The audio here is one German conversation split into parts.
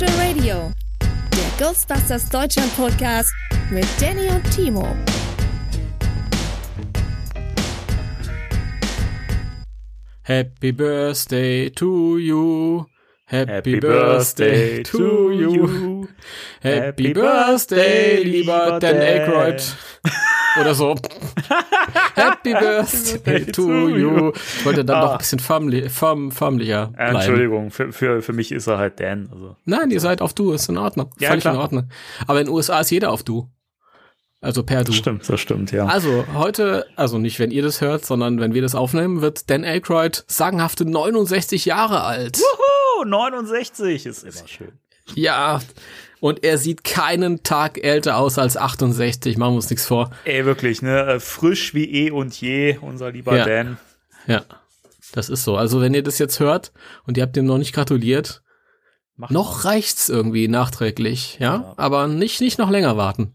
Spectral Radio, der Ghostbusters Deutschland Podcast mit Danny und Timo. Happy Birthday to you. Happy, Birthday to you. Happy Birthday, lieber Dan. Aykroyd. Oder so. Happy Birthday to you. Ich wollte dann noch ein bisschen förmli förm förmlicher Äh, bleiben. Entschuldigung, für, für, für mich ist er halt Dan. Also. Nein, ihr seid auf du, ist in Ordnung. Ja, Völlig klar. in Ordnung. Aber in den USA ist jeder auf du. Also per du. Das stimmt, das stimmt, ja. Also heute, also nicht wenn ihr das hört, sondern wenn wir das aufnehmen, wird Dan Aykroyd sagenhafte 69 Jahre alt. Oh, 69 ist immer schön. Ja, und er sieht keinen Tag älter aus als 68, machen wir uns nichts vor. Ey, wirklich, ne? Äh, Frisch wie eh und je, unser lieber Ja. Dan. Ja, das ist so. Also wenn ihr das jetzt hört und ihr habt ihm noch nicht gratuliert, Mach noch reicht's irgendwie nachträglich, ja? Ja. Aber nicht, nicht noch länger warten.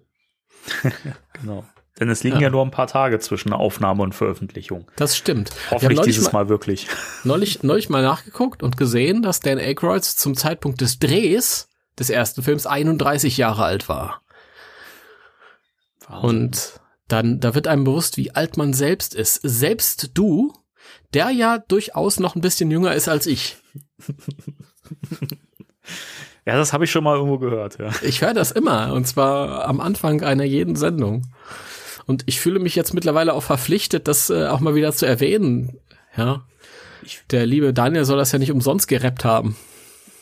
Genau. Denn es liegen Ja. ja. nur ein paar Tage zwischen Aufnahme und Veröffentlichung. Das stimmt. Hoffentlich dieses mal, Mal wirklich. neulich, neulich mal nachgeguckt und gesehen, dass Dan Aykroyd zum Zeitpunkt des Drehs des ersten Films 31 Jahre alt war. Und dann, da wird einem bewusst, wie alt man selbst ist. Selbst du, der ja durchaus noch ein bisschen jünger ist als ich. ja, das habe ich schon mal irgendwo gehört, ja. Ich höre das immer, und zwar am Anfang einer jeden Sendung. Und ich fühle mich jetzt mittlerweile auch verpflichtet, das äh, auch mal wieder zu erwähnen. Ja. Der liebe Daniel soll das ja nicht umsonst gerappt haben.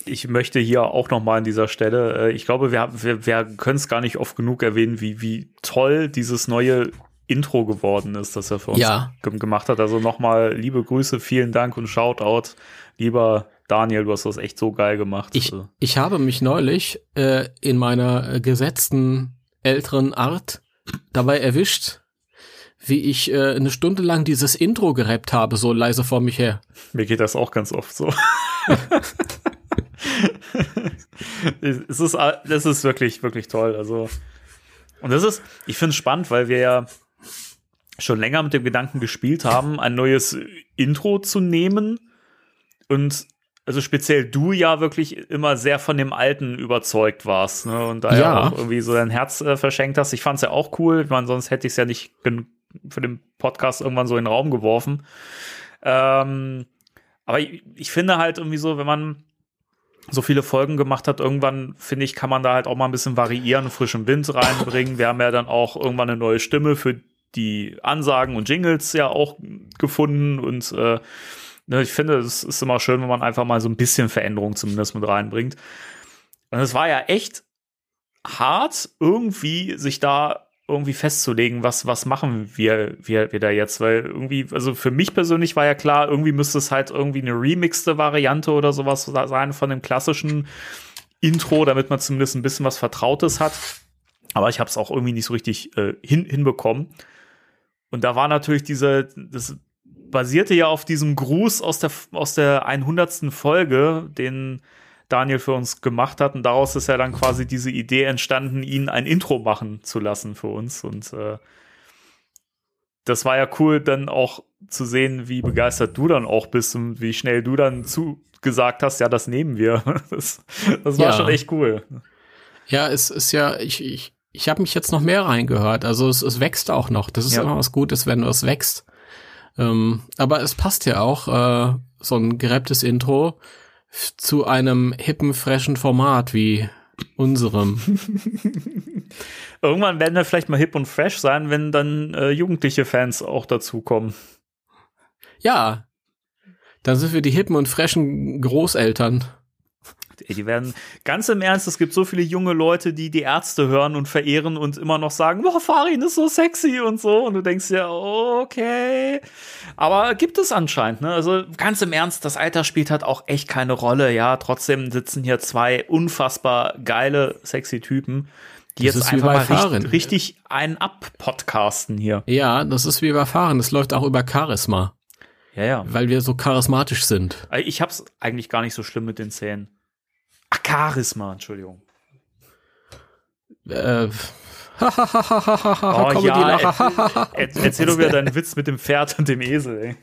Ich möchte hier auch noch mal an dieser Stelle, äh, ich glaube, wir, wir, wir können es gar nicht oft genug erwähnen, wie, wie toll dieses neue Intro geworden ist, das er für uns Ja. ge- gemacht hat. Also nochmal liebe Grüße, vielen Dank und Shoutout. Lieber Daniel, du hast das echt so geil gemacht. Ich, Also, ich habe mich neulich äh, in meiner gesetzten älteren Art dabei erwischt, wie ich äh, eine Stunde lang dieses Intro gerappt habe, so leise vor mich her. mir geht das auch ganz oft so. es ist, das ist wirklich, wirklich toll. Also, und das ist, ich finde es spannend, weil wir ja schon länger mit dem Gedanken gespielt haben, ein neues Intro zu nehmen. Und also speziell du ja wirklich immer sehr von dem Alten überzeugt warst, ne? Und da ja, auch irgendwie so dein Herz äh, verschenkt hast. Ich fand's ja auch cool. Ich meine, sonst hätte ich es ja nicht für den Podcast irgendwann so in den Raum geworfen. Ähm, aber ich, ich finde halt irgendwie so, wenn man so viele Folgen gemacht hat, irgendwann finde ich, kann man da halt auch mal ein bisschen variieren, frischen Wind reinbringen. Wir haben ja dann auch irgendwann eine neue Stimme für die Ansagen und Jingles ja auch gefunden und äh, ne, ich finde, es ist immer schön, wenn man einfach mal so ein bisschen Veränderung zumindest mit reinbringt. Und es war ja echt hart, irgendwie sich da irgendwie festzulegen, was, was machen wir, wir, wir da jetzt, weil irgendwie, also für mich persönlich war ja klar, irgendwie müsste es halt irgendwie eine remixte Variante oder sowas sein von dem klassischen Intro, damit man zumindest ein bisschen was Vertrautes hat. Aber ich habe es auch irgendwie nicht so richtig äh, hin, hinbekommen. Und da war natürlich diese, das basierte ja auf diesem Gruß aus der, aus der 100. Folge, den Daniel für uns gemacht hat. Und daraus ist ja dann quasi diese Idee entstanden, ihn ein Intro machen zu lassen für uns. Und äh, das war ja cool, dann auch zu sehen, wie begeistert du dann auch bist und wie schnell du dann zugesagt hast, ja, das nehmen wir. Das, das war Ja. schon echt cool. Ja, es ist ja, ich, ich, ich habe mich jetzt noch mehr reingehört. Also es, es wächst auch noch. Das ist Ja. immer was Gutes, wenn es wächst. Ähm, aber es passt ja auch, äh, so ein gerapptes Intro zu einem hippen, freshen Format wie unserem. Irgendwann werden wir vielleicht mal hip und fresh sein, wenn dann äh, jugendliche Fans auch dazukommen. Ja, dann sind wir die hippen und freshen Großeltern. Die werden ganz im Ernst, es gibt so viele junge Leute, die die Ärzte hören und verehren und immer noch sagen, boah, Farin ist so sexy und so. Und du denkst dir, okay. Aber gibt es anscheinend, ne? Also ganz im Ernst, das Alter spielt halt auch echt keine Rolle, ja. Trotzdem sitzen hier zwei unfassbar geile, sexy Typen, die Das jetzt einfach mal richtig, richtig einen abpodcasten hier. Ja, das ist wie bei Fahren. Das läuft auch über Charisma, Ja, ja. weil wir so charismatisch sind. Ich hab's eigentlich gar nicht so schlimm mit den Zähnen. Charisma, Entschuldigung. Äh, Oh Comedy ja, Lacher. er, er, erzähl doch wieder deinen Witz mit dem Pferd und dem Esel, ey.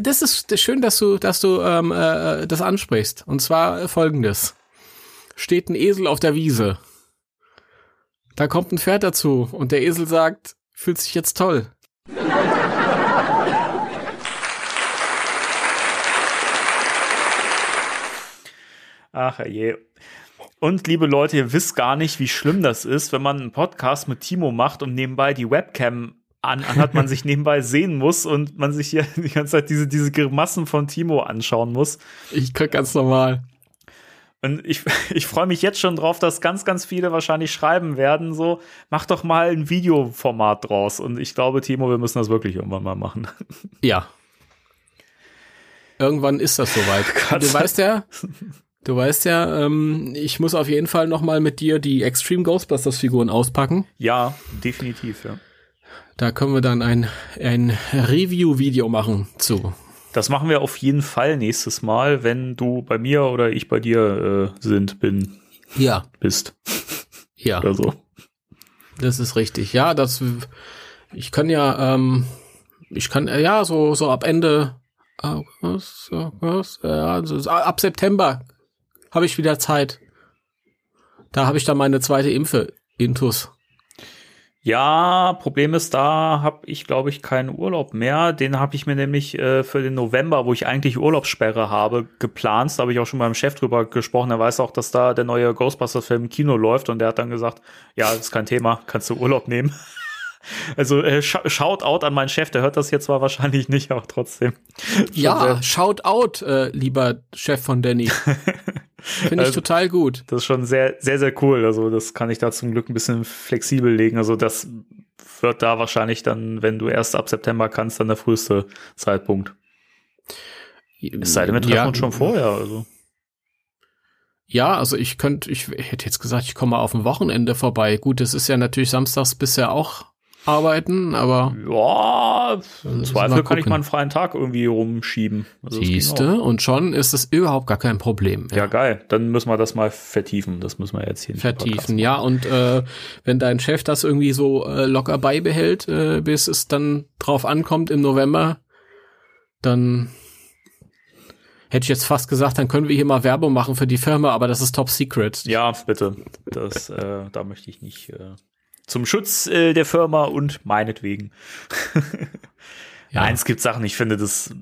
Das ist schön, dass du, dass du ähm, äh, das ansprichst. Und zwar folgendes: Steht ein Esel auf der Wiese. Da kommt ein Pferd dazu und der Esel sagt, fühlt sich jetzt toll. Ach je. Und liebe Leute, ihr wisst gar nicht, wie schlimm das ist, wenn man einen Podcast mit Timo macht und nebenbei die Webcam an, an hat man sich nebenbei sehen muss und man sich hier die ganze Zeit diese, diese Grimassen von Timo anschauen muss. Ich krieg ganz normal. Und ich, ich freue mich jetzt schon drauf, dass ganz, ganz viele wahrscheinlich schreiben werden, so, mach doch mal ein Videoformat draus. Und ich glaube, Timo, wir müssen das wirklich irgendwann mal machen. Ja. Irgendwann ist das soweit. Du weißt ja, du weißt ja, ähm, ich muss auf jeden Fall noch mal mit dir die Extreme Ghostbusters Figuren auspacken. Ja, definitiv, ja. Da können wir dann ein, ein Review-Video machen zu. Das machen wir auf jeden Fall nächstes Mal, wenn du bei mir oder ich bei dir äh, sind, bin, Ja, bist ja. oder so. Das ist richtig. Ja, das ich kann ja ähm, ich kann ja so so ab Ende August, August, ja, also so ab September habe ich wieder Zeit. Da habe ich dann meine zweite Impfe Intus. Ja, Problem ist, da habe ich, glaube ich, keinen Urlaub mehr. Den habe ich mir nämlich äh, für den November, wo ich eigentlich Urlaubssperre habe, geplant. Da habe ich auch schon meinem Chef drüber gesprochen. Er weiß auch, dass da der neue Ghostbusters-Film im Kino läuft und der hat dann gesagt, ja, ist kein Thema, kannst du Urlaub nehmen. Also äh, Shout out an meinen Chef, der hört das jetzt zwar wahrscheinlich nicht, aber trotzdem. Ja, shout out, äh, lieber Chef von Danny. Finde ich Also- total gut. Das ist schon sehr, sehr, sehr cool. Also, das kann ich da zum Glück ein bisschen flexibel legen. Also, das wird da wahrscheinlich dann, wenn du erst ab September kannst, dann der früheste Zeitpunkt. Es sei denn, wir treffen ja, uns schon vorher. Also. Ja, also ich könnte, ich hätte jetzt gesagt, ich komme auf ein Wochenende vorbei. Gut, es ist ja natürlich samstags bisher auch arbeiten, aber Ja, im Zweifel kann ich mal einen freien Tag irgendwie rumschieben. Also, siehste, und schon ist es überhaupt gar kein Problem. Ja, geil. Dann müssen wir das mal vertiefen. Das müssen wir jetzt hier vertiefen. Ja, und äh, wenn dein Chef das irgendwie so äh, locker beibehält, äh, bis es dann drauf ankommt im November, dann hätte ich jetzt fast gesagt, dann können wir hier mal Werbung machen für die Firma, aber das ist top secret. Ja, bitte. Das, äh, da möchte ich nicht. Äh, zum Schutz äh, der Firma und meinetwegen. Ja. Nein, es gibt Sachen, ich finde, das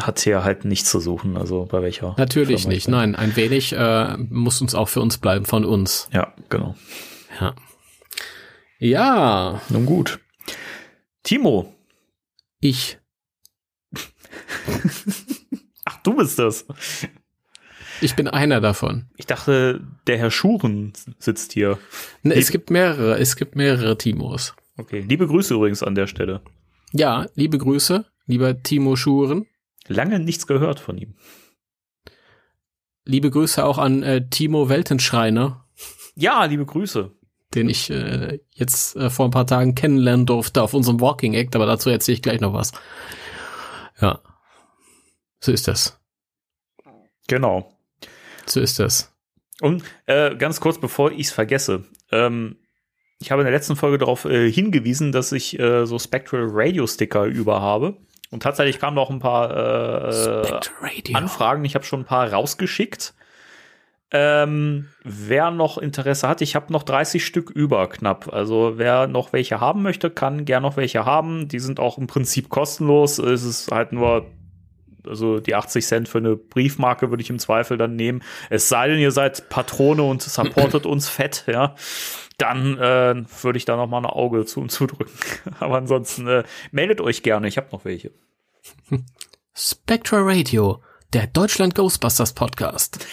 hat hier halt nichts zu suchen. Also bei welcher. Natürlich Firma ich nicht. Nein, ein wenig äh, muss uns auch für uns bleiben, von uns. Ja, genau. Ja. Ja, Nun gut. Timo. ich. Ach, du bist das. Ich bin einer davon. Ich dachte, der Herr Schuren sitzt hier. Ne, es gibt mehrere, es gibt mehrere Timos. Okay. Liebe Grüße übrigens an der Stelle. Ja, liebe Grüße, lieber Timo Schuren. Lange nichts gehört von ihm. Liebe Grüße auch an äh, Timo Weltenschreiner, Ja, liebe Grüße. den ich äh, jetzt äh, vor ein paar Tagen kennenlernen durfte auf unserem Walking Act, aber dazu erzähle ich gleich noch was. Ja. So ist das. Genau. So ist das. Und äh, ganz kurz, bevor ich es vergesse, ähm, ich habe in der letzten Folge darauf äh, hingewiesen, dass ich äh, so Spectral Radio Sticker über habe. Und tatsächlich kamen noch ein paar äh. Anfragen. Ich habe schon ein paar rausgeschickt. Ähm, wer noch Interesse hat, ich habe noch 30 Stück über knapp. Also wer noch welche haben möchte, kann gern noch welche haben. Die sind auch im Prinzip kostenlos. Es ist halt nur, also die 80 Cent für eine Briefmarke würde ich im Zweifel dann nehmen. Es sei denn, ihr seid Patrone und supportet uns fett, ja. Dann äh, würde ich da noch mal ein Auge zu und zudrücken. Aber ansonsten äh, meldet euch gerne. Ich habe noch welche. Spectre Radio, der Deutschland Ghostbusters Podcast.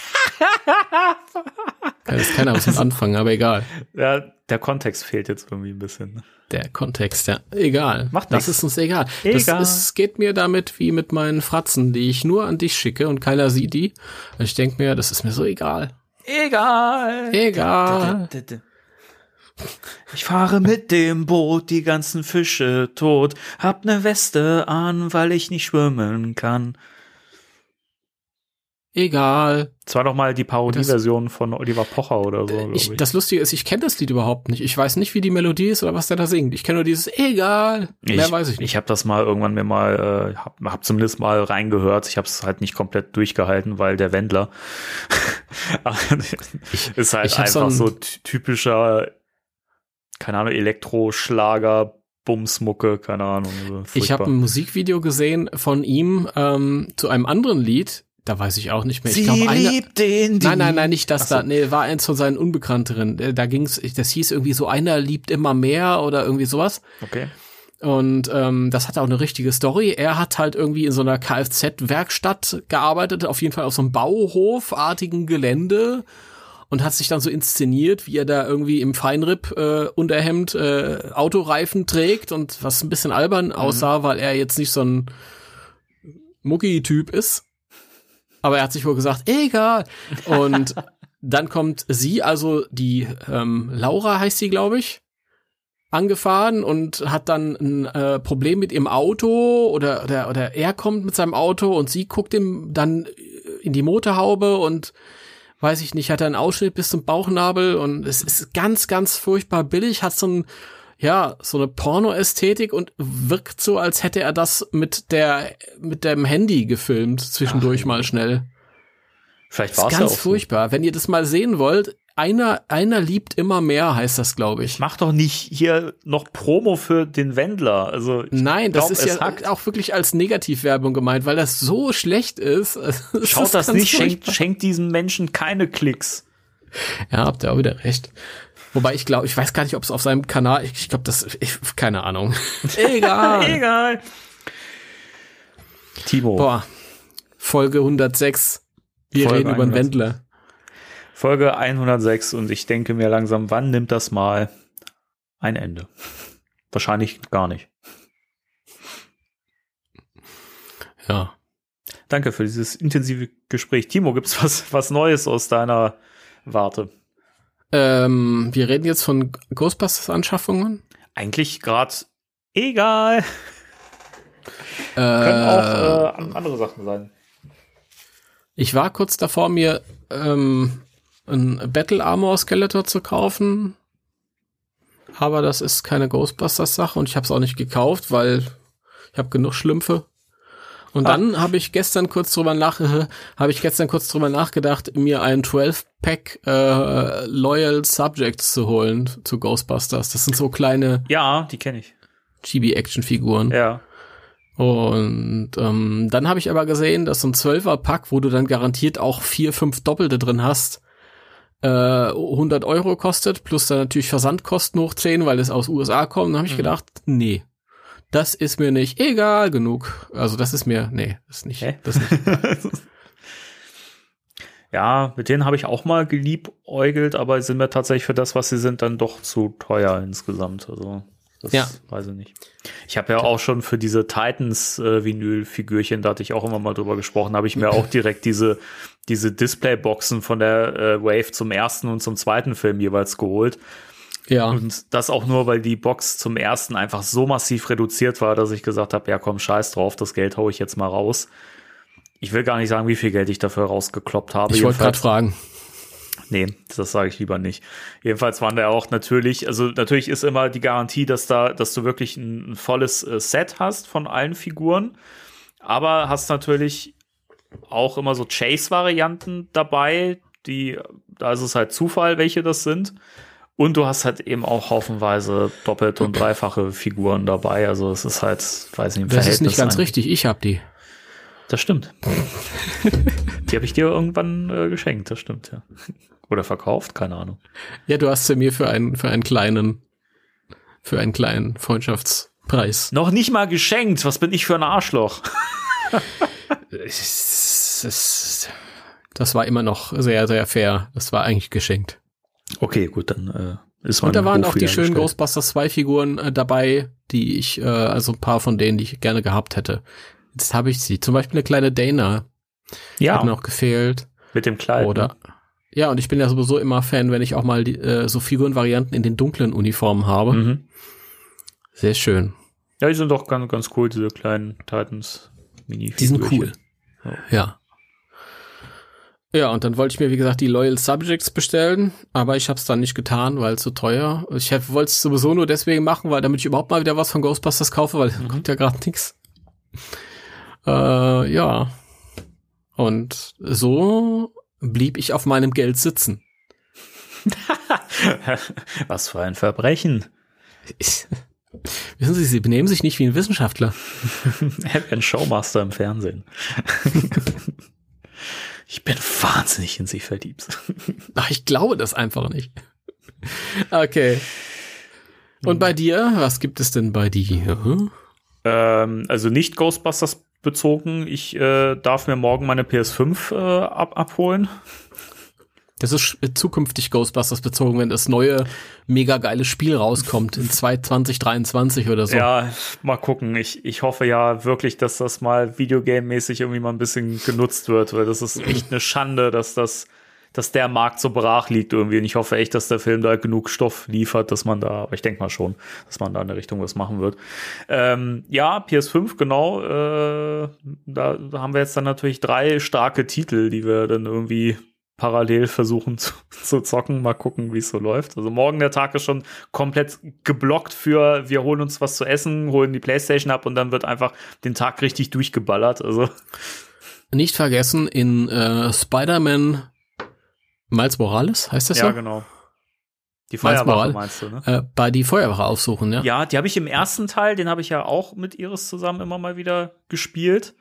Kann jetzt keiner was mit anfangen, aber egal. Ja, der Kontext fehlt jetzt irgendwie ein bisschen. Der Kontext, ja. Egal. Macht das nix. ist uns egal. Egal. Das ist, geht mir damit wie mit meinen Fratzen, die ich nur an dich schicke und keiner sieht die. Und ich denke mir, das ist mir so egal. Egal. Egal. Ich fahre mit dem Boot die ganzen Fische tot, hab ne Weste an, weil ich nicht schwimmen kann. Egal. Das war doch mal die Parodieversion von Oliver Pocher oder so, glaube Ich, ich. das Lustige ist, ich kenne das Lied überhaupt nicht. Ich weiß nicht, wie die Melodie ist oder was der da singt. Ich kenne nur dieses Egal. Mehr weiß ich nicht. Ich habe das mal irgendwann mir mal, äh, hab, hab zumindest mal reingehört. Ich habe es halt nicht komplett durchgehalten, weil der Wendler ist halt ich einfach so so, ein- ty- typischer, keine Ahnung, Elektroschlager, Bumsmucke, keine Ahnung. So Ich habe ein Musikvideo gesehen von ihm ähm, zu einem anderen Lied. Da weiß ich auch nicht mehr. Ich glaube, einer. den, Nein, nein, nein, nicht das so. da. Nee, war eins von seinen unbekannteren. Äh, Da ging's, das hieß irgendwie so, einer liebt immer mehr oder irgendwie sowas. Okay. Und ähm, das hatte auch eine richtige Story. Er hat halt irgendwie in so einer Kfz-Werkstatt gearbeitet, auf jeden Fall auf so einem Bauhofartigen Gelände und hat sich dann so inszeniert, wie er da irgendwie im Feinripp äh, Unterhemd äh, Autoreifen trägt und was ein bisschen albern aussah, weil er jetzt nicht so ein Mucki-Typ ist. Aber er hat sich wohl gesagt, egal. Und dann kommt sie, also die ähm, Laura heißt sie, glaube ich, angefahren und hat dann ein äh, Problem mit ihrem Auto oder, oder, oder er kommt mit seinem Auto und sie guckt ihm dann in die Motorhaube und weiß ich nicht, hat er einen Ausschnitt bis zum Bauchnabel und es ist ganz, ganz furchtbar billig, hat so ein, ja, so eine Porno-Ästhetik und wirkt so, als hätte er das mit der, mit dem Handy gefilmt, zwischendurch Ach, mal schnell. Vielleicht Das war ist es ja ganz so. furchtbar. Wenn ihr das mal sehen wollt, einer, einer liebt immer mehr, heißt das, glaube ich. Mach doch nicht hier noch Promo für den Wendler. Also Nein, das glaub, ist es ja hackt. auch wirklich als Negativwerbung gemeint, weil das so schlecht ist. Schaut ist das ganz nicht, schenkt, schenkt diesen Menschen keine Klicks. Ja, habt ihr auch wieder recht. Wobei ich glaube, ich weiß gar nicht, ob es auf seinem Kanal, ich, ich glaube, das, ich, keine Ahnung. Egal. Egal. Timo, Boah, Folge 106. Wir Folge reden über den 106. Wendler. Folge 106 und ich denke mir langsam, wann nimmt das mal ein Ende? Wahrscheinlich gar nicht. Ja. Danke für dieses intensive Gespräch. Timo, gibt's was, was Neues aus deiner Warte? Ähm, wir reden jetzt von Ghostbusters-Anschaffungen. Eigentlich gerade egal. Äh, Können auch äh, andere Sachen sein. Ich war kurz davor, mir ähm, ein Battle Armor Skeletor zu kaufen. Aber das ist keine Ghostbusters-Sache und ich habe es auch nicht gekauft, weil ich habe genug Schlümpfe. Und ah. dann habe ich gestern kurz drüber nach, habe ich gestern kurz drüber nachgedacht, mir einen 12 Pack äh, Loyal Subjects zu holen zu Ghostbusters. Das sind so kleine. Ja, die kenne ich. Chibi-Action-Figuren. Ja. Und ähm, dann habe ich aber gesehen, dass so ein Zwölfer-Pack, wo du dann garantiert auch vier, fünf Doppelte drin hast, äh, 100 Euro kostet, plus dann natürlich Versandkosten hoch 10, weil es aus USA kommt. Dann habe ich mhm. gedacht, nee, das ist mir nicht egal genug. Also das ist mir, nee, ist nicht, Hä? das nicht. ja, mit denen habe ich auch mal geliebäugelt, aber sind mir tatsächlich für das, was sie sind, dann doch zu teuer insgesamt. Also, das Ja. weiß ich nicht. Ich habe ja auch schon für diese Titans-Vinyl-Figürchen, da hatte ich auch immer mal drüber gesprochen, habe ich mir auch direkt diese, diese Displayboxen von der äh, Wave zum ersten und zum zweiten Film jeweils geholt. Ja, Und das auch nur, weil die Box zum ersten einfach so massiv reduziert war, dass ich gesagt habe, ja komm, scheiß drauf, das Geld hau ich jetzt mal raus. Ich will gar nicht sagen, wie viel Geld ich dafür rausgekloppt habe. ich wollte gerade fragen. Nee, das sage ich lieber nicht. Jedenfalls waren da auch natürlich, also natürlich ist immer die Garantie, dass da, dass du wirklich ein, ein volles äh, Set hast von allen Figuren, aber hast natürlich auch immer so Chase-Varianten dabei, die, da ist es halt Zufall, welche das sind. Und du hast halt eben auch haufenweise doppelte und dreifache Figuren dabei. Also es ist halt, weiß nicht, im Das ist nicht ganz ein- richtig. Ich hab die. Das stimmt. die habe ich dir irgendwann äh, geschenkt, das stimmt, ja. Oder verkauft, keine Ahnung. Ja, du hast sie mir für einen, für einen kleinen, für einen kleinen Freundschaftspreis. Noch nicht mal geschenkt. Was bin ich für ein Arschloch? das war immer noch sehr, sehr fair. Das war eigentlich geschenkt. Okay, gut, dann äh, ist man Und da waren auch die schönen. Ghostbusters 2 Figuren äh, dabei, die ich, äh, also ein paar von denen, die ich gerne gehabt hätte. Jetzt habe ich sie. Zum Beispiel eine kleine Dana hat Ja, mir noch gefehlt. mit dem Kleid. Oder ne? ja, und ich bin ja sowieso immer Fan, wenn ich auch mal die, äh, so Figurenvarianten in den dunklen Uniformen habe. Mhm. Sehr schön. Ja, die sind doch ganz, ganz cool, diese kleinen Titans mini Die sind cool. Ja. Ja, und dann wollte ich mir, wie gesagt, die Loyal Subjects bestellen, aber ich habe es dann nicht getan, weil es zu teuer. Ich wollte es sowieso nur deswegen machen, weil damit ich überhaupt mal wieder was von Ghostbusters kaufe, weil Mhm. kommt ja gerade nix. Äh, ja. Und so blieb ich auf meinem Geld sitzen. Was für ein Verbrechen. Ich, wissen Sie, Sie benehmen sich nicht wie ein Wissenschaftler. Er wäre ein Showmaster im Fernsehen. ich bin wahnsinnig in sie verliebt. Ach, ich glaube das einfach nicht. Okay. Und bei dir, was gibt es denn bei dir? ähm, also nicht Ghostbusters bezogen. Ich äh, darf mir morgen meine PS5 äh, ab abholen. Das ist zukünftig Ghostbusters bezogen, wenn das neue, mega geile Spiel rauskommt in 2023 oder so. Ja, mal gucken. Ich, ich hoffe ja wirklich, dass das mal Videogame-mäßig irgendwie mal ein bisschen genutzt wird, weil das ist echt eine Schande, dass das, dass der Markt so brach liegt irgendwie. Und ich hoffe echt, dass der Film da genug Stoff liefert, dass man da, aber ich denke mal schon, dass man da in der Richtung was machen wird. Ähm, ja, PS5, genau. Äh, da, haben wir jetzt dann natürlich drei starke Titel, die wir dann irgendwie parallel versuchen zu, zu zocken. Mal gucken, wie es so läuft. Also morgen der Tag ist schon komplett geblockt für wir holen uns was zu essen, holen die Playstation ab und dann wird einfach den Tag richtig durchgeballert. Also Nicht vergessen, in äh, Spider-Man Miles Morales, heißt das ja, so? genau. Die Feuerwache meinst du, ne? Äh, bei die Feuerwache aufsuchen, ja? Ja, die habe ich im ersten Teil, den habe ich ja auch mit Iris zusammen immer mal wieder gespielt.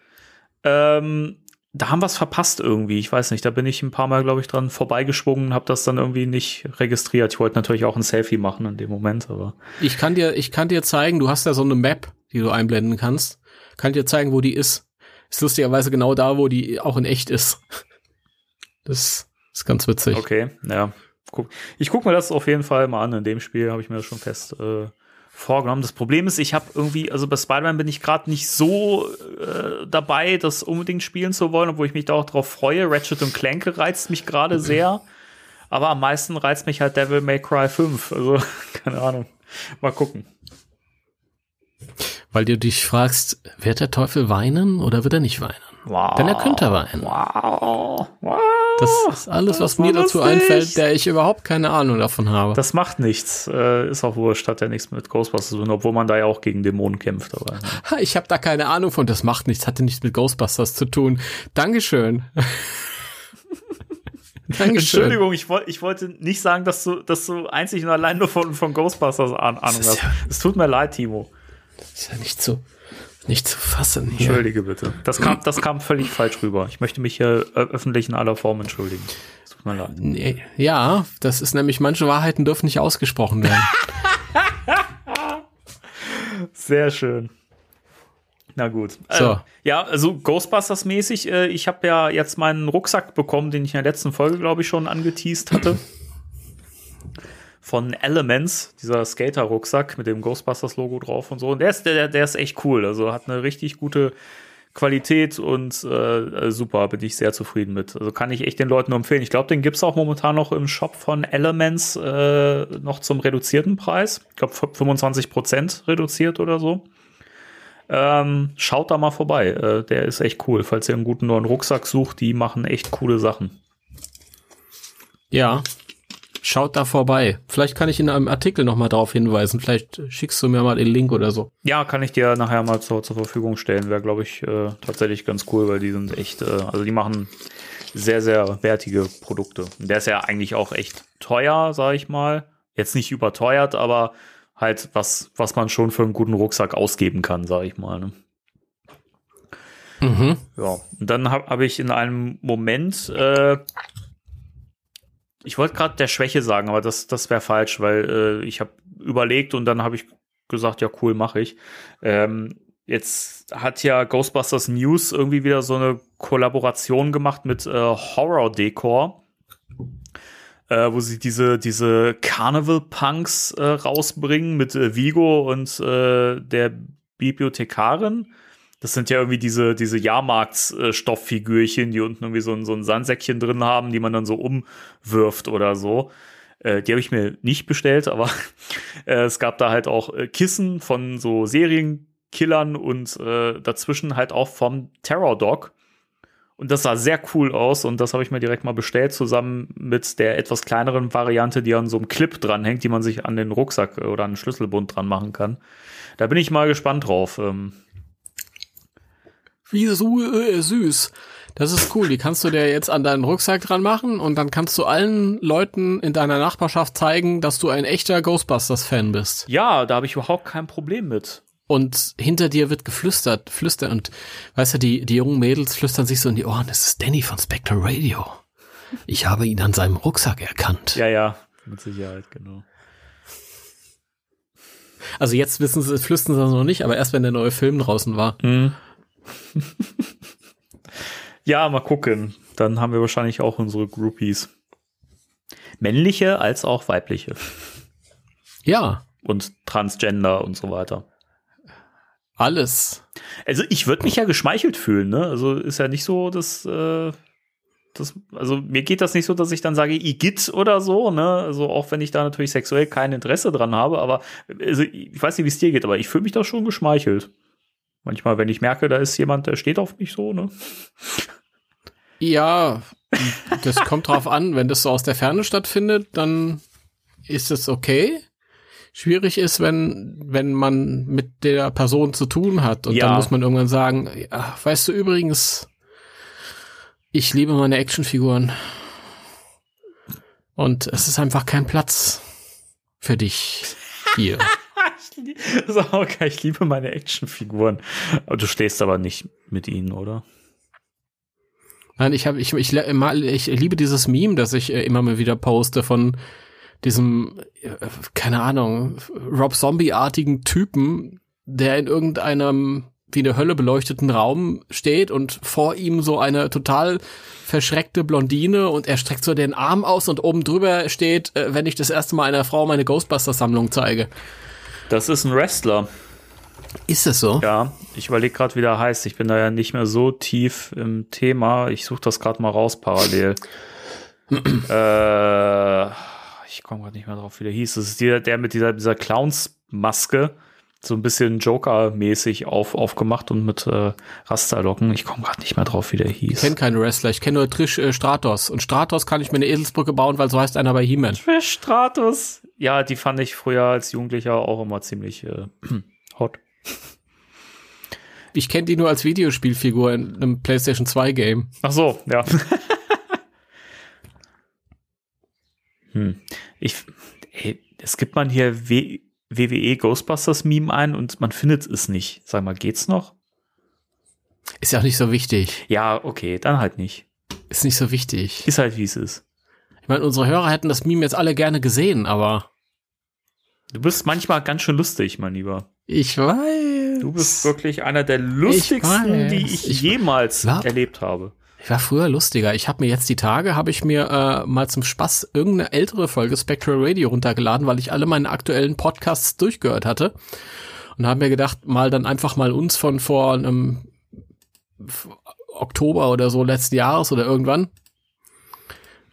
Ähm, da haben wir es verpasst irgendwie. Ich weiß nicht, da bin ich ein paar Mal, glaube ich, dran vorbeigeschwungen, habe das dann irgendwie nicht registriert. Ich wollte natürlich auch ein Selfie machen in dem Moment, aber Ich kann dir, ich kann dir zeigen, du hast ja so eine Map, die du einblenden kannst. Kann dir zeigen, wo die ist. Ist lustigerweise genau da, wo die auch in echt ist. Das ist ganz witzig. okay, ja. Ich gucke mir das auf jeden Fall mal an. In dem Spiel habe ich mir das schon fest äh, vorgenommen. Das Problem ist, ich habe irgendwie, also bei Spider-Man bin ich gerade nicht so äh, dabei, das unbedingt spielen zu wollen, obwohl ich mich da auch drauf freue. Ratchet und Clank reizt mich gerade sehr. Aber am meisten reizt mich halt Devil May Cry 5. Also, keine Ahnung. Mal gucken. Weil du dich fragst, wird der Teufel weinen oder wird er nicht weinen? Wow. Denn er könnte weinen. Wow. Wow. Das ist alles, was mir dazu einfällt, der ich überhaupt keine Ahnung davon habe. Das macht nichts. Äh, ist auch wurscht, hat ja nichts mit Ghostbusters zu tun, obwohl man da ja auch gegen Dämonen kämpft. Aber, ja. Ha, Ich habe da keine Ahnung von. Das macht nichts, hatte nichts mit Ghostbusters zu tun. Dankeschön. Dankeschön. Entschuldigung, ich, woll, ich wollte nicht sagen, dass du, dass du einzig und allein nur von, von Ghostbusters Ahnung hast. ja- Es tut mir leid, Timo. ist ja nicht zu, nicht zu fassen hier. Entschuldige bitte. Das kam, das kam völlig falsch rüber. Ich möchte mich hier äh, öffentlich in aller Form entschuldigen. Tut mir leid. Nee, ja, das ist nämlich, manche Wahrheiten dürfen nicht ausgesprochen werden. Sehr schön. Na gut. So. Äh, ja, also Ghostbusters-mäßig, äh, ich habe ja jetzt meinen Rucksack bekommen, den ich in der letzten Folge, glaube ich, schon angeteased hatte. Von Elements, dieser Skater-Rucksack mit dem Ghostbusters-Logo drauf und so. Und der ist, der, der ist echt cool. Also hat eine richtig gute Qualität und äh, super, bin ich sehr zufrieden mit. Also kann ich echt den Leuten nur empfehlen. Ich glaube, den gibt's auch momentan noch im Shop von Elements äh, noch zum reduzierten Preis. Ich glaube 25% reduziert oder so. Ähm, schaut da mal vorbei. Äh, der ist echt cool. Falls ihr einen guten neuen Rucksack sucht, die machen echt coole Sachen. Ja. Schaut da vorbei. Vielleicht kann ich in einem Artikel nochmal darauf hinweisen. Vielleicht schickst du mir mal den Link oder so. Ja, kann ich dir nachher mal zur, zur Verfügung stellen. Wäre, glaube ich, äh, tatsächlich ganz cool, weil die sind echt, äh, also die machen sehr, sehr wertige Produkte. Und der ist ja eigentlich auch echt teuer, sage ich mal. Jetzt nicht überteuert, aber halt was, was man schon für einen guten Rucksack ausgeben kann, sage ich mal. Ne? Mhm. Ja, und dann habe hab ich in einem Moment, äh, ich wollte gerade der Schwäche sagen, aber das, das wäre falsch, weil äh, ich habe überlegt und dann habe ich gesagt, ja cool, mache ich. Ähm, Jetzt hat ja Ghostbusters News irgendwie wieder so eine Kollaboration gemacht mit äh, Horror Decor, äh, wo sie diese, diese Carnival Punks äh, rausbringen mit äh, Vigo und äh, der Bibliothekarin. Das sind ja irgendwie diese, diese Jahrmarktsstofffigürchen, die unten irgendwie so ein, so ein Sandsäckchen drin haben, die man dann so umwirft oder so. Äh, die habe ich mir nicht bestellt, aber äh, es gab da halt auch äh, Kissen von so Serienkillern und äh, dazwischen halt auch vom Terror Dog. Und das sah sehr cool aus und das habe ich mir direkt mal bestellt, zusammen mit der etwas kleineren Variante, die an so einem Clip dranhängt, die man sich an den Rucksack oder an den Schlüsselbund dran machen kann. Da bin ich mal gespannt drauf. Ähm, Wie so äh, süß. Das ist cool. Die kannst du dir jetzt an deinen Rucksack dran machen und dann kannst du allen Leuten in deiner Nachbarschaft zeigen, dass du ein echter Ghostbusters-Fan bist. ja, da habe ich überhaupt kein Problem mit. Und hinter dir wird geflüstert, flüstert und weißt du, die, die jungen Mädels flüstern sich so in die Ohren, das ist Danny von Spectre Radio. Ich habe ihn an seinem Rucksack erkannt. Ja, ja, mit Sicherheit, genau. Also jetzt wissen sie, flüstern sie noch nicht, aber erst wenn der neue Film draußen war. Ja, mal gucken. Dann haben wir wahrscheinlich auch unsere Groupies. Männliche als auch weibliche. Ja, Und Transgender und so weiter. alles. Also ich würde mich ja geschmeichelt fühlen, ne? Also ist ja nicht so, dass, äh, das, also mir geht das nicht so, dass ich dann sage, Igitt oder so, ne? Also auch wenn ich da natürlich sexuell kein Interesse dran habe, aber also ich weiß nicht, wie es dir geht, aber ich fühle mich da schon geschmeichelt. Manchmal, wenn ich merke, da ist jemand, der steht auf mich so, ne? Ja, das kommt drauf an. Wenn das so aus der Ferne stattfindet, dann ist es okay. Schwierig ist, wenn, wenn man mit der Person zu tun hat und Ja. dann muss man irgendwann sagen, ja, weißt du übrigens, ich liebe meine Actionfiguren. Und es ist einfach kein Platz für dich hier. So, okay, ich liebe meine Actionfiguren. Aber du stehst aber nicht mit ihnen, oder? Nein, ich habe ich, ich, ich liebe dieses Meme, das ich äh, immer mal wieder poste von diesem äh, keine Ahnung, Rob Zombie-artigen Typen, der in irgendeinem wie eine Hölle beleuchteten Raum steht und vor ihm so eine total verschreckte Blondine und er streckt so den Arm aus und oben drüber steht, äh, wenn ich das erste Mal einer Frau meine Ghostbusters-Sammlung zeige. Das ist ein Wrestler. Ist das so? Ja, ich überlege gerade, wie der heißt. Ich bin da ja nicht mehr so tief im Thema. Ich suche das gerade mal raus parallel. äh, ich komme gerade nicht mehr drauf, wie der hieß. Das ist der, der mit dieser, dieser Clowns-Maske, so ein bisschen Joker-mäßig auf, aufgemacht und mit äh, Rasterlocken. Ich komme gerade nicht mehr drauf, wie der Ich hieß. kenne keine Wrestler, ich kenne nur Trish äh, Stratos. Und Stratos kann ich mir eine Eselsbrücke bauen, weil so heißt einer bei He-Man. Trish Stratus. Ja, die fand ich früher als Jugendlicher auch immer ziemlich äh, hot. Ich kenne die nur als Videospielfigur in einem PlayStation 2 Game. Ach so, ja. hm. Ich, ey, es gibt man hier w WWE Ghostbusters Meme ein und man findet es nicht. Sag mal, geht's noch? Ist ja auch nicht so wichtig. Ja, okay, dann halt nicht. Ist nicht so wichtig. Ist halt wie es ist. Ich meine, unsere Hörer hätten das Meme jetzt alle gerne gesehen, aber Du bist manchmal ganz schön lustig, mein Lieber. ich weiß. Du bist wirklich einer der lustigsten, weiß. die ich, Ich- jemals erlebt habe. Ich war früher lustiger. Ich habe mir jetzt die Tage, habe ich mir äh, mal zum Spaß irgendeine ältere Folge Spectral Radio runtergeladen, weil ich alle meine aktuellen Podcasts durchgehört hatte. Und habe mir gedacht, mal dann einfach mal uns von vor einem Oktober oder so letzten Jahres oder irgendwann.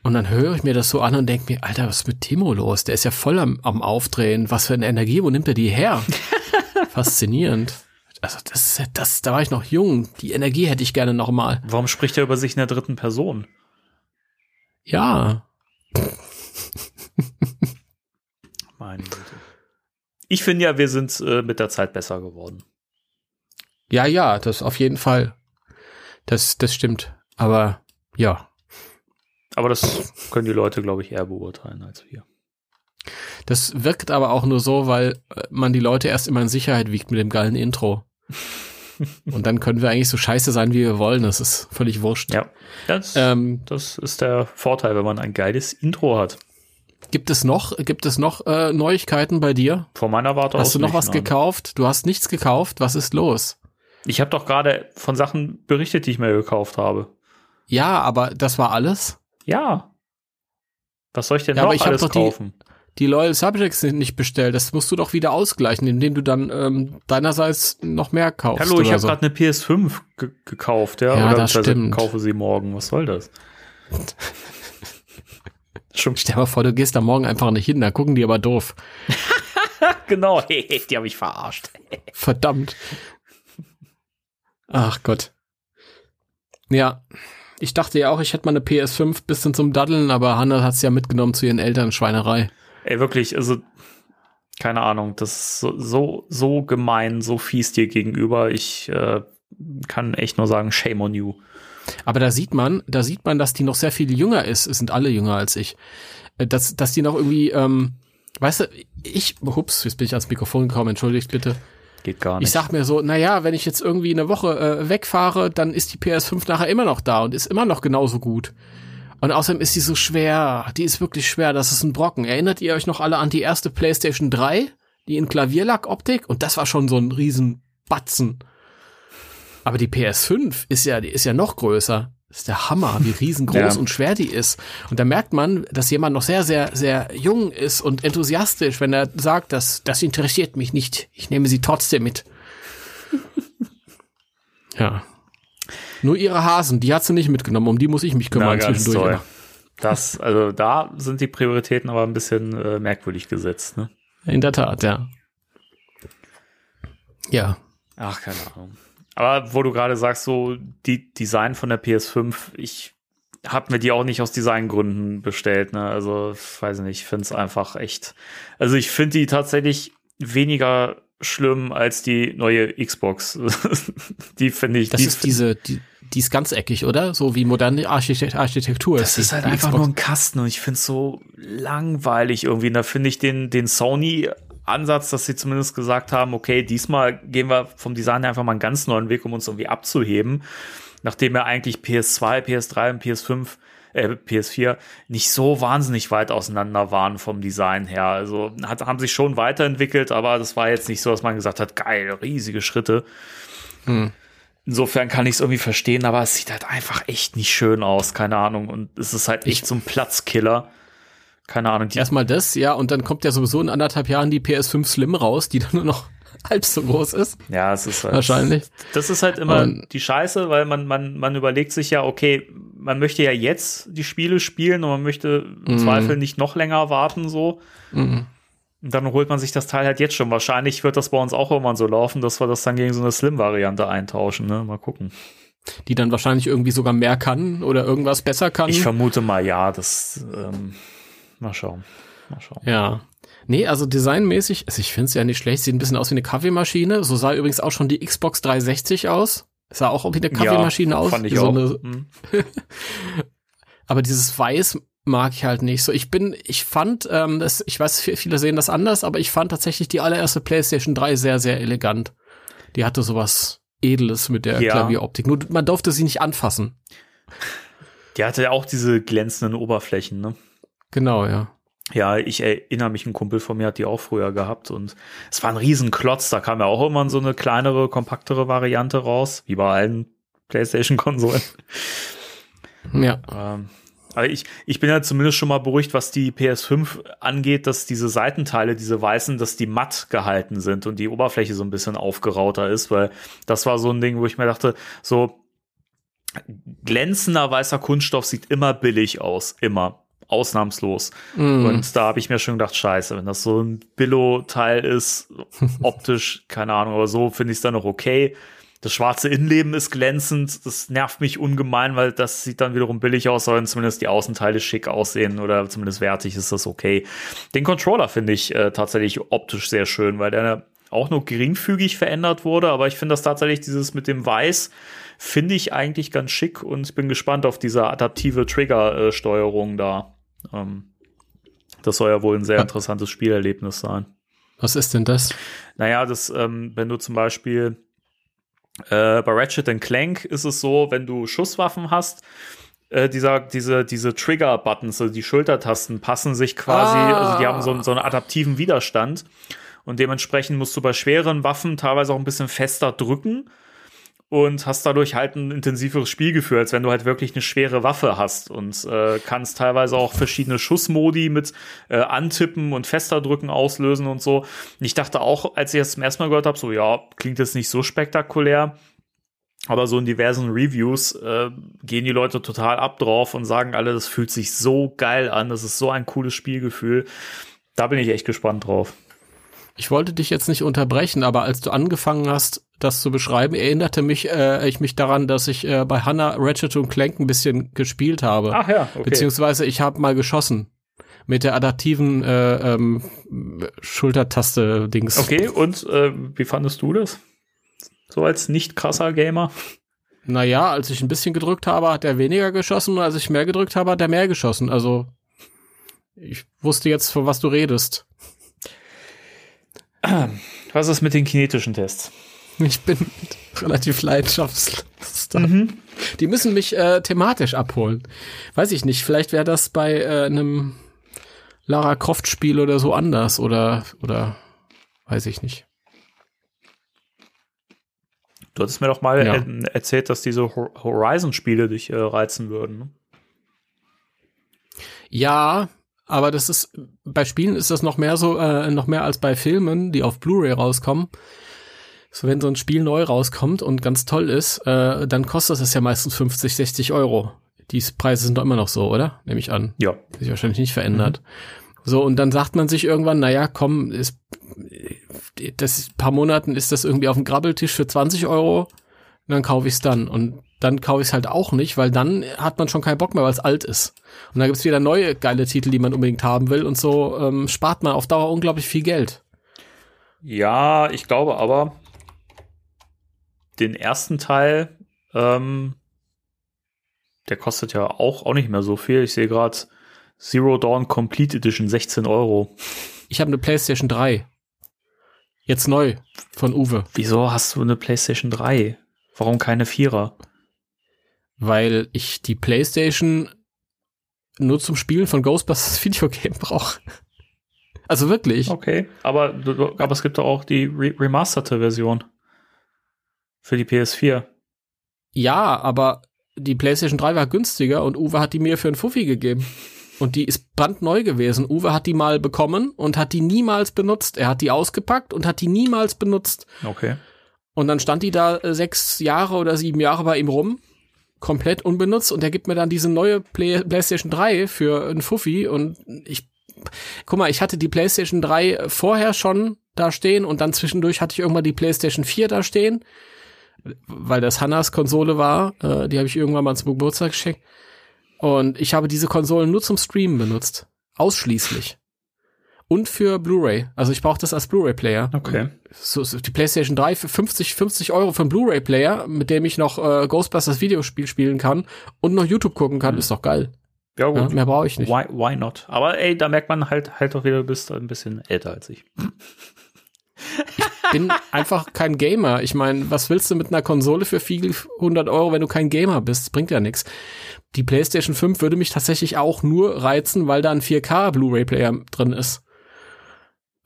Und dann höre ich mir das so an und denke mir, Alter, was ist mit Timo los? Der ist ja voll am, am Aufdrehen. Was für eine Energie, wo nimmt er die her? Faszinierend. Also das, das, da war ich noch jung. Die Energie hätte ich gerne noch mal. Warum spricht er über sich in der dritten Person? Ja, Meine Güte. Ich finde ja, wir sind äh, mit der Zeit besser geworden. ja, ja, das auf jeden Fall. Das, das stimmt. Aber ja, Aber das können die Leute, glaube ich, eher beurteilen als wir. das wirkt aber auch nur so, weil äh, man die Leute erst immer in Sicherheit wiegt mit dem geilen Intro. Und dann können wir eigentlich so scheiße sein, wie wir wollen. Das ist völlig wurscht. Ja, das, Ähm, das ist der Vorteil, wenn man ein geiles Intro hat. gibt es noch, gibt es noch äh, Neuigkeiten bei dir? Von meiner Warte aus. Hast du noch was gekauft? Du hast nichts gekauft. Was ist los? Ich habe doch gerade von Sachen berichtet, die ich mir gekauft habe. Ja, aber das war alles? Ja. Was soll ich denn Ja, noch ich alles doch die- kaufen? Die Loyal Subjects sind nicht bestellt. Das musst du doch wieder ausgleichen, indem du dann ähm, deinerseits noch mehr kaufst. Hallo, ich habe so. gerade eine PS5 ge gekauft, ja. Ja, Oder das beziehungsweise stimmt. kaufe sie morgen. Was soll das? Schon Stell dir mal vor, du gehst da morgen einfach nicht hin, da gucken die aber doof. genau, die habe ich verarscht. Verdammt. Ach Gott. Ja. Ich dachte ja auch, ich hätte mal eine PS5 bisschen zum Daddeln, aber Hanna hat's ja mitgenommen zu ihren Eltern, Schweinerei. Ey, wirklich, also keine Ahnung, das ist so, so, so gemein, so fies dir gegenüber. Ich äh, kann echt nur sagen, shame on you. Aber da sieht man, da sieht man, dass die noch sehr viel jünger ist. Es sind alle jünger als ich. Äh, Dass, dass die noch irgendwie, ähm, weißt du, ich, hups, jetzt bin ich ans Mikrofon gekommen, entschuldigt bitte. Geht gar nicht. Ich sag mir so, na ja, wenn ich jetzt irgendwie eine Woche äh, wegfahre, dann ist die PS5 nachher immer noch da und ist immer noch genauso gut. Und außerdem ist sie so schwer. Die ist wirklich schwer. Das ist ein Brocken. Erinnert ihr euch noch alle an die erste PlayStation 3? Die in Klavierlack-Optik? Und das war schon so ein riesen Batzen. Aber die PS5 ist ja, die ist ja noch größer. Das ist der Hammer, wie riesengroß Ja. und schwer die ist. Und da merkt man, dass jemand noch sehr, sehr, sehr jung ist und enthusiastisch, wenn er sagt, das, das interessiert mich nicht. Ich nehme sie trotzdem mit. ja. Nur ihre Hasen, die hat sie nicht mitgenommen, um die muss ich mich kümmern Na, zwischendurch. Das, also da sind die Prioritäten aber ein bisschen äh, merkwürdig gesetzt, ne? In der Tat, ja. Ja. Ach, keine Ahnung. Aber wo du gerade sagst, so die Design von der PS5, ich habe mir die auch nicht aus Designgründen bestellt, ne? Also, ich weiß nicht, ich finde es einfach echt. Also, ich finde die tatsächlich weniger schlimm als die neue Xbox. die finde ich. Das die ist diese, die, die ist ganz eckig, oder? So wie moderne Architekt Architektur. Das die- ist halt einfach Xbox. nur ein Kasten und ich finde es so langweilig irgendwie. Und da finde ich den, den Sony-Ansatz, dass sie zumindest gesagt haben, okay, diesmal gehen wir vom Design her einfach mal einen ganz neuen Weg, um uns irgendwie abzuheben. Nachdem ja eigentlich PS2, PS3 und PS5, äh, PS4 nicht so wahnsinnig weit auseinander waren vom Design her. Also hat, haben sich schon weiterentwickelt, aber das war jetzt nicht so, dass man gesagt hat, geil, riesige Schritte. Insofern kann ich es irgendwie verstehen, aber es sieht halt einfach echt nicht schön aus, keine Ahnung. Und es ist halt echt so ein Platzkiller. Keine Ahnung. Erstmal das, ja, und dann kommt ja sowieso in anderthalb Jahren die PS5 Slim raus, die dann nur noch halb so groß ist. ja, es ist halt, Wahrscheinlich. Das ist halt immer Und- die Scheiße, weil man, man, man überlegt sich ja, okay, man möchte ja jetzt die Spiele spielen und man möchte im Zweifel nicht noch länger warten, so. Mhm. Und dann holt man sich das Teil halt jetzt schon. Wahrscheinlich wird das bei uns auch irgendwann so laufen, dass wir das dann gegen so eine Slim-Variante eintauschen, ne? Mal gucken. Die dann wahrscheinlich irgendwie sogar mehr kann oder irgendwas besser kann. Ich vermute mal ja, das, ähm, mal schauen. Mal schauen. Ja. Nee, also designmäßig, also ich finde es ja nicht schlecht, sieht ein bisschen aus wie eine Kaffeemaschine. So sah übrigens auch schon die Xbox 360 aus. Sah auch wie eine Kaffeemaschine aus. Fand ich so auch. Eine, Hm. aber dieses Weiß mag ich halt nicht so. Ich bin, ich fand, ähm, das, ich weiß, vi- viele sehen das anders, aber ich fand tatsächlich die allererste PlayStation 3 sehr, sehr elegant. Die hatte sowas Edles mit der Ja. Klavieroptik. Nur man durfte sie nicht anfassen. Die hatte ja auch diese glänzenden Oberflächen, ne? Genau, ja. Ja, ich erinnere mich, ein Kumpel von mir hat die auch früher gehabt und es war ein Riesenklotz. Da kam ja auch immer so eine kleinere, kompaktere Variante raus, wie bei allen PlayStation-Konsolen. Ja. Ähm, aber ich, ich bin ja zumindest schon mal beruhigt, was die PS5 angeht, dass diese Seitenteile, diese weißen, dass die matt gehalten sind und die Oberfläche so ein bisschen aufgerauter ist, weil das war so ein Ding, wo ich mir dachte, so glänzender weißer Kunststoff sieht immer billig aus, immer. Ausnahmslos. Mm. Und da habe ich mir schon gedacht, scheiße, wenn das so ein Billo-Teil ist, optisch, keine Ahnung, aber so finde ich es dann noch okay. Das schwarze Innenleben ist glänzend, das nervt mich ungemein, weil das sieht dann wiederum billig aus, sollen zumindest die Außenteile schick aussehen oder zumindest wertig ist das okay. Den Controller finde ich äh, tatsächlich optisch sehr schön, weil der auch nur geringfügig verändert wurde, aber ich finde das tatsächlich dieses mit dem Weiß finde ich eigentlich ganz schick und ich bin gespannt auf diese adaptive Trigger-Steuerung da. Ähm, das soll ja wohl ein sehr interessantes Spielerlebnis sein. Was ist denn das? Naja, das, ähm, wenn du zum Beispiel äh, bei Ratchet Clank ist es so, wenn du Schusswaffen hast, äh, dieser, diese, diese Trigger-Buttons, also die Schultertasten, passen sich quasi, Ah. also die haben so, einen- so einen adaptiven Widerstand. Und dementsprechend musst du bei schweren Waffen teilweise auch ein bisschen fester drücken. Und hast dadurch halt ein intensiveres Spielgefühl, als wenn du halt wirklich eine schwere Waffe hast und äh, kannst teilweise auch verschiedene Schussmodi mit äh, Antippen und fester drücken auslösen und so. Und ich dachte auch, als ich das zum ersten Mal gehört habe, so ja, klingt jetzt nicht so spektakulär. Aber so in diversen Reviews äh, gehen die Leute total ab drauf und sagen alle, das fühlt sich so geil an, das ist so ein cooles Spielgefühl. Da bin ich echt gespannt drauf. Ich wollte dich jetzt nicht unterbrechen, aber als du angefangen hast, das zu beschreiben, erinnerte mich äh, ich mich daran, dass ich äh, bei Hannah Ratchet und Clank ein bisschen gespielt habe. Ach ja, okay. Beziehungsweise ich habe mal geschossen mit der adaptiven äh, ähm, Schultertaste-Dings. Okay, und äh, wie fandest du das? So als nicht krasser Gamer? Naja, als ich ein bisschen gedrückt habe, hat er weniger geschossen und als ich mehr gedrückt habe, hat er mehr geschossen. Also ich wusste jetzt, von was du redest. Was ist mit den kinetischen Tests? Ich bin relativ leidenschaftslos. Mhm. Die müssen mich äh, thematisch abholen. Weiß ich nicht, vielleicht wäre das bei äh, einem Lara Croft Spiel oder so anders oder oder weiß ich nicht. Du hattest mir doch mal ja. erzählt, dass diese Horizon-Spiele dich äh, reizen würden. Ne? Ja, aber das ist bei Spielen ist das noch mehr so, äh, noch mehr als bei Filmen, die auf Blu-ray rauskommen. So, wenn so ein Spiel neu rauskommt und ganz toll ist, äh, dann kostet es ja meistens 50, 60 Euro. Die Preise sind doch immer noch so, oder? Nehme ich an. Ja. Sich wahrscheinlich nicht verändert. Mhm. So, und dann sagt man sich irgendwann, na ja, komm, ist, das paar Monaten ist das irgendwie auf dem Grabbeltisch für 20 Euro, und dann kaufe ich es dann. Und dann kaufe ich es halt auch nicht, weil dann hat man schon keinen Bock mehr, weil es alt ist. Und dann gibt's wieder neue geile Titel, die man unbedingt haben will. Und so ähm, spart man auf Dauer unglaublich viel Geld. Ja, ich glaube aber, den ersten Teil, ähm, der kostet ja auch, auch nicht mehr so viel. Ich sehe gerade Zero Dawn Complete Edition 16 Euro. Ich habe eine PlayStation 3. Jetzt neu von Uwe. Wieso hast du eine PlayStation 3? Warum keine Vierer? Weil ich die PlayStation nur zum Spielen von Ghostbusters Videogame brauche. Also wirklich. Okay, aber, aber es gibt doch auch die remasterte Version. Für die PS4. Ja, aber die PlayStation 3 war günstiger und Uwe hat die mir für einen Fuffi gegeben. Und die ist brandneu gewesen. Uwe hat die mal bekommen und hat die niemals benutzt. Er hat die ausgepackt und hat die niemals benutzt. Okay. Und dann stand die da äh, sechs Jahre oder sieben Jahre bei ihm rum, komplett unbenutzt. Und er gibt mir dann diese neue Play PlayStation 3 für einen Fuffi. Und ich, guck mal, ich hatte die PlayStation 3 vorher schon da stehen und dann zwischendurch hatte ich irgendwann die PlayStation 4 da stehen weil das Hannas Konsole war. Äh, die habe ich irgendwann mal zum Geburtstag geschenkt. Und ich habe diese Konsolen nur zum Streamen benutzt. Ausschließlich. Und für Blu-ray. Also ich brauche das als Blu-ray-Player. Okay. So, so die PlayStation 3 für 50, 50 Euro für einen Blu-ray-Player, mit dem ich noch äh, Ghostbusters Videospiel spielen kann und noch YouTube gucken kann, mhm. ist doch geil. Ja, gut. Ja, mehr brauche ich nicht. Why, why not? Aber ey, da merkt man halt halt doch wieder, du bist ein bisschen älter als ich. Ich bin einfach kein Gamer. Ich meine, was willst du mit einer Konsole für viel 100 Euro, wenn du kein Gamer bist? Das bringt ja nichts. Die PlayStation 5 würde mich tatsächlich auch nur reizen, weil da ein 4K Blu-ray-Player drin ist.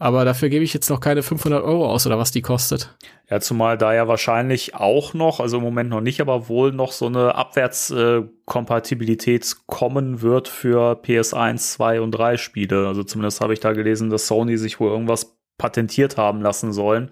Aber dafür gebe ich jetzt noch keine 500 Euro aus oder was die kostet. Ja, zumal da ja wahrscheinlich auch noch, also im Moment noch nicht, aber wohl noch so eine Abwärtskompatibilität kommen wird für PS1, 2 und 3 Spiele. Also zumindest habe ich da gelesen, dass Sony sich wohl irgendwas patentiert haben lassen sollen.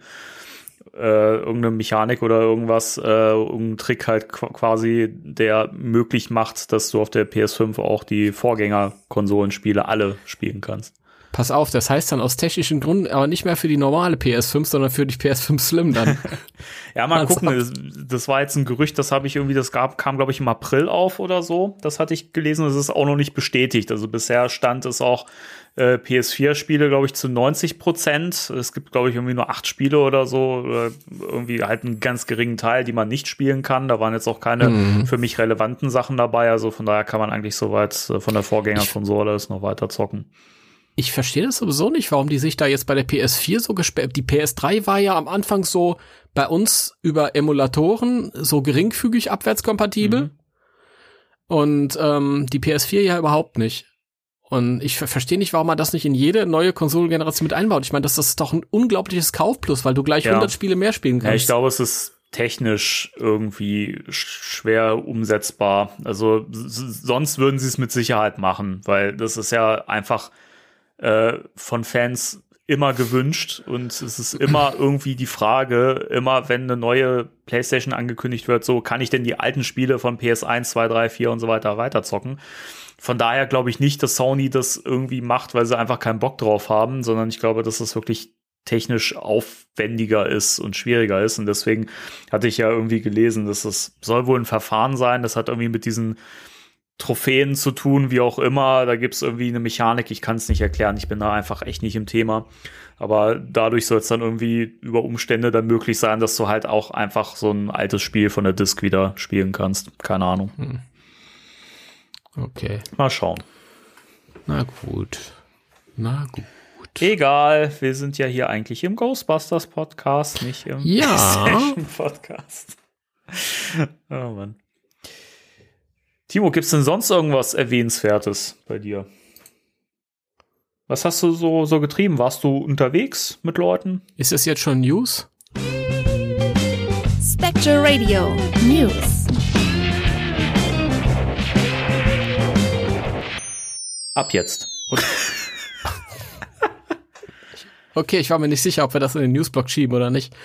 Äh, irgendeine Mechanik oder irgendwas, äh, irgendein Trick halt quasi, der möglich macht, dass du auf der PS5 auch die Vorgängerkonsolenspiele alle spielen kannst. Pass auf, das heißt dann aus technischen Gründen aber nicht mehr für die normale PS5, sondern für die PS5 Slim dann. ja, mal gucken. Das, das, war jetzt ein Gerücht, das habe ich irgendwie, das gab, kam, glaube ich, im April auf oder so. Das hatte ich gelesen, das ist auch noch nicht bestätigt. Also bisher stand es auch äh, PS4-Spiele, glaube ich, zu 90 Prozent. Es gibt, glaube ich, irgendwie nur acht Spiele oder so. Oder irgendwie halt einen ganz geringen Teil, die man nicht spielen kann. Da waren jetzt auch keine mhm. für mich relevanten Sachen dabei. Also von daher kann man eigentlich soweit äh, von der Vorgängerkonsole es noch weiter zocken. Ich verstehe das sowieso nicht, warum die sich da jetzt bei der PS4 so gesperrt. Die PS3 war ja am Anfang so bei uns über Emulatoren so geringfügig abwärtskompatibel. Mhm. Und ähm, die PS4 ja überhaupt nicht. Und ich verstehe nicht, warum man das nicht in jede neue Konsolengeneration mit einbaut. Ich meine, das ist doch ein unglaubliches Kaufplus, weil du gleich ja. 100 Spiele mehr spielen kannst. Ja, ich glaube, es ist technisch irgendwie schwer umsetzbar. Also sonst würden sie es mit Sicherheit machen, weil das ist ja einfach äh, von Fans immer gewünscht und es ist immer irgendwie die Frage, immer wenn eine neue PlayStation angekündigt wird, so kann ich denn die alten Spiele von PS1, 2, 3, 4 und so weiter weiterzocken. Von daher glaube ich nicht, dass Sony das irgendwie macht, weil sie einfach keinen Bock drauf haben, sondern ich glaube, dass das wirklich technisch aufwendiger ist und schwieriger ist. Und deswegen hatte ich ja irgendwie gelesen, dass das soll wohl ein Verfahren sein. Das hat irgendwie mit diesen Trophäen zu tun, wie auch immer. Da gibt es irgendwie eine Mechanik, ich kann es nicht erklären. Ich bin da einfach echt nicht im Thema. Aber dadurch soll es dann irgendwie über Umstände dann möglich sein, dass du halt auch einfach so ein altes Spiel von der Disk wieder spielen kannst. Keine Ahnung. Hm. Okay. Mal schauen. Na gut. Na gut. Egal, wir sind ja hier eigentlich im Ghostbusters Podcast, nicht im ja. Podcast. oh Mann. Timo, gibt's denn sonst irgendwas Erwähnenswertes bei dir? Was hast du so, so getrieben? Warst du unterwegs mit Leuten? Ist es jetzt schon News? Spectre Radio News. Ab jetzt. okay, ich war mir nicht sicher, ob wir das in den Newsblock schieben oder nicht.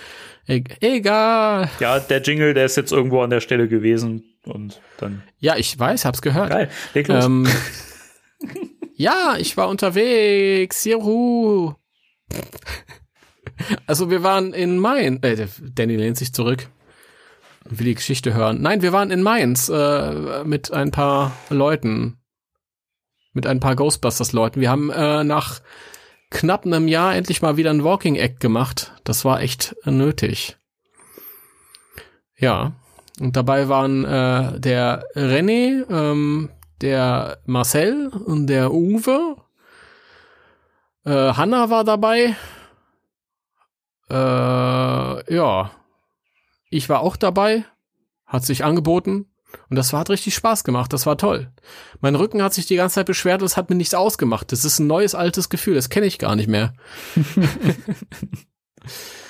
E egal. Ja, der Jingle, der ist jetzt irgendwo an der Stelle gewesen und dann. Ja, ich weiß, hab's gehört. Geil, leg los. Ähm, ja, ich war unterwegs. Juhu. Also wir waren in Mainz. Äh, Danny lehnt sich zurück und will die Geschichte hören. Nein, wir waren in Mainz äh, mit ein paar Leuten. Mit ein paar Ghostbusters-Leuten. Wir haben äh, nach knapp einem Jahr endlich mal wieder ein Walking Act gemacht. Das war echt nötig. Ja. Und dabei waren äh, der René, ähm, der Marcel und der Uwe. Äh, Hanna war dabei. Äh, ja. Ich war auch dabei. Hat sich angeboten. Und das war, hat richtig Spaß gemacht. Das war toll. Mein Rücken hat sich die ganze Zeit beschwert und es hat mir nichts ausgemacht. Das ist ein neues, altes Gefühl. Das kenne ich gar nicht mehr.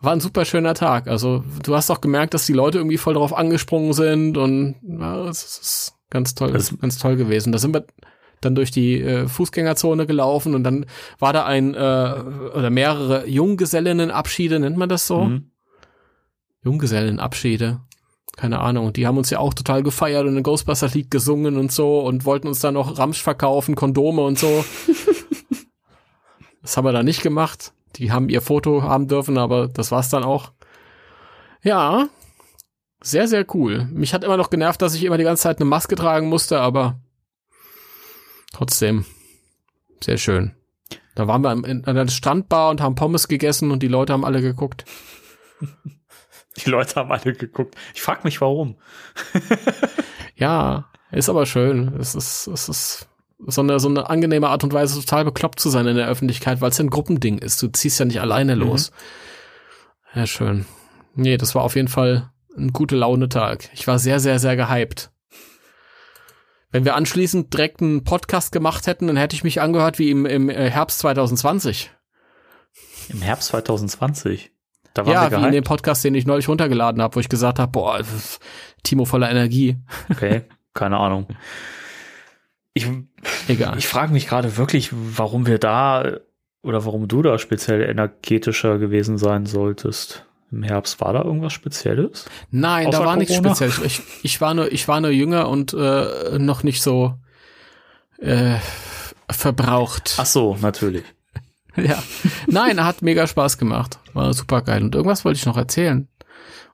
war ein super schöner Tag. Also du hast auch gemerkt, dass die Leute irgendwie voll drauf angesprungen sind und ja, es ist ganz toll, das ganz toll gewesen. Da sind wir dann durch die äh, Fußgängerzone gelaufen und dann war da ein äh, oder mehrere Junggesellinnenabschiede, nennt man das so? Mhm. Junggesellenabschiede. Keine Ahnung. Die haben uns ja auch total gefeiert und ein Ghostbusters-Lied gesungen und so und wollten uns dann noch Ramsch verkaufen, Kondome und so. das haben wir da nicht gemacht. Die haben ihr Foto haben dürfen, aber das war's dann auch. Ja, sehr, sehr cool. Mich hat immer noch genervt, dass ich immer die ganze Zeit eine Maske tragen musste, aber trotzdem sehr schön. Da waren wir in einer Strandbar und haben Pommes gegessen und die Leute haben alle geguckt. Die Leute haben alle geguckt. Ich frag mich, warum. ja, ist aber schön. Es ist, es ist so eine, so eine angenehme Art und Weise, total bekloppt zu sein in der Öffentlichkeit, weil es ein Gruppending ist. Du ziehst ja nicht alleine mhm. los. Ja, schön. Nee, das war auf jeden Fall ein gute Laune-Tag. Ich war sehr, sehr, sehr gehypt. Wenn wir anschließend direkt einen Podcast gemacht hätten, dann hätte ich mich angehört wie im, im äh, Herbst 2020. Im Herbst 2020? Da waren ja, wir wie in dem Podcast, den ich neulich runtergeladen habe, wo ich gesagt habe, boah, Timo voller Energie. Okay, keine Ahnung. Ich, Egal. Ich frage mich gerade wirklich, warum wir da oder warum du da speziell energetischer gewesen sein solltest. Im Herbst war da irgendwas Spezielles? Nein, Außer da war Corona? nichts Spezielles. Ich, ich war nur, ich war nur jünger und äh, noch nicht so äh, verbraucht. Ach so, natürlich. ja. Nein, hat mega Spaß gemacht. War super geil. Und irgendwas wollte ich noch erzählen.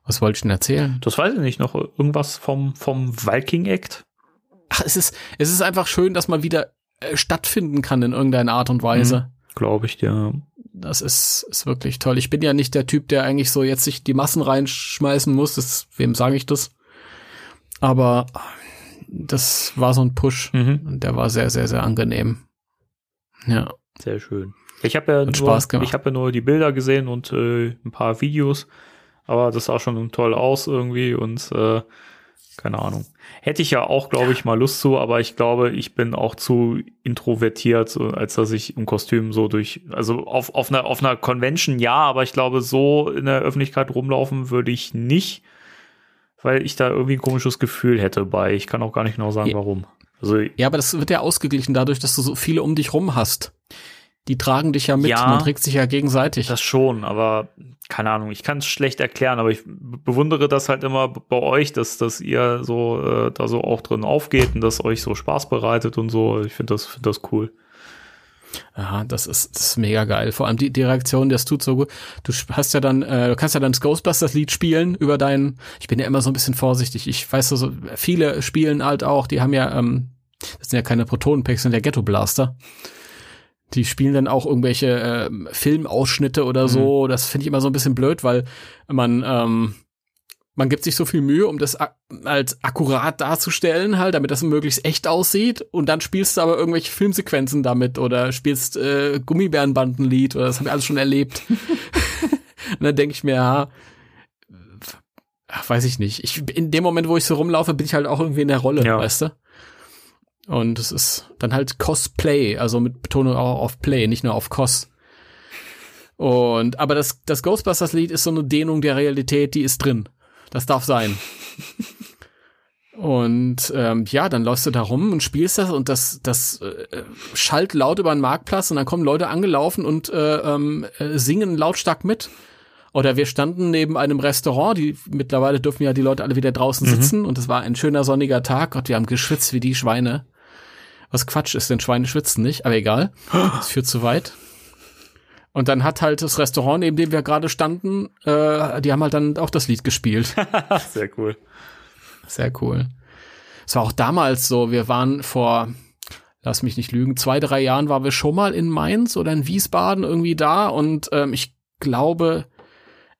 Was wollte ich denn erzählen? Das weiß ich nicht. Noch irgendwas vom, vom Viking Act? Ach, es ist, es ist einfach schön, dass man wieder äh, stattfinden kann in irgendeiner Art und Weise. Mhm, Glaube ich, ja. Das ist, ist wirklich toll. Ich bin ja nicht der Typ, der eigentlich so jetzt sich die Massen reinschmeißen muss. Das, wem sage ich das? Aber das war so ein Push. Mhm. Und der war sehr, sehr, sehr angenehm. Ja. Sehr schön. Ich habe ja, nur, ich hab ja nur die Bilder gesehen und äh, ein paar Videos, aber das sah schon toll aus irgendwie und äh, keine Ahnung. Hätte ich ja auch, glaube ich, mal Lust zu, aber ich glaube, ich bin auch zu introvertiert, als dass ich im Kostüm so durch, also auf, auf, einer, auf einer Convention ja, aber ich glaube, so in der Öffentlichkeit rumlaufen würde ich nicht, weil ich da irgendwie ein komisches Gefühl hätte bei. Ich kann auch gar nicht genau sagen, ja. warum. Also, ja, aber das wird ja ausgeglichen dadurch, dass du so viele um dich rum hast. Die tragen dich ja mit, Ja. man trägt sich ja gegenseitig. Das schon, aber keine Ahnung, ich kann es schlecht erklären, aber ich bewundere das halt immer bei euch, dass, dass ihr so äh, da so auch drin aufgeht und das euch so Spaß bereitet und so. Ich finde das, find das cool. Ja, das ist, das ist mega geil. Vor allem die, die Reaktion, das tut so gut. Du hast ja dann, äh, du kannst ja dann das Ghostbusters-Lied spielen über deinen. Ich bin ja immer so ein bisschen vorsichtig. Ich weiß so, so viele spielen halt auch, die haben ja, ähm, das sind ja keine Protonenpacks, sind ja Ghetto Blaster. Die spielen dann auch irgendwelche ähm, Filmausschnitte oder so. Das finde ich immer so ein bisschen blöd, weil man, ähm, man gibt sich so viel Mühe, um das als akkurat darzustellen, halt, damit das möglichst echt aussieht. Und dann spielst du aber irgendwelche Filmsequenzen damit oder spielst äh, Gummibärenbandenlied oder das habe ich alles schon erlebt. Und dann denke ich mir, ja, ach, weiß ich nicht. Ich, in dem Moment, wo ich so rumlaufe, bin ich halt auch irgendwie in der Rolle, Ja. weißt du? Und es ist dann halt Cosplay, also mit Betonung auch auf Play, nicht nur auf Cos. Und, aber das, das Ghostbusters-Lied ist so eine Dehnung der Realität, die ist drin. Das darf sein. Und ähm, ja, dann läufst du da rum und spielst das und das, das äh, schallt laut über den Marktplatz und dann kommen Leute angelaufen und äh, ähm, äh, singen lautstark mit. Oder wir standen neben einem Restaurant, die mittlerweile dürfen ja die Leute alle wieder draußen sitzen und es war ein schöner sonniger Tag. Gott, wir haben geschwitzt wie die Schweine. Was Quatsch ist, denn Schweine schwitzen nicht, aber egal. Das führt zu weit. Und dann hat halt das Restaurant, neben dem wir gerade standen, äh, die haben halt dann auch das Lied gespielt. Sehr cool. Sehr cool. Es war auch damals so, wir waren vor, lass mich nicht lügen, zwei, drei Jahren waren wir schon mal in Mainz oder in Wiesbaden irgendwie da und ähm, ich glaube,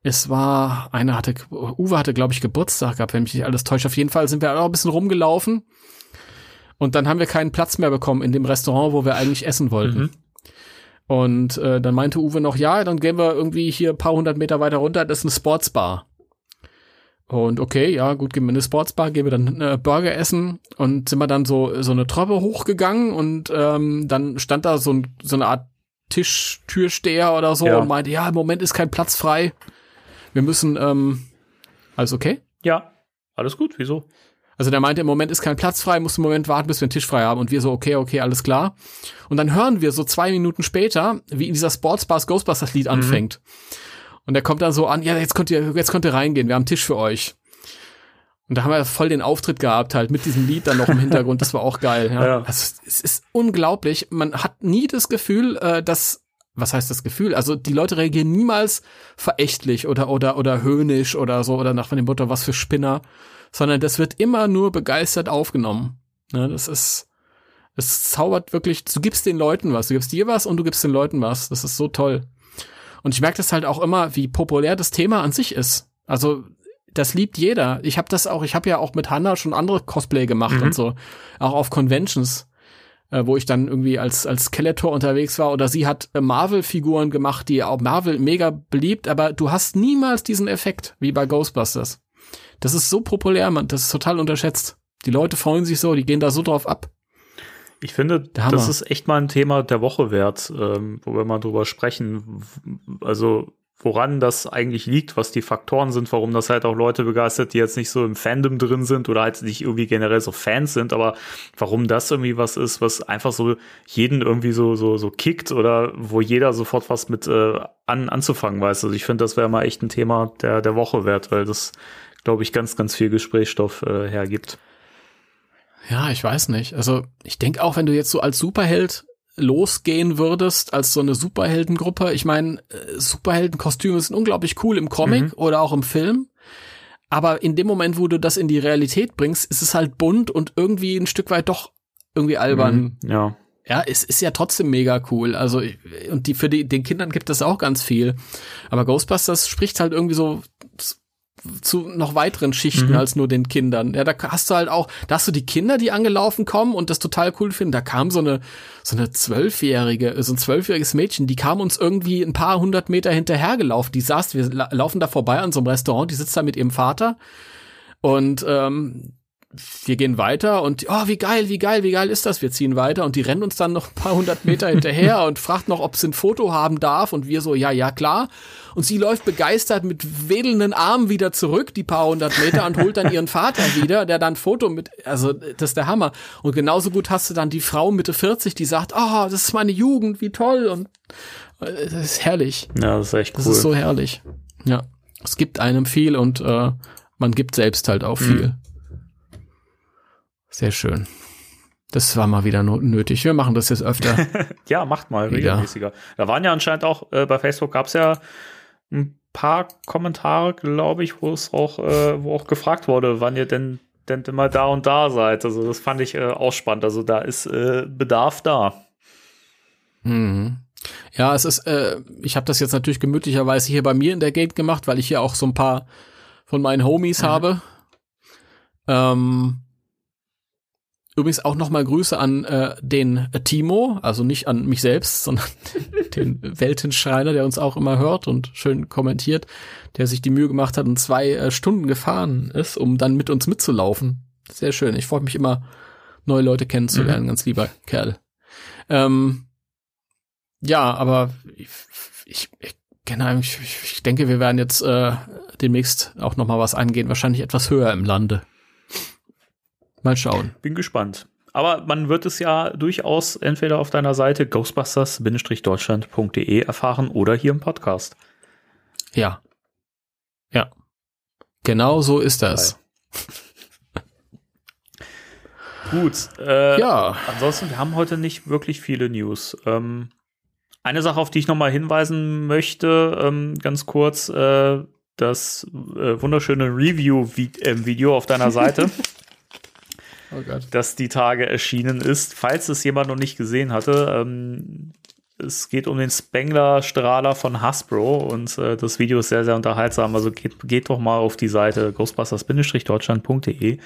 es war, einer hatte, Uwe hatte, glaube ich, Geburtstag gehabt, wenn mich nicht alles täuscht. Auf jeden Fall sind wir auch ein bisschen rumgelaufen und dann haben wir keinen Platz mehr bekommen in dem Restaurant, wo wir eigentlich essen wollten. Mhm. Und äh, dann meinte Uwe noch, ja, dann gehen wir irgendwie hier ein paar hundert Meter weiter runter, das ist eine Sportsbar. Und okay, ja, gut, gehen wir in eine Sportsbar, gehen wir dann äh, Burger essen und sind wir dann so so eine Treppe hochgegangen und ähm, dann stand da so, ein, so eine Art Tischtürsteher oder so Ja. und meinte, ja, im Moment ist kein Platz frei. Wir müssen, ähm, alles okay? Ja, alles gut. Wieso? Also der meinte, im Moment ist kein Platz frei, muss einen Moment warten, bis wir einen Tisch frei haben. Und wir so, okay, okay, alles klar. Und dann hören wir so zwei Minuten später, wie in dieser Sportsbars Ghostbusters Lied anfängt. Und der kommt dann so an, ja, jetzt könnt ihr, jetzt könnt ihr reingehen, wir haben einen Tisch für euch. Und da haben wir voll den Auftritt gehabt, halt, mit diesem Lied dann noch im Hintergrund. Das war auch geil. Ja. Ja. Also, es ist unglaublich. Man hat nie das Gefühl, äh, dass was heißt das Gefühl? Also die Leute reagieren niemals verächtlich oder oder oder höhnisch oder so oder nach dem Motto was für Spinner, sondern das wird immer nur begeistert aufgenommen. Ne, das ist es zaubert wirklich, du gibst den Leuten was, du gibst dir was und du gibst den Leuten was. Das ist so toll. Und ich merke das halt auch immer, wie populär das Thema an sich ist. Also das liebt jeder. Ich habe das auch, ich habe ja auch mit Hannah schon andere Cosplay gemacht Mhm. und so, auch auf Conventions, äh, wo ich dann irgendwie als als Skeletor unterwegs war oder sie hat äh, Marvel-Figuren gemacht, die auch Marvel mega beliebt, aber du hast niemals diesen Effekt wie bei Ghostbusters. Das ist so populär, man, das ist total unterschätzt. Die Leute freuen sich so, die gehen da so drauf ab. Ich finde, das ist echt mal ein Thema der Woche wert, ähm, wo wir mal drüber sprechen. Also, woran das eigentlich liegt, was die Faktoren sind, warum das halt auch Leute begeistert, die jetzt nicht so im Fandom drin sind oder halt nicht irgendwie generell so Fans sind, aber warum das irgendwie was ist, was einfach so jeden irgendwie so, so, so kickt oder wo jeder sofort was mit äh, an, anzufangen weiß. Also, ich finde, das wäre mal echt ein Thema der, der Woche wert, weil das, glaube ich, ganz, ganz viel Gesprächsstoff äh, hergibt. Ja, ich weiß nicht. Also ich denke auch, wenn du jetzt so als Superheld losgehen würdest, als so eine Superheldengruppe, ich meine, äh, Superheldenkostüme sind unglaublich cool im Comic Mhm. oder auch im Film. Aber in dem Moment, wo du das in die Realität bringst, ist es halt bunt und irgendwie ein Stück weit doch irgendwie albern. Mhm, Ja. Ja, es ist ja trotzdem mega cool. Also, und die, für die, den Kindern gibt es auch ganz viel. Aber Ghostbusters spricht halt irgendwie so zu noch weiteren Schichten Mhm. als nur den Kindern. Ja, da hast du halt auch, da hast du die Kinder, die angelaufen kommen und das total cool finden. Da kam so eine, so eine zwölfjährige, so ein zwölfjähriges Mädchen, die kam uns irgendwie ein paar hundert Meter hinterhergelaufen. Die saß, wir la laufen da vorbei an so einem Restaurant, die sitzt da mit ihrem Vater und ähm, wir gehen weiter und oh, wie geil, wie geil, wie geil ist das? Wir ziehen weiter und die rennen uns dann noch ein paar hundert Meter hinterher und fragt noch, ob sie ein Foto haben darf und wir so, ja, ja, klar. Und sie läuft begeistert mit wedelnden Armen wieder zurück, die paar hundert Meter und holt dann ihren Vater wieder, der dann ein Foto mit, also das ist der Hammer. Und genauso gut hast du dann die Frau Mitte 40, die sagt, oh, das ist meine Jugend, wie toll und äh, das ist herrlich. Ja, das ist echt cool. Das ist so herrlich. Ja, es gibt einem viel und äh, man gibt selbst halt auch viel. Mhm. Sehr schön. Das war mal wieder nötig. Wir machen das jetzt öfter. ja, macht mal wieder. regelmäßiger. Da waren ja anscheinend auch, äh, bei Facebook gab es ja ein paar Kommentare, glaube ich, wo es auch, äh, wo auch gefragt wurde, wann ihr denn, denn immer da und da seid. Also das fand ich äh, auch spannend. Also da ist äh, Bedarf da. Mhm. Ja, es ist, äh, ich habe das jetzt natürlich gemütlicherweise hier bei mir in der Gate gemacht, weil ich hier auch so ein paar von meinen Homies mhm. habe. Ähm, Übrigens auch nochmal Grüße an äh, den äh, Timo, also nicht an mich selbst, sondern den Weltenschreiner, der uns auch immer hört und schön kommentiert, der sich die Mühe gemacht hat und zwei äh, Stunden gefahren ist, um dann mit uns mitzulaufen. Sehr schön. Ich freue mich immer, neue Leute kennenzulernen, mhm. ganz lieber Kerl. Ähm, ja, aber ich, ich, ich, genau, ich, ich denke, wir werden jetzt äh, demnächst auch nochmal was angehen, wahrscheinlich etwas höher im Lande. Mal schauen. Bin gespannt. Aber man wird es ja durchaus entweder auf deiner Seite ghostbusters-deutschland.de erfahren oder hier im Podcast. Ja. Ja. Genau so ist das. Gut. Äh, ja. Ansonsten, wir haben heute nicht wirklich viele News. Ähm, eine Sache, auf die ich nochmal hinweisen möchte, ähm, ganz kurz, äh, das äh, wunderschöne Review-Video äh, auf deiner Seite. oh das die Tage erschienen ist. Falls es jemand noch nicht gesehen hatte, ähm, es geht um den Spengler-Strahler von Hasbro und äh, das Video ist sehr, sehr unterhaltsam. Also geht, geht doch mal auf die Seite ghostbusters-deutschland.de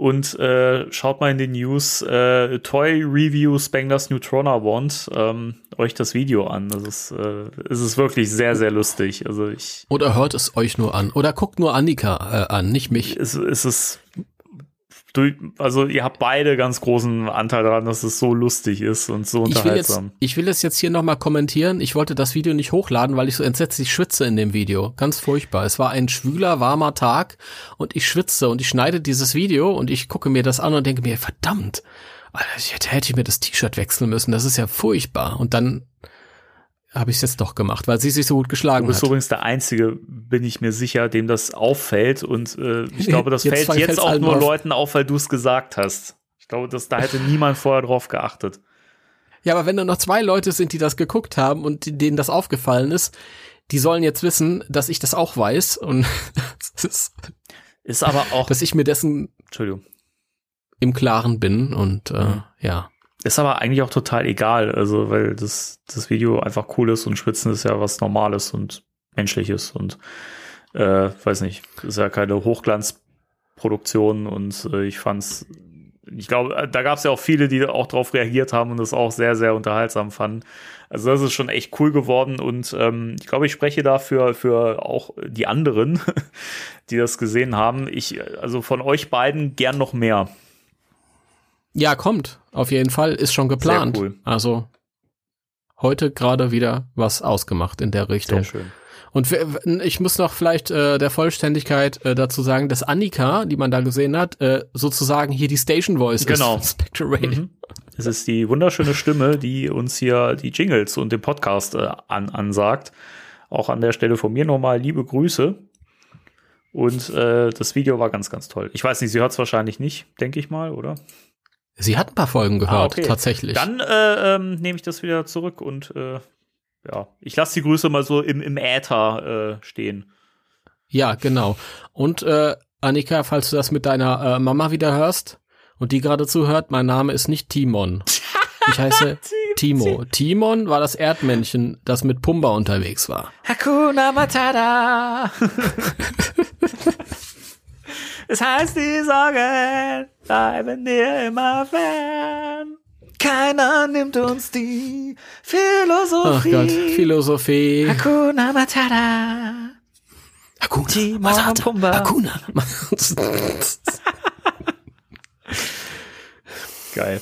und äh, schaut mal in den News äh, Toy Review Spenglers Neutrona Wand ähm, euch das Video an. Das ist, äh, es ist wirklich sehr, sehr lustig. Also ich oder hört es euch nur an oder guckt nur Annika äh, an, nicht mich. Es, es ist du, also ihr habt beide ganz großen Anteil daran, dass es so lustig ist und so unterhaltsam. Ich will, es jetzt hier nochmal kommentieren. Ich wollte das Video nicht hochladen, weil ich so entsetzlich schwitze in dem Video. Ganz furchtbar. Es war ein schwüler, warmer Tag und ich schwitze und ich schneide dieses Video und ich gucke mir das an und denke mir, verdammt, Alter, ich hätte ich mir das T-Shirt wechseln müssen. Das ist ja furchtbar. Und dann habe ich es jetzt doch gemacht, weil sie sich so gut geschlagen hat. Du bist hat. übrigens der Einzige, bin ich mir sicher, dem das auffällt. Und äh, ich glaube, das jetzt fällt jetzt auch nur auf. Leuten auf, weil du es gesagt hast. Ich glaube, dass, da hätte niemand vorher drauf geachtet. Ja, aber wenn da noch zwei Leute sind, die das geguckt haben und denen das aufgefallen ist, die sollen jetzt wissen, dass ich das auch weiß. Und ist, ist aber auch. Dass ich mir dessen Entschuldigung. im Klaren bin und äh, mhm. ja. Ist aber eigentlich auch total egal, also weil das, das Video einfach cool ist und Schwitzen ist ja was Normales und Menschliches und äh, weiß nicht, ist ja keine Hochglanzproduktion und äh, ich fand's, ich glaube, da gab es ja auch viele, die auch drauf reagiert haben und das auch sehr, sehr unterhaltsam fanden. Also das ist schon echt cool geworden und ähm, ich glaube, ich spreche dafür für auch die anderen, die das gesehen haben. Ich, also von euch beiden gern noch mehr. Ja, kommt. Auf jeden Fall. Ist schon geplant. Sehr cool. Also heute gerade wieder was ausgemacht in der Richtung. Sehr schön. Und ich muss noch vielleicht äh, der Vollständigkeit äh, dazu sagen, dass Annika, die man da gesehen hat, äh, sozusagen hier die Station Voice genau. ist. Spectre Mhm. Es ist die wunderschöne Stimme, die uns hier die Jingles und den Podcast äh, an, ansagt. Auch an der Stelle von mir nochmal liebe Grüße. Und äh, das Video war ganz, ganz toll. Ich weiß nicht, sie hört es wahrscheinlich nicht, denke ich mal, oder? Sie hat ein paar Folgen ah, gehört, ah, okay. tatsächlich. Dann äh, ähm, nehme ich das wieder zurück und äh, ja, ich lasse die Grüße mal so im, im Äther äh, stehen. Ja, genau. Und äh, Annika, falls du das mit deiner äh, Mama wieder hörst und die gerade zuhört, mein Name ist nicht Timon. Ich heiße Timo. Timon war das Erdmännchen, das mit Pumba unterwegs war. Hakuna Matata. Es heißt, die Sorgen bleiben dir immer fern. Keiner nimmt uns die Philosophie. Ach Gott, Philosophie. Hakuna Matata. Hakuna Matata. Pumba. Hakuna. Geil.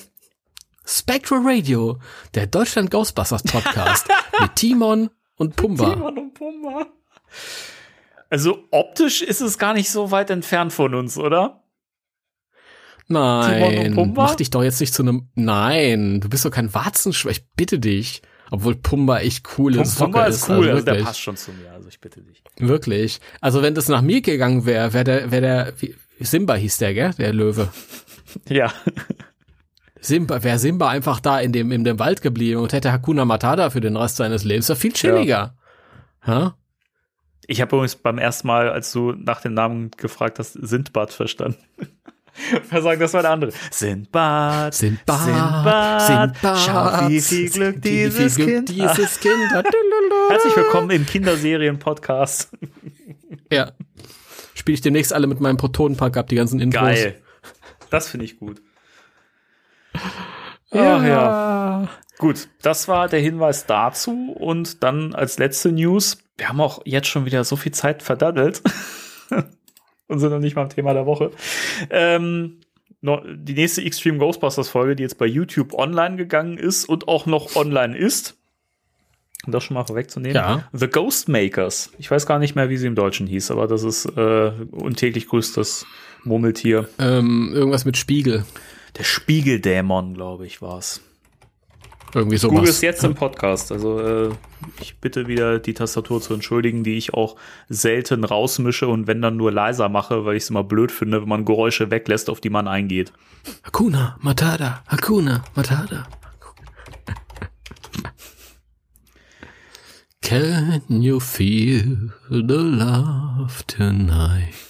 Spectral Radio, der Deutschland Ghostbusters Podcast mit Timon und Pumba. Timon und Pumba. Also optisch ist es gar nicht so weit entfernt von uns, oder? Nein, mach dich doch jetzt nicht zu einem. Nein, du bist doch kein Warzenschwein. Ich bitte dich. Obwohl Pumba echt cool ist. Pumba ist cool, also, also der passt schon zu mir, also ich bitte dich. Wirklich. Also wenn das nach mir gegangen wäre, wäre der, wäre der, Simba hieß der, gell? Der Löwe. Ja. Simba, wäre Simba einfach da in dem, in dem Wald geblieben und hätte Hakuna Matata für den Rest seines Lebens, wäre viel chilliger. Ja. Ha? Ich habe übrigens beim ersten Mal, als du nach dem Namen gefragt hast, Sindbad verstanden. Versagen, das war der andere. Sindbad, Sindbad, Sindbad, Sindbad schau, wie viel Glück dieses viel Glück Kind dieses Kind hat. Herzlich willkommen im Kinderserien-Podcast. Ja. Spiele ich demnächst alle mit meinem Protonenpack ab, die ganzen Intros. Geil. Das finde ich gut. Ach ja. Gut, das war der Hinweis dazu. Und dann als letzte News, wir haben auch jetzt schon wieder so viel Zeit verdaddelt und sind noch nicht mal am Thema der Woche. Ähm, die nächste Extreme Ghostbusters Folge, die jetzt bei YouTube online gegangen ist und auch noch online ist. Um das schon mal vorwegzunehmen. Ja. The Ghostmakers. Ich weiß gar nicht mehr, wie sie im Deutschen hieß, aber das ist äh, untäglich größtes Murmeltier. Ähm, irgendwas mit Spiegel. Der Spiegeldämon, glaube ich, war's. Irgendwie sowas. Google ist jetzt im Podcast. Also äh, ich bitte wieder die Tastatur zu entschuldigen, die ich auch selten rausmische und wenn dann nur leiser mache, weil ich es immer blöd finde, wenn man Geräusche weglässt, auf die man eingeht. Hakuna Matata, Hakuna Matata. Can you feel the love tonight?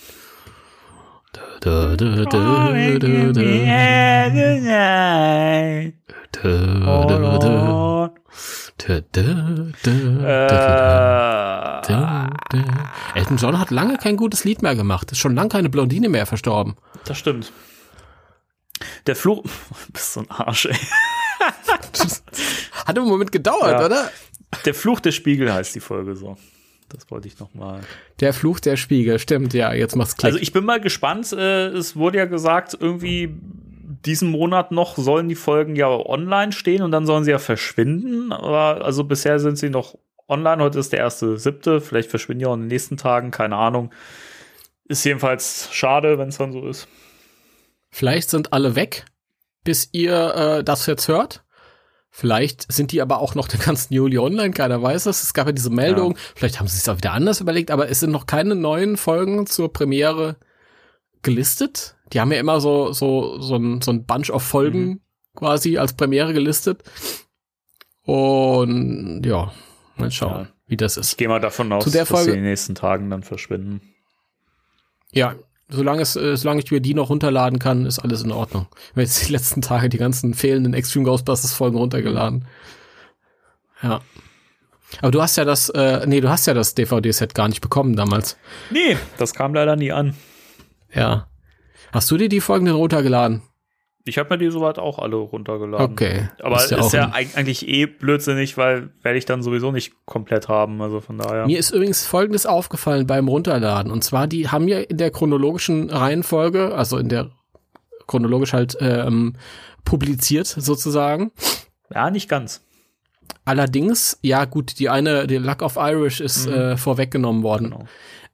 Elton John hat lange kein gutes Lied mehr gemacht. Ist schon lange keine Blondine mehr verstorben. Das stimmt. Der Fluch. Du bist so ein Arsch, ey. Hat im Moment gedauert, ja. oder? Der Fluch der Spiegel heißt die Folge so. Das wollte ich noch mal. Der Fluch der Spiegel, stimmt, ja, jetzt macht's Klick. Also ich bin mal gespannt. Äh, es wurde ja gesagt, irgendwie diesen Monat noch sollen die Folgen ja online stehen und dann sollen sie ja verschwinden. Aber also bisher sind sie noch online. Heute ist der erste siebte. Vielleicht verschwinden die auch in den nächsten Tagen. Keine Ahnung. Ist jedenfalls schade, wenn es dann so ist. Vielleicht sind alle weg, bis ihr äh, das jetzt hört. Vielleicht sind die aber auch noch den ganzen Juli online, keiner weiß es. Es gab ja diese Meldung, ja. vielleicht haben sie es auch wieder anders überlegt, aber es sind noch keine neuen Folgen zur Premiere gelistet. Die haben ja immer so, so, so ein, so ein Bunch of Folgen mhm. quasi als Premiere gelistet. Und ja, mal schauen, ja. wie das ist. Ich gehe mal davon aus, dass sie in den nächsten Tagen dann verschwinden. Ja, solange es, äh, solange ich mir die noch runterladen kann, ist alles in Ordnung. Ich habe jetzt die letzten Tage die ganzen fehlenden Extreme Ghostbusters Folgen runtergeladen. Ja. Aber du hast ja das, äh, nee, du hast ja das DVD-Set gar nicht bekommen damals. Nee, das kam leider nie an. Ja. Hast du dir die Folgen denn runtergeladen? Ich habe mir die soweit auch alle runtergeladen. Okay. Aber ist ja, ist ja eigentlich eh blödsinnig, weil werde ich dann sowieso nicht komplett haben. Also von daher. Mir ist übrigens Folgendes aufgefallen beim Runterladen. Und zwar, die haben ja in der chronologischen Reihenfolge, also in der chronologisch halt ähm, publiziert sozusagen. Ja, nicht ganz. Allerdings, ja gut, die eine, die Luck of Irish ist mhm. äh, vorweggenommen worden. Genau.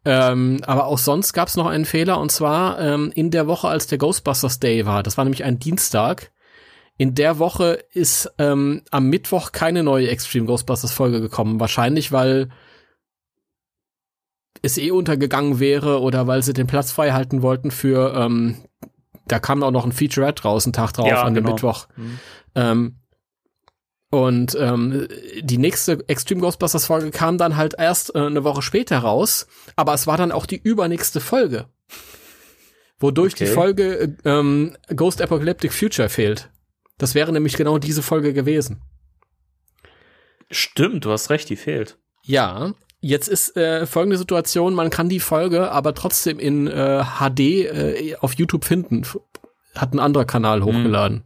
Ähm, aber auch sonst gab es noch einen Fehler und zwar ähm, in der Woche, als der Ghostbusters Day war. Das war nämlich ein Dienstag. In der Woche ist ähm, am Mittwoch keine neue Extreme Ghostbusters Folge gekommen. Wahrscheinlich, weil es eh untergegangen wäre oder weil sie den Platz frei halten wollten für, ähm, da kam auch noch ein Featurette raus, einen Tag drauf ja, an dem genau. Mittwoch. Mhm. Ähm, und ähm, die nächste Extreme Ghostbusters Folge kam dann halt erst äh, eine Woche später raus, aber es war dann auch die übernächste Folge. Wodurch okay. die Folge äh, ähm, Ghost Apocalyptic Future fehlt. Das wäre nämlich genau diese Folge gewesen. Stimmt, du hast recht, die fehlt. Ja, jetzt ist äh, folgende Situation, man kann die Folge aber trotzdem in äh, HD äh, auf YouTube finden. Hat ein anderer Kanal hm. hochgeladen. Hm.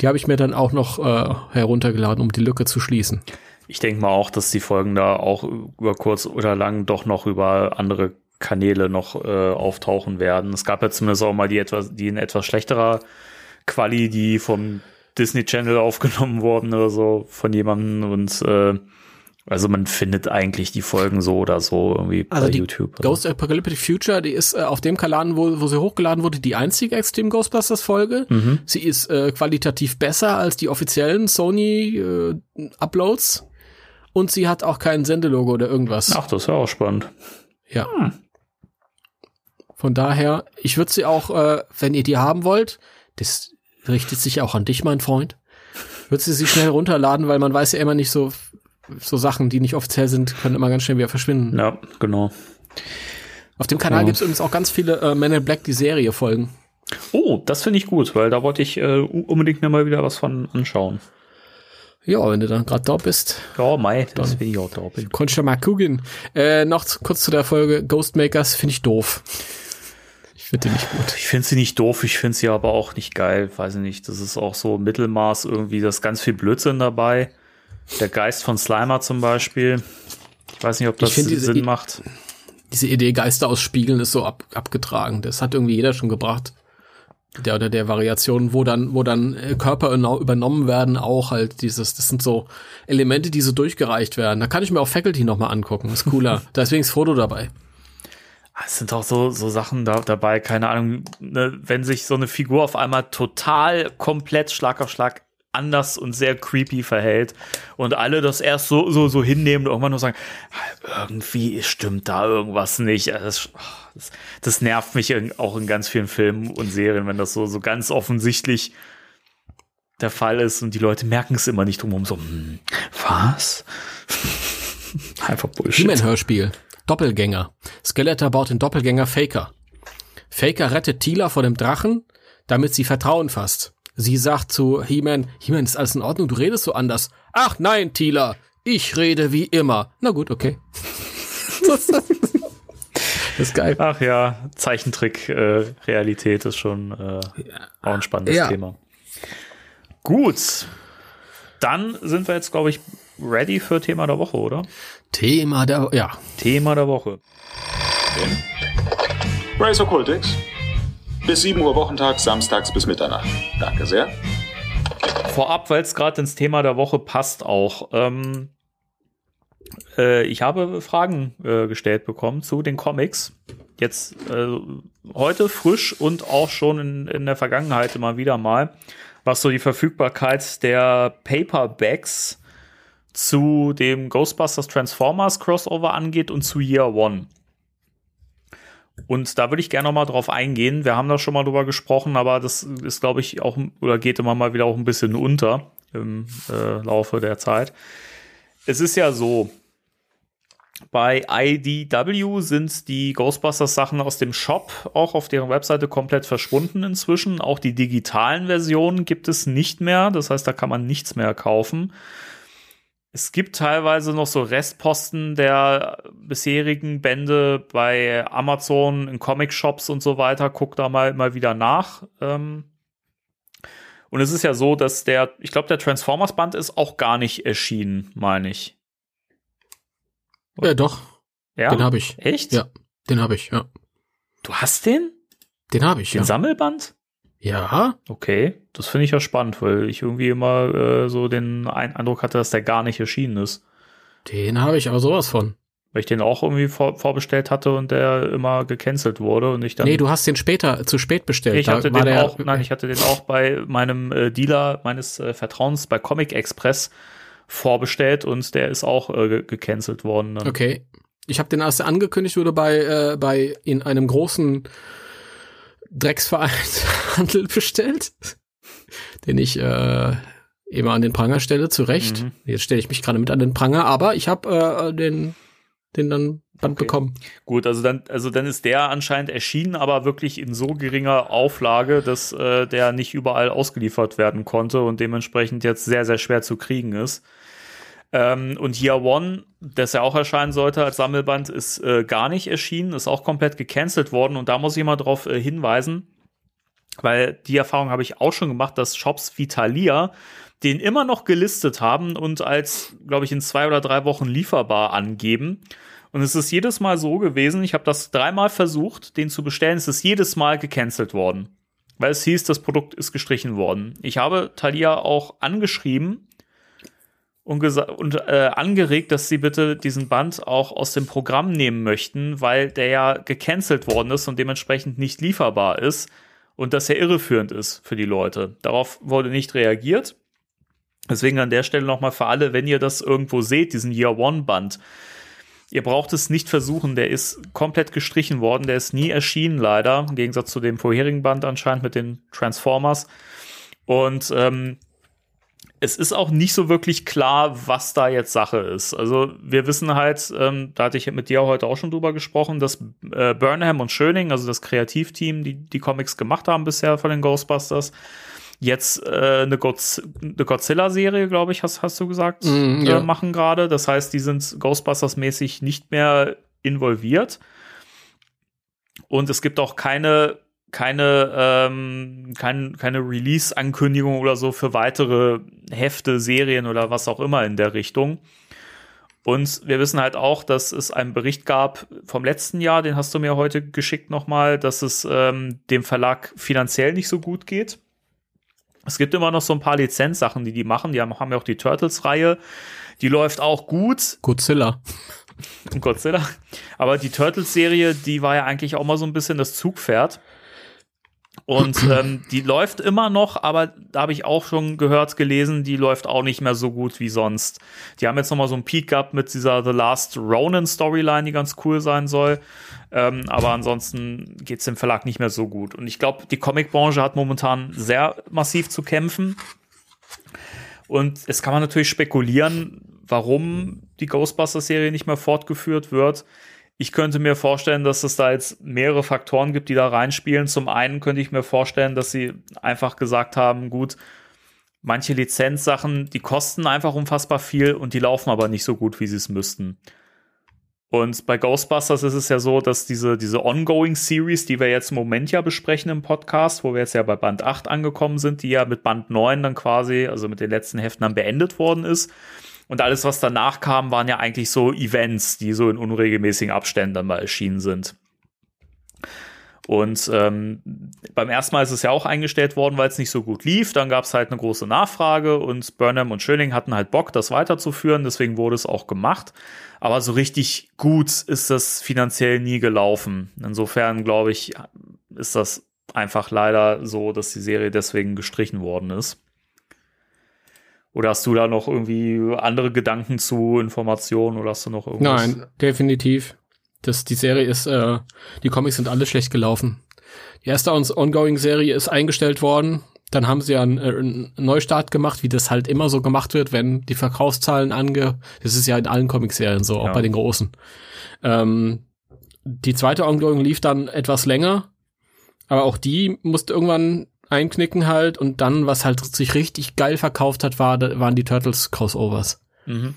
Die habe ich mir dann auch noch äh, heruntergeladen, um die Lücke zu schließen. Ich denke mal auch, dass die Folgen da auch über kurz oder lang doch noch über andere Kanäle noch äh, auftauchen werden. Es gab ja zumindest auch mal die etwas, die in etwas schlechterer Quali, die vom Disney Channel aufgenommen worden oder so von jemandem und äh, also man findet eigentlich die Folgen so oder so irgendwie also bei die YouTube. Ghost Apocalyptic Future, die ist äh, auf dem Kanal, wo, wo sie hochgeladen wurde, die einzige Extreme Ghostbusters Folge. Mhm. Sie ist äh, qualitativ besser als die offiziellen Sony äh, Uploads und sie hat auch kein Sendelogo oder irgendwas. Ach, das ist ja auch spannend. Ja. Von daher, ich würde sie auch, äh, wenn ihr die haben wollt, das richtet sich auch an dich, mein Freund, würde sie sie schnell runterladen, weil man weiß ja immer nicht so, so Sachen, die nicht offiziell sind, können immer ganz schnell wieder verschwinden. Ja, genau. Auf dem Kanal Ja. gibt's übrigens auch ganz viele äh, Men in Black, die Serie folgen. Oh, das finde ich gut, weil da wollte ich äh, unbedingt mir mal wieder was von anschauen. Ja, wenn du dann gerade da bist, Ja, Mai, das will ich auch da bin. konntest du mal gucken. Äh, noch zu, kurz zu der Folge Ghostmakers finde ich doof. Ich finde die nicht gut. Ich finde sie nicht doof, ich finde sie aber auch nicht geil. Weiß ich nicht, das ist auch so Mittelmaß irgendwie, das ist ganz viel Blödsinn dabei. Der Geist von Slimer zum Beispiel. Ich weiß nicht, ob das Sinn I- macht. Diese Idee Geister ausspiegeln ist so ab, abgetragen. Das hat irgendwie jeder schon gebracht. Der oder der Variation, wo dann, wo dann äh, Körper übernommen werden, auch halt dieses, das sind so Elemente, die so durchgereicht werden. Da kann ich mir auch Faculty nochmal angucken. Ist cooler. da ist wenigstens Foto dabei. Ah, Es sind auch so, so Sachen da, dabei, keine Ahnung, ne, wenn sich so eine Figur auf einmal total komplett Schlag auf Schlag anders und sehr creepy verhält und alle das erst so, so, so hinnehmen und irgendwann nur sagen, "Ah, irgendwie stimmt da irgendwas nicht. Das, das, das nervt mich auch in ganz vielen Filmen und Serien, wenn das so, so ganz offensichtlich der Fall ist und die Leute merken es immer nicht drumherum so, hm, was? Einfach Bullshit. He-Man-Hörspiel. Doppelgänger. Skeletor baut den Doppelgänger Faker. Faker rettet Tila vor dem Drachen, damit sie Vertrauen fasst. Sie sagt zu He-Man, He-Man, ist alles in Ordnung, du redest so anders. Ach nein, Tila, ich rede wie immer. Na gut, okay. das ist geil. Ach ja, Zeichentrick-Realität ist schon äh, auch ein spannendes Ja. Thema. Gut. Dann sind wir jetzt, glaube ich, ready für Thema der Woche, oder? Thema der, ja. Thema der Woche. Race Occultix. Bis 7 Uhr Wochentag, samstags bis Mitternacht. Danke sehr. Vorab, weil es gerade ins Thema der Woche passt auch. Ähm, äh, ich habe Fragen äh, gestellt bekommen zu den Comics. Jetzt äh, heute frisch und auch schon in, in der Vergangenheit immer wieder mal, was so die Verfügbarkeit der Paperbacks zu dem Ghostbusters Transformers Crossover angeht und zu Year One. Und da würde ich gerne noch mal drauf eingehen. Wir haben da schon mal drüber gesprochen, aber das ist, glaube ich, auch oder geht immer mal wieder auch ein bisschen unter im äh, Laufe der Zeit. Es ist ja so, bei IDW sind die Ghostbusters Sachen aus dem Shop auch auf deren Webseite komplett verschwunden inzwischen. Auch die digitalen Versionen gibt es nicht mehr. Das heißt, da kann man nichts mehr kaufen. Es gibt teilweise noch so Restposten der bisherigen Bände bei Amazon, in Comic-Shops und so weiter. Guck da mal, mal wieder nach. Ähm und es ist ja so, dass der, ich glaube, der Transformers-Band ist auch gar nicht erschienen, meine ich. Ja, doch. Ja? Den habe ich. Echt? Ja, den habe ich, ja. Du hast den? Den habe ich, Den ja. Sammelband? Ja, Okay, das finde ich ja spannend, weil ich irgendwie immer äh, so den Ein- Eindruck hatte, dass der gar nicht erschienen ist. den habe ich aber sowas von. Weil ich den auch irgendwie vor, vorbestellt hatte und der immer gecancelt wurde und ich dann. nee, du hast den später, zu spät bestellt. ich hatte den auch, nein, ich hatte den auch bei meinem äh, Dealer meines äh, Vertrauens bei Comic Express vorbestellt und der ist auch äh, ge- gecancelt worden. Dann. Okay. Ich habe den, als er angekündigt wurde, bei, äh, bei in einem großen Drecksvereinshandel bestellt, den ich äh, immer an den Pranger stelle, zu Recht. Mhm. Jetzt stelle ich mich gerade mit an den Pranger, aber ich habe äh, den, den dann Band Okay. bekommen. Gut, also dann, also dann ist der anscheinend erschienen, aber wirklich in so geringer Auflage, dass äh, der nicht überall ausgeliefert werden konnte und dementsprechend jetzt sehr, sehr schwer zu kriegen ist. Ähm, und Year One, das ja auch erscheinen sollte als Sammelband, ist äh, gar nicht erschienen, ist auch komplett gecancelt worden. Und da muss ich mal drauf äh, hinweisen, weil die Erfahrung habe ich auch schon gemacht, dass Shops wie Thalia den immer noch gelistet haben und als, glaube ich, in zwei oder drei Wochen lieferbar angeben. Und es ist jedes Mal so gewesen, ich habe das dreimal versucht, den zu bestellen, es ist jedes Mal gecancelt worden. weil es hieß, das Produkt ist gestrichen worden. Ich habe Thalia auch angeschrieben und, und äh, angeregt, dass sie bitte diesen Band auch aus dem Programm nehmen möchten, weil der ja gecancelt worden ist und dementsprechend nicht lieferbar ist und dass er irreführend ist für die Leute. Darauf wurde nicht reagiert. Deswegen an der Stelle nochmal für alle, wenn ihr das irgendwo seht, diesen Year One Band, Ihr braucht es nicht versuchen, der ist komplett gestrichen worden, der ist nie erschienen, leider, im Gegensatz zu dem vorherigen Band anscheinend mit den Transformers. Und ähm, es ist auch nicht so wirklich klar, was da jetzt Sache ist. Also wir wissen halt, ähm, da hatte ich mit dir heute auch schon drüber gesprochen, dass äh, Burnham und Schöning, also das Kreativteam, die die Comics gemacht haben bisher von den Ghostbusters, jetzt äh, eine, Godz eine Godzilla-Serie, glaube ich, hast, hast du gesagt, mm, ja. äh, machen gerade. Das heißt, die sind Ghostbusters-mäßig nicht mehr involviert. Und es gibt auch keine keine, ähm, kein, keine Release-Ankündigung oder so für weitere Hefte, Serien oder was auch immer in der Richtung. Und wir wissen halt auch, dass es einen Bericht gab vom letzten Jahr, den hast du mir heute geschickt nochmal, dass es ähm, dem Verlag finanziell nicht so gut geht. Es gibt immer noch so ein paar Lizenzsachen, die die machen. Die haben, haben ja auch die Turtles-Reihe. Die läuft auch gut. Godzilla. Godzilla. Aber die Turtles-Serie, die war ja eigentlich auch mal so ein bisschen das Zugpferd. Und ähm, die läuft immer noch, aber da habe ich auch schon gehört, gelesen, die läuft auch nicht mehr so gut wie sonst. Die haben jetzt noch mal so einen Peak gehabt mit dieser The Last Ronin Storyline, die ganz cool sein soll. Ähm, aber ansonsten geht es dem Verlag nicht mehr so gut. Und ich glaube, die Comicbranche hat momentan sehr massiv zu kämpfen. Und es kann man natürlich spekulieren, warum die Ghostbusters-Serie nicht mehr fortgeführt wird. Ich könnte mir vorstellen, dass es da jetzt mehrere Faktoren gibt, die da reinspielen. Zum einen könnte ich mir vorstellen, dass sie einfach gesagt haben, gut, manche Lizenzsachen, die kosten einfach unfassbar viel und die laufen aber nicht so gut, wie sie es müssten. Und bei Ghostbusters ist es ja so, dass diese, diese Ongoing Series, die wir jetzt im Moment ja besprechen im Podcast, wo wir jetzt ja bei Band 8 angekommen sind, die ja mit Band 9 dann quasi, also mit den letzten Heften dann beendet worden ist, und alles, was danach kam, waren ja eigentlich so Events, die so in unregelmäßigen Abständen dann mal erschienen sind. Und ähm, beim ersten Mal ist es ja auch eingestellt worden, weil es nicht so gut lief. Dann gab es halt eine große Nachfrage und Burnham und Schilling hatten halt Bock, das weiterzuführen. Deswegen wurde es auch gemacht. Aber so richtig gut ist das finanziell nie gelaufen. Insofern glaube ich, ist das einfach leider so, dass die Serie deswegen gestrichen worden ist. Oder hast du da noch irgendwie andere Gedanken zu Informationen oder hast du noch irgendwas? Nein, definitiv. Das, die Serie ist, äh, die Comics sind alle schlecht gelaufen. Die erste Ongoing-Serie ist eingestellt worden. Dann haben sie ja einen, äh, einen, Neustart gemacht, wie das halt immer so gemacht wird, wenn die Verkaufszahlen ange... Das ist ja in allen Comicserien so, auch ja. bei den großen. Ähm, die zweite Ongoing lief dann etwas länger, aber auch die musste irgendwann einknicken halt und dann, was halt sich richtig geil verkauft hat, war, waren die Turtles Crossovers. Mhm.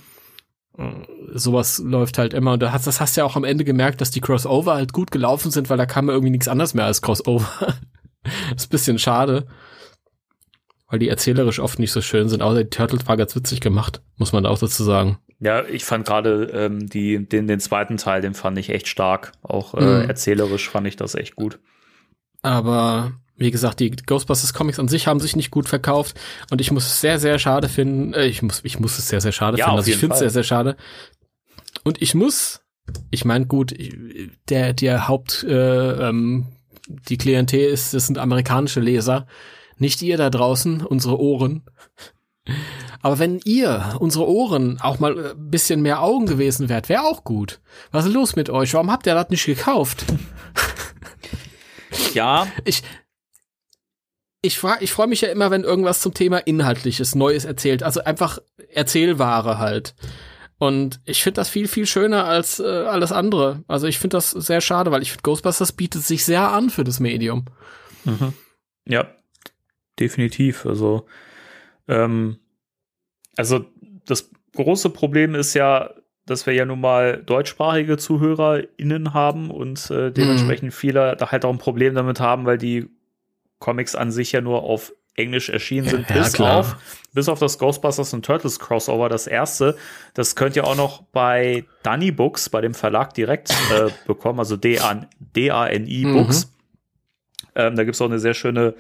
Äh, sowas läuft halt immer und du hast, das hast du ja auch am Ende gemerkt, dass die Crossover halt gut gelaufen sind, weil da kam irgendwie nichts anderes mehr als Crossover. ist ein bisschen schade. Weil die erzählerisch oft nicht so schön sind, außer die Turtles war ganz witzig gemacht, muss man auch dazu sagen. Ja, ich fand gerade ähm, die, den, den zweiten Teil, den fand ich echt stark. Auch äh, mhm. erzählerisch fand ich das echt gut. Aber wie gesagt, die Ghostbusters Comics an sich haben sich nicht gut verkauft und ich muss es sehr, sehr schade finden. Äh, ich muss, ich muss es sehr, sehr schade ja, finden. Also ich finde es sehr, sehr schade. Und ich muss, ich meine, gut, der, der Haupt, äh, ähm, die Klientel ist, das sind amerikanische Leser. Nicht ihr da draußen, unsere Ohren. Aber wenn ihr, unsere Ohren, auch mal ein bisschen mehr Augen gewesen wärt, wäre auch gut. Was ist los mit euch? Warum habt ihr das nicht gekauft? Ja. Ich, ich frage, ich freue mich ja immer, wenn irgendwas zum Thema Inhaltliches, Neues erzählt. Also einfach Erzählware halt. Und ich finde das viel, viel schöner als äh, alles andere. Also ich finde das sehr schade, weil ich finde, Ghostbusters bietet sich sehr an für das Medium. Mhm. Ja, definitiv. Also, ähm, also das große Problem ist ja, dass wir ja nun mal deutschsprachige ZuhörerInnen haben und äh, dementsprechend mhm. viele da halt auch ein Problem damit haben, weil die Comics an sich ja nur auf Englisch erschienen sind, ja, bis klar. auf bis auf das Ghostbusters und Turtles Crossover, das erste. Das könnt ihr auch noch bei Dunny Books, bei dem Verlag direkt äh, bekommen, also D-A-N-I mhm. Books. Ähm, da gibt's auch eine sehr schöne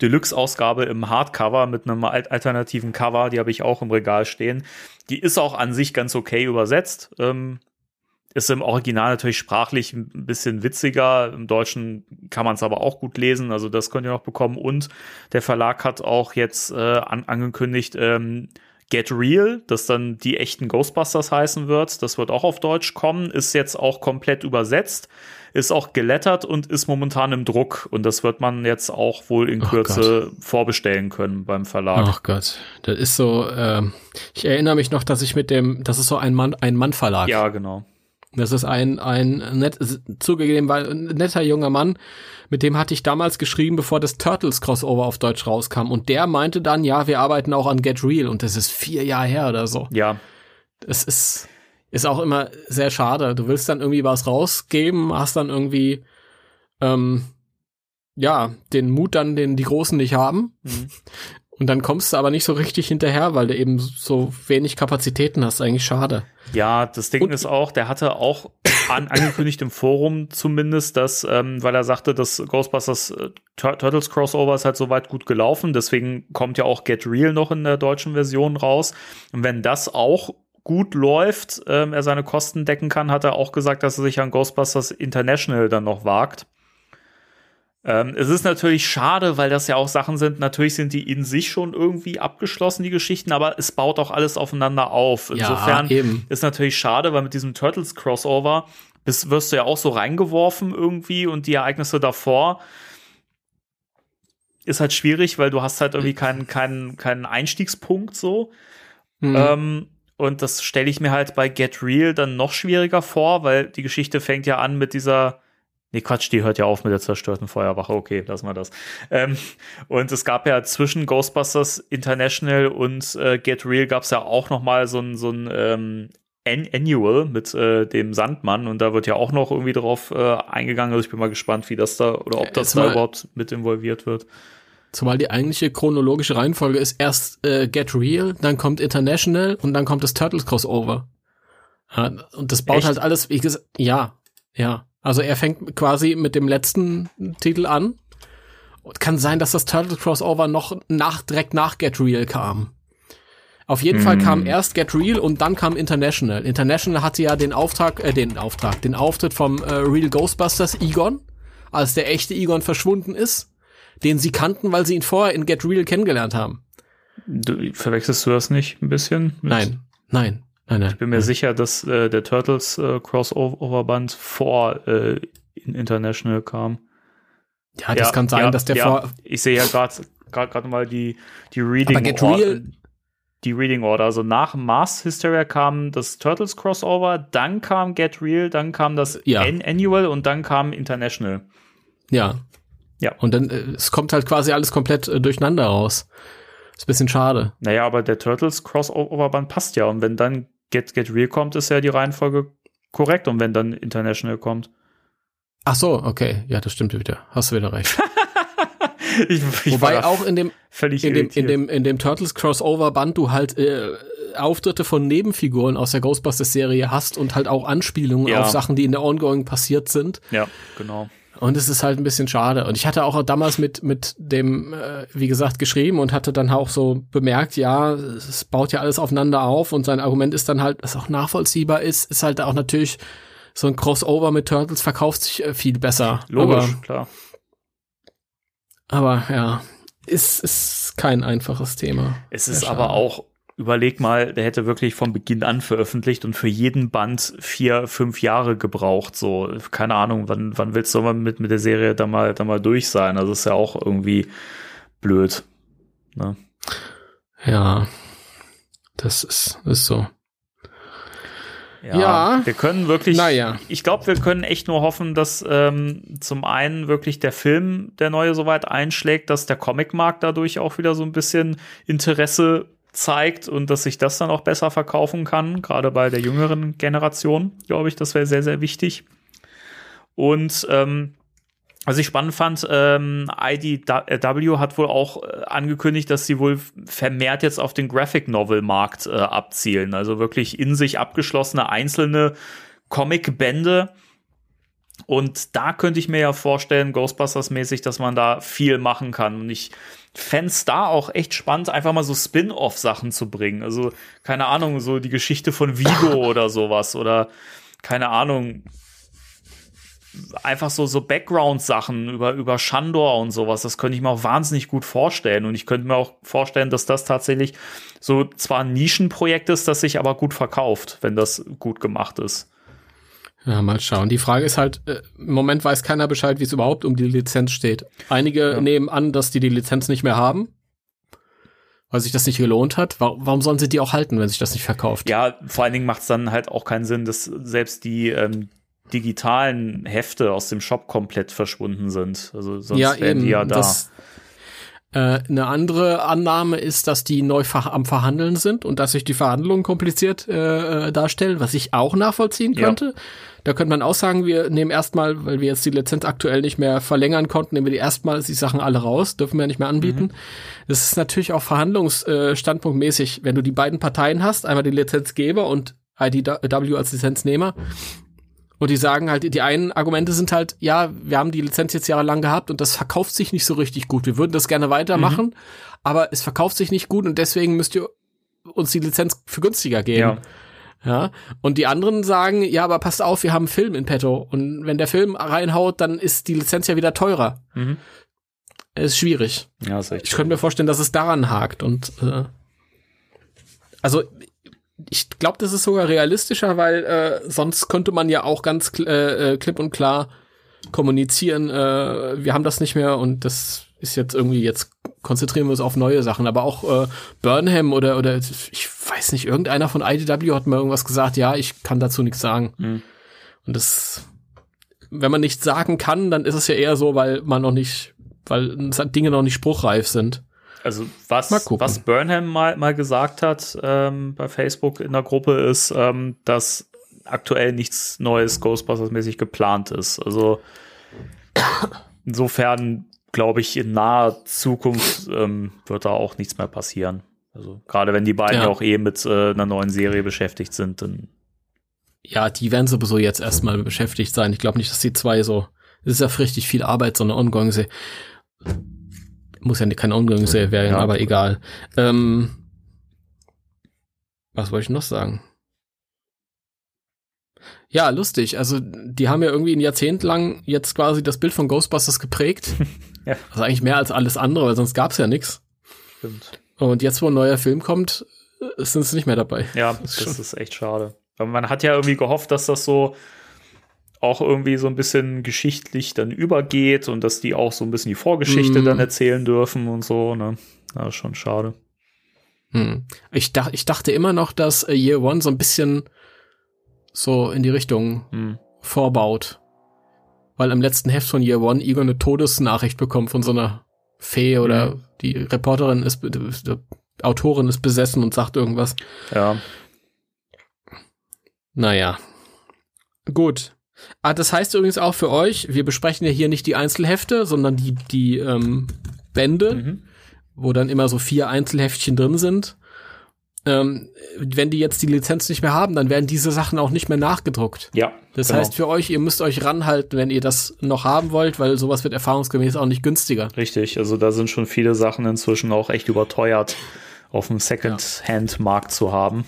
Deluxe-Ausgabe im Hardcover mit einem alternativen Cover, die habe ich auch im Regal stehen. Die ist auch an sich ganz okay übersetzt. Ähm, ist im Original natürlich sprachlich ein bisschen witziger. Im Deutschen kann man es aber auch gut lesen. Also das könnt ihr noch bekommen. Und der Verlag hat auch jetzt äh, an, angekündigt, ähm, Get Real, das dann die echten Ghostbusters heißen wird. Das wird auch auf Deutsch kommen. Ist jetzt auch komplett übersetzt. Ist auch gelettert und ist momentan im Druck. Und das wird man jetzt auch wohl in Kürze vorbestellen können beim Verlag. Ach Gott, das ist so, äh, ich erinnere mich noch, dass ich mit dem, das ist so ein Mann, ein Mann-Verlag. Ja, genau. Das ist ein, ein net, zugegeben, weil ein netter junger Mann, mit dem hatte ich damals geschrieben, bevor das Turtles Crossover auf Deutsch rauskam. Und der meinte dann, ja, wir arbeiten auch an Get Real. Und das ist vier Jahre her oder so. Ja. Das ist, ist auch immer sehr schade. Du willst dann irgendwie was rausgeben, hast dann irgendwie, ähm, ja, den Mut dann, den die Großen nicht haben. Mhm. Und dann kommst du aber nicht so richtig hinterher, weil du eben so wenig Kapazitäten hast. Eigentlich schade. Ja, das Ding und ist auch, der hatte auch an, angekündigt im Forum zumindest, dass, ähm, weil er sagte, dass Ghostbusters äh, Tur Turtles Crossover ist halt soweit gut gelaufen. Deswegen kommt ja auch Get Real noch in der deutschen Version raus. Und wenn das auch gut läuft, ähm, er seine Kosten decken kann, hat er auch gesagt, dass er sich an Ghostbusters International dann noch wagt. Ähm, es ist natürlich schade, weil das ja auch Sachen sind, natürlich sind die in sich schon irgendwie abgeschlossen, die Geschichten, aber es baut auch alles aufeinander auf. Insofern ja, ist natürlich schade, weil mit diesem Turtles Crossover bist, wirst du ja auch so reingeworfen irgendwie und die Ereignisse davor ist halt schwierig, weil du hast halt irgendwie keinen, keinen, keinen Einstiegspunkt so. Mhm. Ähm, und das stelle ich mir halt bei Get Real dann noch schwieriger vor, weil die Geschichte fängt ja an mit dieser Nee, Quatsch, die hört ja auf mit der zerstörten Feuerwache. Okay, lassen wir das. Ähm, und es gab ja zwischen Ghostbusters International und äh, Get Real gab es ja auch noch mal so ein, so ein ähm, Annual mit äh, dem Sandmann und da wird ja auch noch irgendwie drauf äh, eingegangen. Also ich bin mal gespannt, wie das da oder ob das da überhaupt mit involviert wird. Zumal die eigentliche chronologische Reihenfolge ist erst äh, Get Real, dann kommt International und dann kommt das Turtles Crossover. Ja, und das baut Echt? halt alles, wie gesagt, ja, ja. Also er fängt quasi mit dem letzten Titel an. Kann sein, dass das Turtle Crossover noch nach, direkt nach Get Real kam. Auf jeden mm. Fall kam hm. erst Get Real und dann kam International. International hatte ja den Auftrag, äh, den Auftrag, den Auftritt vom äh, Real Ghostbusters Egon, als der echte Egon verschwunden ist, den sie kannten, weil sie ihn vorher in Get Real kennengelernt haben. Du, verwechselst du das nicht ein bisschen? Nein, nein. Nein, nein, ich bin mir nein. sicher, dass äh, der Turtles äh, Crossover-Band vor äh, in International kam. Ja, das ja, kann sein, ja, dass der ja, vor. Ich sehe ja gerade gerade mal die die Reading Order. Die Reading Order. Also nach Mars Hysteria kam das Turtles Crossover, dann kam Get Real, dann kam das ja. Annual und dann kam International. Ja. Ja. Und dann äh, es kommt halt quasi alles komplett äh, durcheinander raus. Ist ein bisschen schade. Naja, aber der Turtles Crossover Band passt ja und wenn dann Get Get Real kommt, ist ja die Reihenfolge korrekt und wenn dann International kommt. Ach so, okay, ja, das stimmt wieder. Hast du wieder recht. ich, ich Wobei auch in dem völlig in dem, in dem in dem Turtles Crossover Band du halt äh, Auftritte von Nebenfiguren aus der Ghostbusters Serie hast und halt auch Anspielungen ja. auf Sachen, die in der Ongoing passiert sind. Ja, genau. Und es ist halt ein bisschen schade. Und ich hatte auch damals mit, mit dem, äh, wie gesagt, geschrieben und hatte dann auch so bemerkt, ja, es baut ja alles aufeinander auf und sein Argument ist dann halt, dass auch nachvollziehbar ist, ist halt auch natürlich so ein Crossover mit Turtles verkauft sich äh, viel besser. Logisch, aber, klar. Aber ja, ist, ist kein einfaches Thema. Es ist aber auch überleg mal, der hätte wirklich von Beginn an veröffentlicht und für jeden Band vier, fünf Jahre gebraucht. So, keine Ahnung, wann, wann willst du mal mit, mit der Serie da mal, da mal durch sein? Also ist ja auch irgendwie blöd. Ne? Ja, das ist, ist so. Ja, ja, wir können wirklich, naja. ich glaube, wir können echt nur hoffen, dass ähm, zum einen wirklich der Film, der neue, soweit einschlägt, dass der Comicmarkt dadurch auch wieder so ein bisschen Interesse zeigt und dass sich das dann auch besser verkaufen kann, gerade bei der jüngeren Generation, glaube ich, das wäre sehr, sehr wichtig. Und ähm, was ich spannend fand, ähm, IDW hat wohl auch äh, angekündigt, dass sie wohl vermehrt jetzt auf den Graphic Novel Markt äh, abzielen. Also wirklich in sich abgeschlossene einzelne Comic-Bände Und da könnte ich mir ja vorstellen, Ghostbusters-mäßig, dass man da viel machen kann. Und ich es da auch echt spannend, einfach mal so Spin-off-Sachen zu bringen. Also, keine Ahnung, so die Geschichte von Vigo oder sowas. Oder, keine Ahnung, einfach so, so Background-Sachen über, über Shandor und sowas. Das könnte ich mir auch wahnsinnig gut vorstellen. Und ich könnte mir auch vorstellen, dass das tatsächlich so zwar ein Nischenprojekt ist, das sich aber gut verkauft, wenn das gut gemacht ist. Ja, mal schauen. Die Frage ist halt, äh, im Moment weiß keiner Bescheid, wie es überhaupt um die Lizenz steht. Einige ja. nehmen an, dass die die Lizenz nicht mehr haben, weil sich das nicht gelohnt hat. Warum, sollen sie die auch halten, wenn sich das nicht verkauft? Ja, vor allen Dingen macht es dann halt auch keinen Sinn, dass selbst die ähm, digitalen Hefte aus dem Shop komplett verschwunden sind. Also sonst ja, wären eben, die ja da. Das, äh, eine andere Annahme ist, dass die neu ver am Verhandeln sind und dass sich die Verhandlungen kompliziert äh, äh darstellen, was ich auch nachvollziehen könnte. Ja. Da könnte man auch sagen, wir nehmen erstmal, weil wir jetzt die Lizenz aktuell nicht mehr verlängern konnten, nehmen wir die erstmal die Sachen alle raus, dürfen wir nicht mehr anbieten. Mhm. Das ist natürlich auch verhandlungsstandpunktmäßig, äh, wenn du die beiden Parteien hast, einmal die Lizenzgeber und IDW als Lizenznehmer. Und die sagen halt, die einen Argumente sind halt, ja, wir haben die Lizenz jetzt jahrelang gehabt und das verkauft sich nicht so richtig gut. Wir würden das gerne weitermachen, mhm. aber es verkauft sich nicht gut und deswegen müsst ihr uns die Lizenz für günstiger geben. Ja. Ja, und die anderen sagen, ja, aber passt auf, wir haben einen Film in petto. Und wenn der Film reinhaut, dann ist die Lizenz ja wieder teurer. Mhm. ist schwierig. Ja, ist echt ich könnte mir vorstellen, dass es daran hakt. Und äh, also ich glaube, das ist sogar realistischer, weil äh, sonst könnte man ja auch ganz äh, äh, klipp und klar kommunizieren, äh, wir haben das nicht mehr und das ist jetzt irgendwie, jetzt konzentrieren wir uns auf neue Sachen. Aber auch äh, Burnham oder, oder ich weiß nicht, irgendeiner von IDW hat mir irgendwas gesagt, ja, ich kann dazu nichts sagen. Mhm. Und das, wenn man nichts sagen kann, dann ist es ja eher so, weil man noch nicht, weil Dinge noch nicht spruchreif sind. Also was, was Burnham mal, mal gesagt hat ähm, bei Facebook in der Gruppe ist, ähm, dass aktuell nichts Neues Ghostbusters-mäßig geplant ist. Also insofern glaube ich, in naher Zukunft ähm, wird da auch nichts mehr passieren. Also gerade wenn die beiden ja. auch eh mit äh, einer neuen Serie beschäftigt sind, dann. Ja, die werden sowieso jetzt erstmal beschäftigt sein. Ich glaube nicht, dass die zwei so. Es ist ja richtig viel Arbeit, so eine Ongoing-Serie. Muss ja keine Ongoing-Serie werden, ja, aber egal. Ähm, was wollte ich noch sagen? Ja, lustig. Also, die haben ja irgendwie ein Jahrzehnt lang jetzt quasi das Bild von Ghostbusters geprägt. ja. Also eigentlich mehr als alles andere, weil sonst gab's ja nichts. Stimmt. Und jetzt, wo ein neuer Film kommt, äh, sind sie nicht mehr dabei. Ja, das, das ist echt schade. Man hat ja irgendwie gehofft, dass das so auch irgendwie so ein bisschen geschichtlich dann übergeht und dass die auch so ein bisschen die Vorgeschichte mm. dann erzählen dürfen und so, ne? Das ist schon schade. Hm. Ich, dach, ich dachte immer noch, dass äh, Year One so ein bisschen so in die Richtung hm. vorbaut. Weil im letzten Heft von Year One Igor eine Todesnachricht bekommt von so einer Fee oder hm. die Reporterin ist, die Autorin ist besessen und sagt irgendwas. Ja. Naja. Gut. Ah, das heißt übrigens auch für euch, wir besprechen ja hier nicht die Einzelhefte, sondern die, die ähm, Bände, mhm. wo dann immer so vier Einzelheftchen drin sind ähm, wenn die jetzt die Lizenz nicht mehr haben, dann werden diese Sachen auch nicht mehr nachgedruckt. Ja. Das genau. heißt für euch, ihr müsst euch ranhalten, wenn ihr das noch haben wollt, weil sowas wird erfahrungsgemäß auch nicht günstiger. Richtig, also da sind schon viele Sachen inzwischen auch echt überteuert, auf dem Second-Hand-Markt zu haben.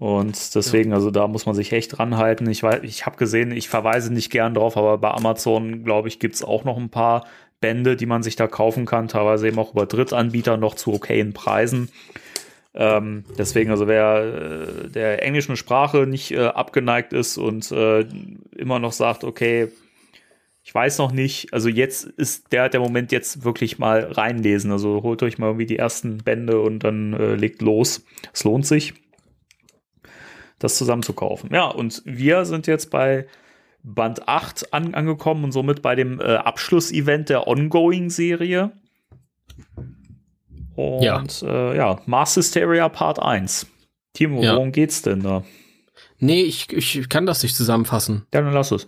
Und deswegen, ja. also da muss man sich echt ranhalten. Ich weiß, ich habe gesehen, ich verweise nicht gern drauf, aber bei Amazon, glaube ich, gibt's auch noch ein paar Bände, die man sich da kaufen kann, teilweise eben auch über Drittanbieter noch zu okayen Preisen. Ähm, deswegen, also wer äh, der englischen Sprache nicht äh, abgeneigt ist und äh, immer noch sagt, okay, ich weiß noch nicht, also jetzt ist der, der Moment jetzt wirklich mal reinlesen. Also holt euch mal irgendwie die ersten Bände und dann äh, legt los. Es lohnt sich, das zusammen zu kaufen. Ja, und wir sind jetzt bei Band 8 an, angekommen und somit bei dem äh, Abschlussevent der Ongoing-Serie. Und ja, äh, ja Mars Hysteria Part 1. Timo, ja. worum geht's denn da? Nee, ich, ich kann das nicht zusammenfassen. Ja, dann lass es.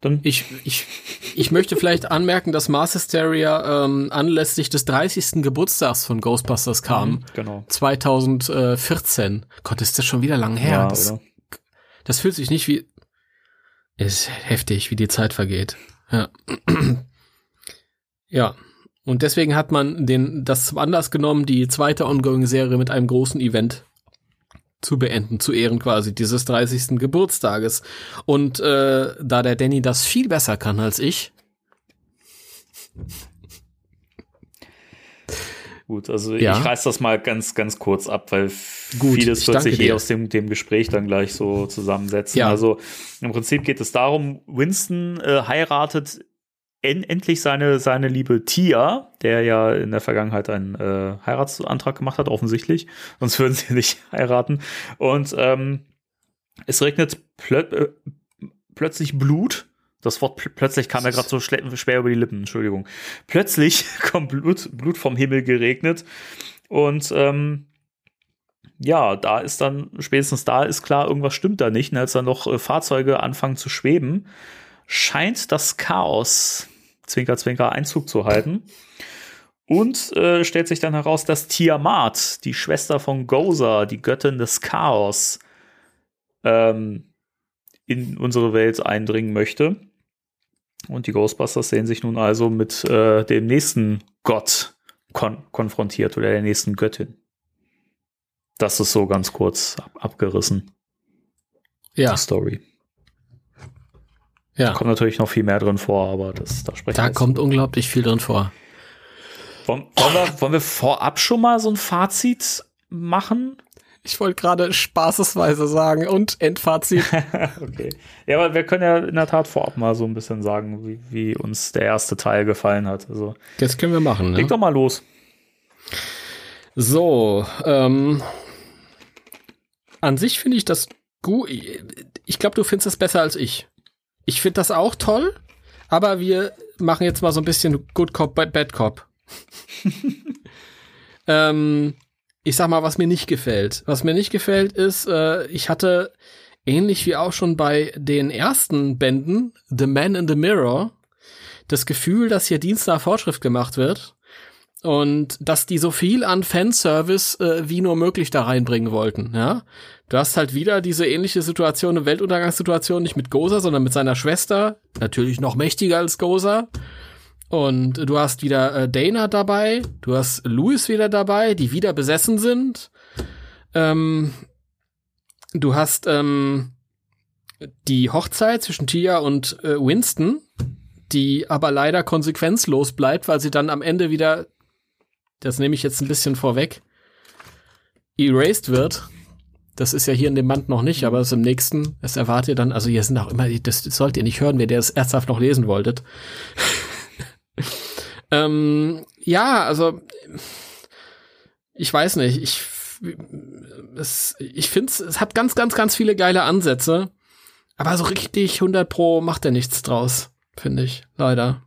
Dann ich, ich, ich möchte vielleicht anmerken, dass Mars Hysteria ähm, anlässlich des 30. Geburtstags von Ghostbusters kam. Mhm, genau. 2014. Gott, ist das schon wieder lang her. Ja, das, das fühlt sich nicht wie. Ist heftig, wie die Zeit vergeht. Ja. ja. Und deswegen hat man den, das zum Anlass genommen, die zweite Ongoing-Serie mit einem großen Event zu beenden, zu Ehren quasi dieses 30. Geburtstages. Und äh, da der Danny das viel besser kann als ich. Gut, also Ja. ich reiß das mal ganz, ganz kurz ab, weil Gut, vieles wird sich eh aus dem, dem Gespräch dann gleich so zusammensetzen. Ja. Also im Prinzip geht es darum, Winston äh, heiratet en endlich seine, seine liebe Tia, der ja in der Vergangenheit einen äh, Heiratsantrag gemacht hat, offensichtlich. Sonst würden sie nicht heiraten. Und ähm, es regnet plö äh, plötzlich Blut. Das Wort pl plötzlich kam mir gerade so schwer über die Lippen, Entschuldigung. Plötzlich kommt Blut, Blut vom Himmel geregnet. Und ähm, ja, da ist dann, spätestens da ist klar, irgendwas stimmt da nicht. Und als dann noch äh, Fahrzeuge anfangen zu schweben, scheint das Chaos, Zwinker, Zwinker, Einzug zu halten. Und äh, stellt sich dann heraus, dass Tiamat, die Schwester von Gozer, die Göttin des Chaos, ähm, in unsere Welt eindringen möchte. Und die Ghostbusters sehen sich nun also mit äh, dem nächsten Gott kon konfrontiert oder der nächsten Göttin. Das ist so ganz kurz ab abgerissen, Ja, die Story. Ja. Kommt natürlich noch viel mehr drin vor, aber das, da sprechen wir Da jetzt kommt unglaublich viel drin vor. Wollen, wollen, wir, wollen wir vorab schon mal so ein Fazit machen? Ich wollte gerade spaßesweise sagen und Endfazit. okay. Ja, aber wir können ja in der Tat vorab mal so ein bisschen sagen, wie, wie uns der erste Teil gefallen hat. Also Das können wir machen. leg Ne? doch mal los. So, ähm, an sich finde ich das gut. Ich glaube, du findest das besser als ich. Ich finde das auch toll, aber wir machen jetzt mal so ein bisschen Good Cop, Bad Bad Cop. ähm, ich sag mal, was mir nicht gefällt. Was mir nicht gefällt ist, äh, ich hatte ähnlich wie auch schon bei den ersten Bänden, The Man in the Mirror, das Gefühl, dass hier Dienst nach Fortschrift gemacht wird und dass die so viel an Fanservice äh, wie nur möglich da reinbringen wollten, ja. Du hast halt wieder diese ähnliche Situation, eine Weltuntergangssituation, nicht mit Goza, sondern mit seiner Schwester, natürlich noch mächtiger als Goza. Und du hast wieder äh, Dana dabei, du hast Louis wieder dabei, die wieder besessen sind. Ähm, du hast ähm, die Hochzeit zwischen Tia und äh, Winston, die aber leider konsequenzlos bleibt, weil sie dann am Ende wieder, das nehme ich jetzt ein bisschen vorweg, erased wird. Das ist ja hier in dem Band noch nicht, aber es ist im nächsten. Es erwartet ihr dann, also hier sind auch immer, das sollt ihr nicht hören, wer der es ernsthaft noch lesen wolltet. ähm, ja, also ich weiß nicht, ich es, ich finde es hat ganz, ganz, ganz viele geile Ansätze, aber so richtig 100 pro macht er nichts draus, finde ich, leider.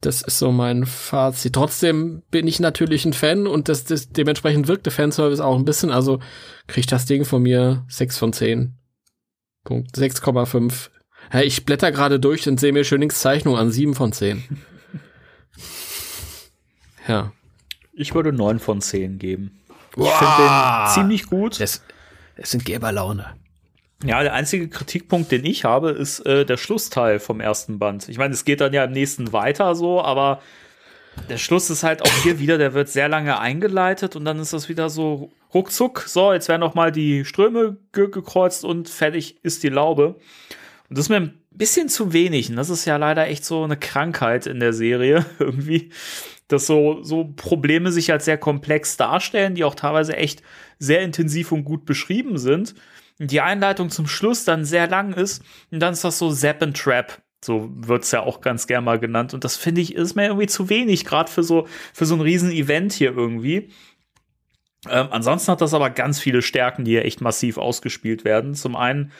Das ist so mein Fazit. Trotzdem bin ich natürlich ein Fan und das, das dementsprechend wirkt der Fanservice auch ein bisschen. Also kriegt das Ding von mir 6 von 10. Punkt. 6,5. Ja, ich blätter gerade durch und sehe mir Schönings Zeichnung an 7 von 10. ja. Ich würde 9 von 10 geben. Ich finde den ziemlich gut. Es, es sind Geberlaune. Ja, der einzige Kritikpunkt, den ich habe, ist äh, der Schlussteil vom ersten Band. Ich meine, es geht dann ja im nächsten weiter so, aber der Schluss ist halt auch hier wieder, der wird sehr lange eingeleitet und dann ist das wieder so ruckzuck, so, jetzt werden noch mal die Ströme ge gekreuzt und fertig ist die Laube. Und das ist mir ein bisschen zu wenig und das ist ja leider echt so eine Krankheit in der Serie irgendwie, dass so, so Probleme sich als sehr komplex darstellen, die auch teilweise echt sehr intensiv und gut beschrieben sind die Einleitung zum Schluss dann sehr lang ist und dann ist das so Zap and Trap. So wird's ja auch ganz gern mal genannt. Und das finde ich, ist mir irgendwie zu wenig, gerade für so, für so ein Riesen-Event hier irgendwie. Ähm, ansonsten hat das aber ganz viele Stärken, die hier echt massiv ausgespielt werden. Zum einen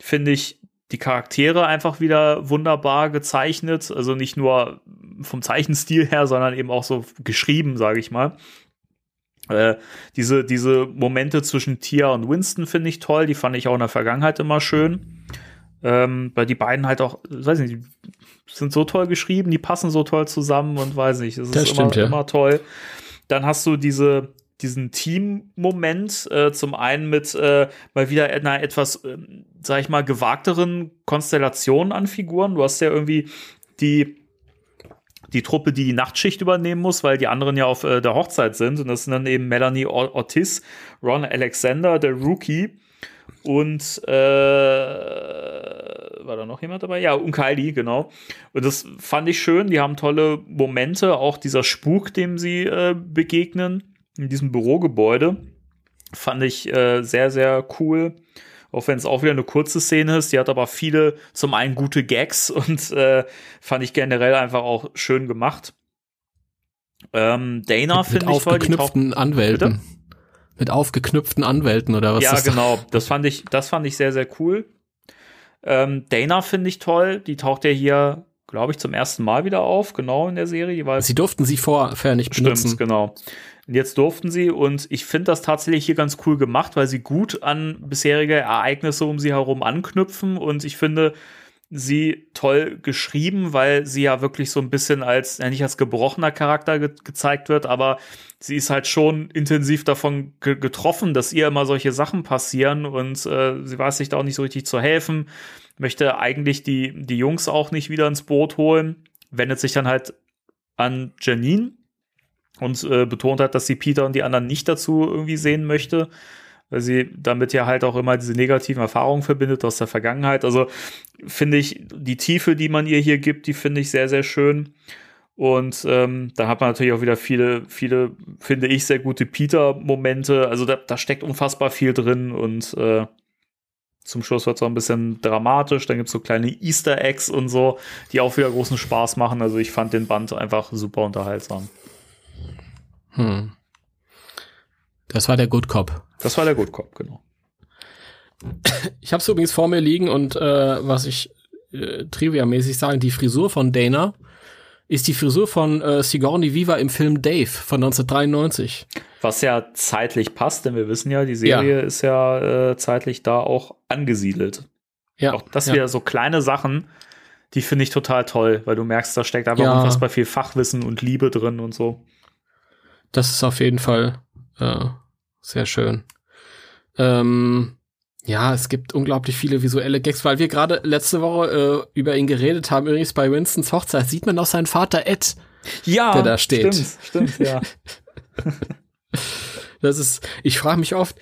finde ich die Charaktere einfach wieder wunderbar gezeichnet. Also nicht nur vom Zeichenstil her, sondern eben auch so geschrieben, sage ich mal. Äh, diese, diese Momente zwischen Tia und Winston finde ich toll. Die fand ich auch in der Vergangenheit immer schön. Ähm, weil die beiden halt auch, weiß nicht, die sind so toll geschrieben, die passen so toll zusammen und weiß nicht, das ist Das immer, stimmt, ja. immer toll. Dann hast du diese diesen Team-Moment, äh, zum einen mit äh, mal wieder einer etwas, äh, sag ich mal, gewagteren Konstellation an Figuren. Du hast ja irgendwie die die Truppe, die die Nachtschicht übernehmen muss, weil die anderen ja auf äh, der Hochzeit sind. Und das sind dann eben Melanie Ortiz, Ron Alexander, der Rookie und äh, war da noch jemand dabei? Ja, und Kylie, genau. Und das fand ich schön. Die haben tolle Momente, auch dieser Spuk, dem sie äh, begegnen in diesem Bürogebäude. Fand ich äh, sehr, sehr cool. Auch wenn es auch wieder eine kurze Szene ist. Die hat aber viele, zum einen gute Gags und äh, fand ich generell einfach auch schön gemacht. Ähm, Dana finde ich toll. Mit Anwälten. Bitte? Mit aufgeknüpften Anwälten oder was? Ja, genau. Das fand ich, das fand ich sehr, sehr cool. Ähm, Dana finde ich toll. Die taucht ja hier, glaube ich, zum ersten Mal wieder auf, genau in der Serie. Sie durften sie vorher nicht benutzen. Stimmt, genau. Und jetzt durften sie und ich finde das tatsächlich hier ganz cool gemacht, weil sie gut an bisherige Ereignisse um sie herum anknüpfen und ich finde sie toll geschrieben, weil sie ja wirklich so ein bisschen als, ja nicht als gebrochener Charakter ge gezeigt wird, aber sie ist halt schon intensiv davon ge getroffen, dass ihr immer solche Sachen passieren und äh, sie weiß sich da auch nicht so richtig zu helfen, möchte eigentlich die, die Jungs auch nicht wieder ins Boot holen, wendet sich dann halt an Janine, und äh, betont hat, dass sie Peter und die anderen nicht dazu irgendwie sehen möchte, weil sie damit ja halt auch immer diese negativen Erfahrungen verbindet aus der Vergangenheit. Also finde ich die Tiefe, die man ihr hier gibt, die finde ich sehr, sehr schön. Und ähm, da hat man natürlich auch wieder viele, viele, finde ich, sehr gute Peter-Momente. Also da, da steckt unfassbar viel drin und äh, zum Schluss wird es auch ein bisschen dramatisch. Dann gibt es so kleine Easter Eggs und so, die auch wieder großen Spaß machen. Also ich fand den Band einfach super unterhaltsam. Hm. Das war der Good Cop. Das war der Good Cop, genau. Ich habe es übrigens vor mir liegen und äh, was ich äh, trivia-mäßig sagen, die Frisur von Dana ist die Frisur von äh, Sigourney Viva im Film Dave von 1993. Was ja zeitlich passt, denn wir wissen ja, die Serie ja. ist ja äh, zeitlich da auch angesiedelt. Ja. Auch das ja. wieder so kleine Sachen, die finde ich total toll, weil du merkst, da steckt einfach ja. unfassbar viel Fachwissen und Liebe drin und so. Das ist auf jeden Fall äh, sehr schön. Ähm, ja, es gibt unglaublich viele visuelle Gags, weil wir gerade letzte Woche äh, über ihn geredet haben. Übrigens bei Winstons Hochzeit sieht man auch seinen Vater Ed, ja, der da steht. Stimmt, stimmt, ja. das ist, ich frage mich oft,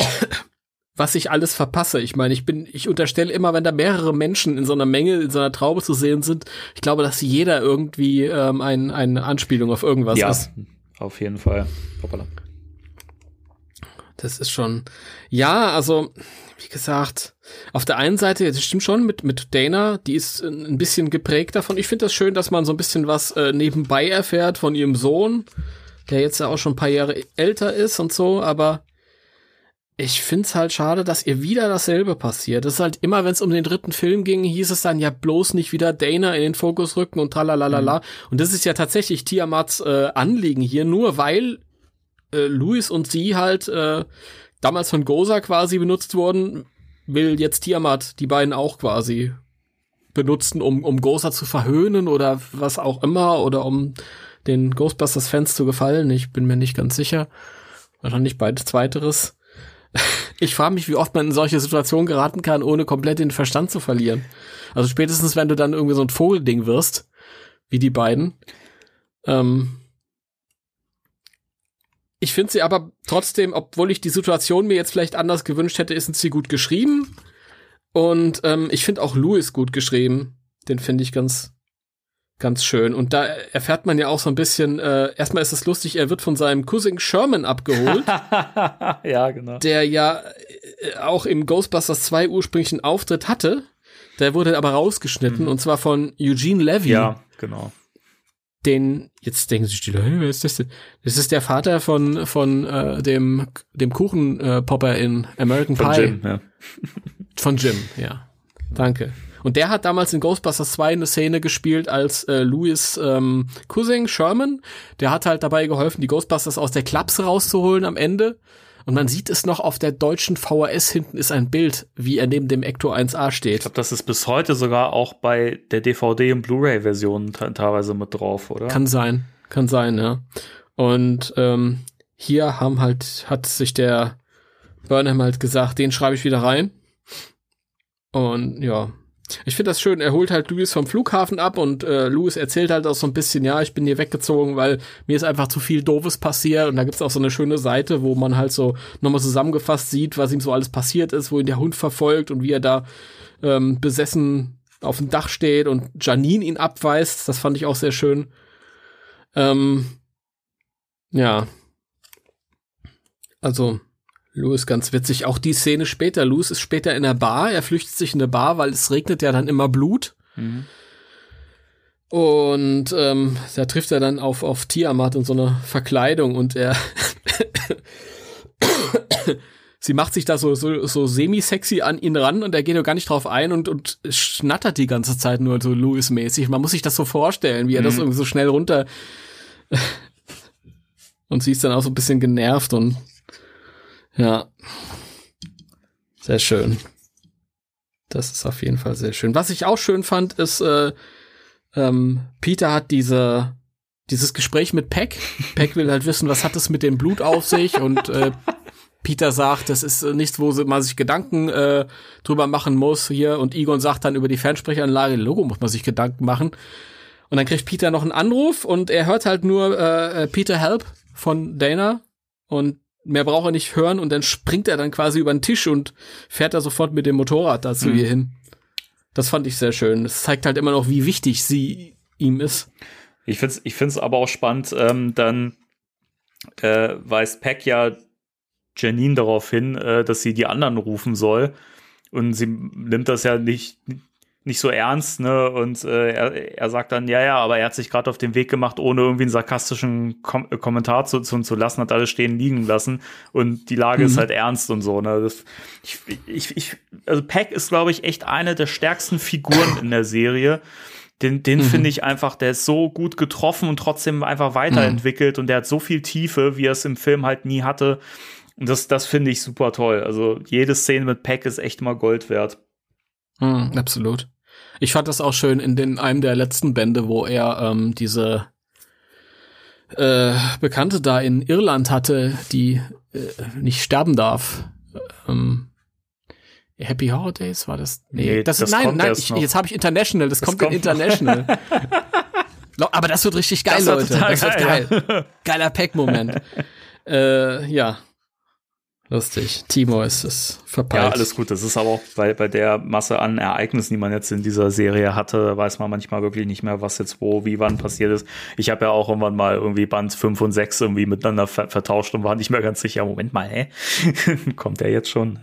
was ich alles verpasse. Ich meine, ich bin, ich unterstelle immer, wenn da mehrere Menschen in so einer Menge, in so einer Traube zu sehen sind, ich glaube, dass jeder irgendwie ähm, ein, eine Anspielung auf irgendwas ja. ist auf jeden Fall. Hoppala. Das ist schon, ja, also, wie gesagt, auf der einen Seite, das stimmt schon mit, mit Dana, die ist ein bisschen geprägt davon. Ich finde das schön, dass man so ein bisschen was äh, nebenbei erfährt von ihrem Sohn, der jetzt ja auch schon ein paar Jahre älter ist und so, aber ich find's halt schade, dass ihr wieder dasselbe passiert. Das ist halt immer, wenn es um den dritten Film ging, hieß es dann ja bloß nicht wieder Dana in den Fokus rücken und tralalala. Mhm. Und das ist ja tatsächlich Tiamats äh, Anliegen hier, nur weil äh, Louis und sie halt äh, damals von Goza quasi benutzt wurden, will jetzt Tiamat die beiden auch quasi benutzen, um, um Goza zu verhöhnen oder was auch immer oder um den Ghostbusters-Fans zu gefallen. Ich bin mir nicht ganz sicher. Wahrscheinlich beides Zweiteres. Ich frage mich, wie oft man in solche Situationen geraten kann, ohne komplett den Verstand zu verlieren. Also spätestens, wenn du dann irgendwie so ein Vogelding wirst, wie die beiden. Ähm ich finde sie aber trotzdem, obwohl ich die Situation mir jetzt vielleicht anders gewünscht hätte, ist sie gut geschrieben. Und ähm, ich finde auch Louis gut geschrieben. Den finde ich ganz, ganz schön. Und da erfährt man ja auch so ein bisschen, äh, erstmal ist es lustig, er wird von seinem Cousin Sherman abgeholt. ja, genau. Der ja äh, auch im Ghostbusters 2 ursprünglichen Auftritt hatte. Der wurde aber rausgeschnitten mhm. und zwar von Eugene Levy. Ja, genau. Den, jetzt denken sich die Leute, wer ist das denn? Das ist der Vater von, von äh, dem, dem Kuchenpopper äh, in American von Pie. Jim, ja. Von Jim, ja. Danke. Und der hat damals in Ghostbusters 2 eine Szene gespielt als äh, Louis ähm, Cousin Sherman. Der hat halt dabei geholfen, die Ghostbusters aus der Klapse rauszuholen am Ende. Und man sieht es noch auf der deutschen VHS hinten ist ein Bild, wie er neben dem Ecto 1A steht. Ich glaube, das ist bis heute sogar auch bei der DVD und Blu-ray-Version teilweise mit drauf, oder? Kann sein, kann sein, ja. Und ähm, hier haben halt, hat sich der Burnham halt gesagt, den schreibe ich wieder rein. Und ja, ich finde das schön. Er holt halt Louis vom Flughafen ab und äh, Louis erzählt halt auch so ein bisschen, ja, ich bin hier weggezogen, weil mir ist einfach zu viel Doofes passiert. Und da gibt's auch so eine schöne Seite, wo man halt so nochmal zusammengefasst sieht, was ihm so alles passiert ist, wo ihn der Hund verfolgt und wie er da ähm, besessen auf dem Dach steht und Janine ihn abweist. Das fand ich auch sehr schön. Ähm, ja. Also, Louis ganz witzig. Auch die Szene später. Louis ist später in der Bar. Er flüchtet sich in der Bar, weil es regnet ja dann immer Blut. Mhm. Und ähm, da trifft er dann auf, auf Tiamat in so einer Verkleidung und er sie macht sich da so, so, so semi-sexy an ihn ran und er geht doch gar nicht drauf ein und, und schnattert die ganze Zeit nur so Louis-mäßig. Man muss sich das so vorstellen, wie er mhm. das irgendwie so schnell runter und sie ist dann auch so ein bisschen genervt und ja. Sehr schön. Das ist auf jeden Fall sehr schön. Was ich auch schön fand, ist, äh, ähm, Peter hat diese, dieses Gespräch mit Peck. Peck will halt wissen, was hat es mit dem Blut auf sich und äh, Peter sagt, das ist nichts, wo man sich Gedanken äh, drüber machen muss hier und Egon sagt dann über die Fernsprechanlage, Logo muss man sich Gedanken machen. Und dann kriegt Peter noch einen Anruf und er hört halt nur äh, äh Peter Help von Dana und mehr braucht er nicht hören und dann springt er dann quasi über den Tisch und fährt da sofort mit dem Motorrad da zu mhm. ihr hin. Das fand ich sehr schön. Das zeigt halt immer noch, wie wichtig sie ihm ist. Ich find's, ich find's aber auch spannend, ähm, dann äh, weist Peck ja Janine darauf hin, äh, dass sie die anderen rufen soll. Und sie nimmt das ja nicht, nicht so ernst, ne? Und äh, er, er sagt dann, ja, ja, aber er hat sich gerade auf den Weg gemacht, ohne irgendwie einen sarkastischen Kom äh, Kommentar zu, zu, zu lassen, hat alles stehen liegen lassen und die Lage mhm. ist halt ernst und so, ne? Das, ich, ich, ich, also Peck ist, glaube ich, echt eine der stärksten Figuren in der Serie. Den, den mhm. finde ich einfach, der ist so gut getroffen und trotzdem einfach weiterentwickelt mhm. und der hat so viel Tiefe, wie er es im Film halt nie hatte. Und das, das finde ich super toll. Also jede Szene mit Peck ist echt mal Gold wert. Mhm, absolut. Ich fand das auch schön in den, einem der letzten Bände, wo er ähm, diese äh, Bekannte da in Irland hatte, die äh, nicht sterben darf. Ähm, Happy Holidays war das? Nee, nee das, das nein, nein, ich, jetzt habe ich International, das, das kommt, kommt in International. Aber das wird richtig geil, das Leute. Das wird geil. Geiler Pack-Moment. äh, ja, Lustig. Timo ist es verpeilt. Ja, alles gut. Das ist aber auch bei, bei der Masse an Ereignissen, die man jetzt in dieser Serie hatte, weiß man manchmal wirklich nicht mehr, was jetzt wo, wie, wann passiert ist. Ich habe ja auch irgendwann mal irgendwie Band 5 und 6 irgendwie miteinander ver vertauscht und war nicht mehr ganz sicher. Moment mal, hä? Kommt der jetzt schon?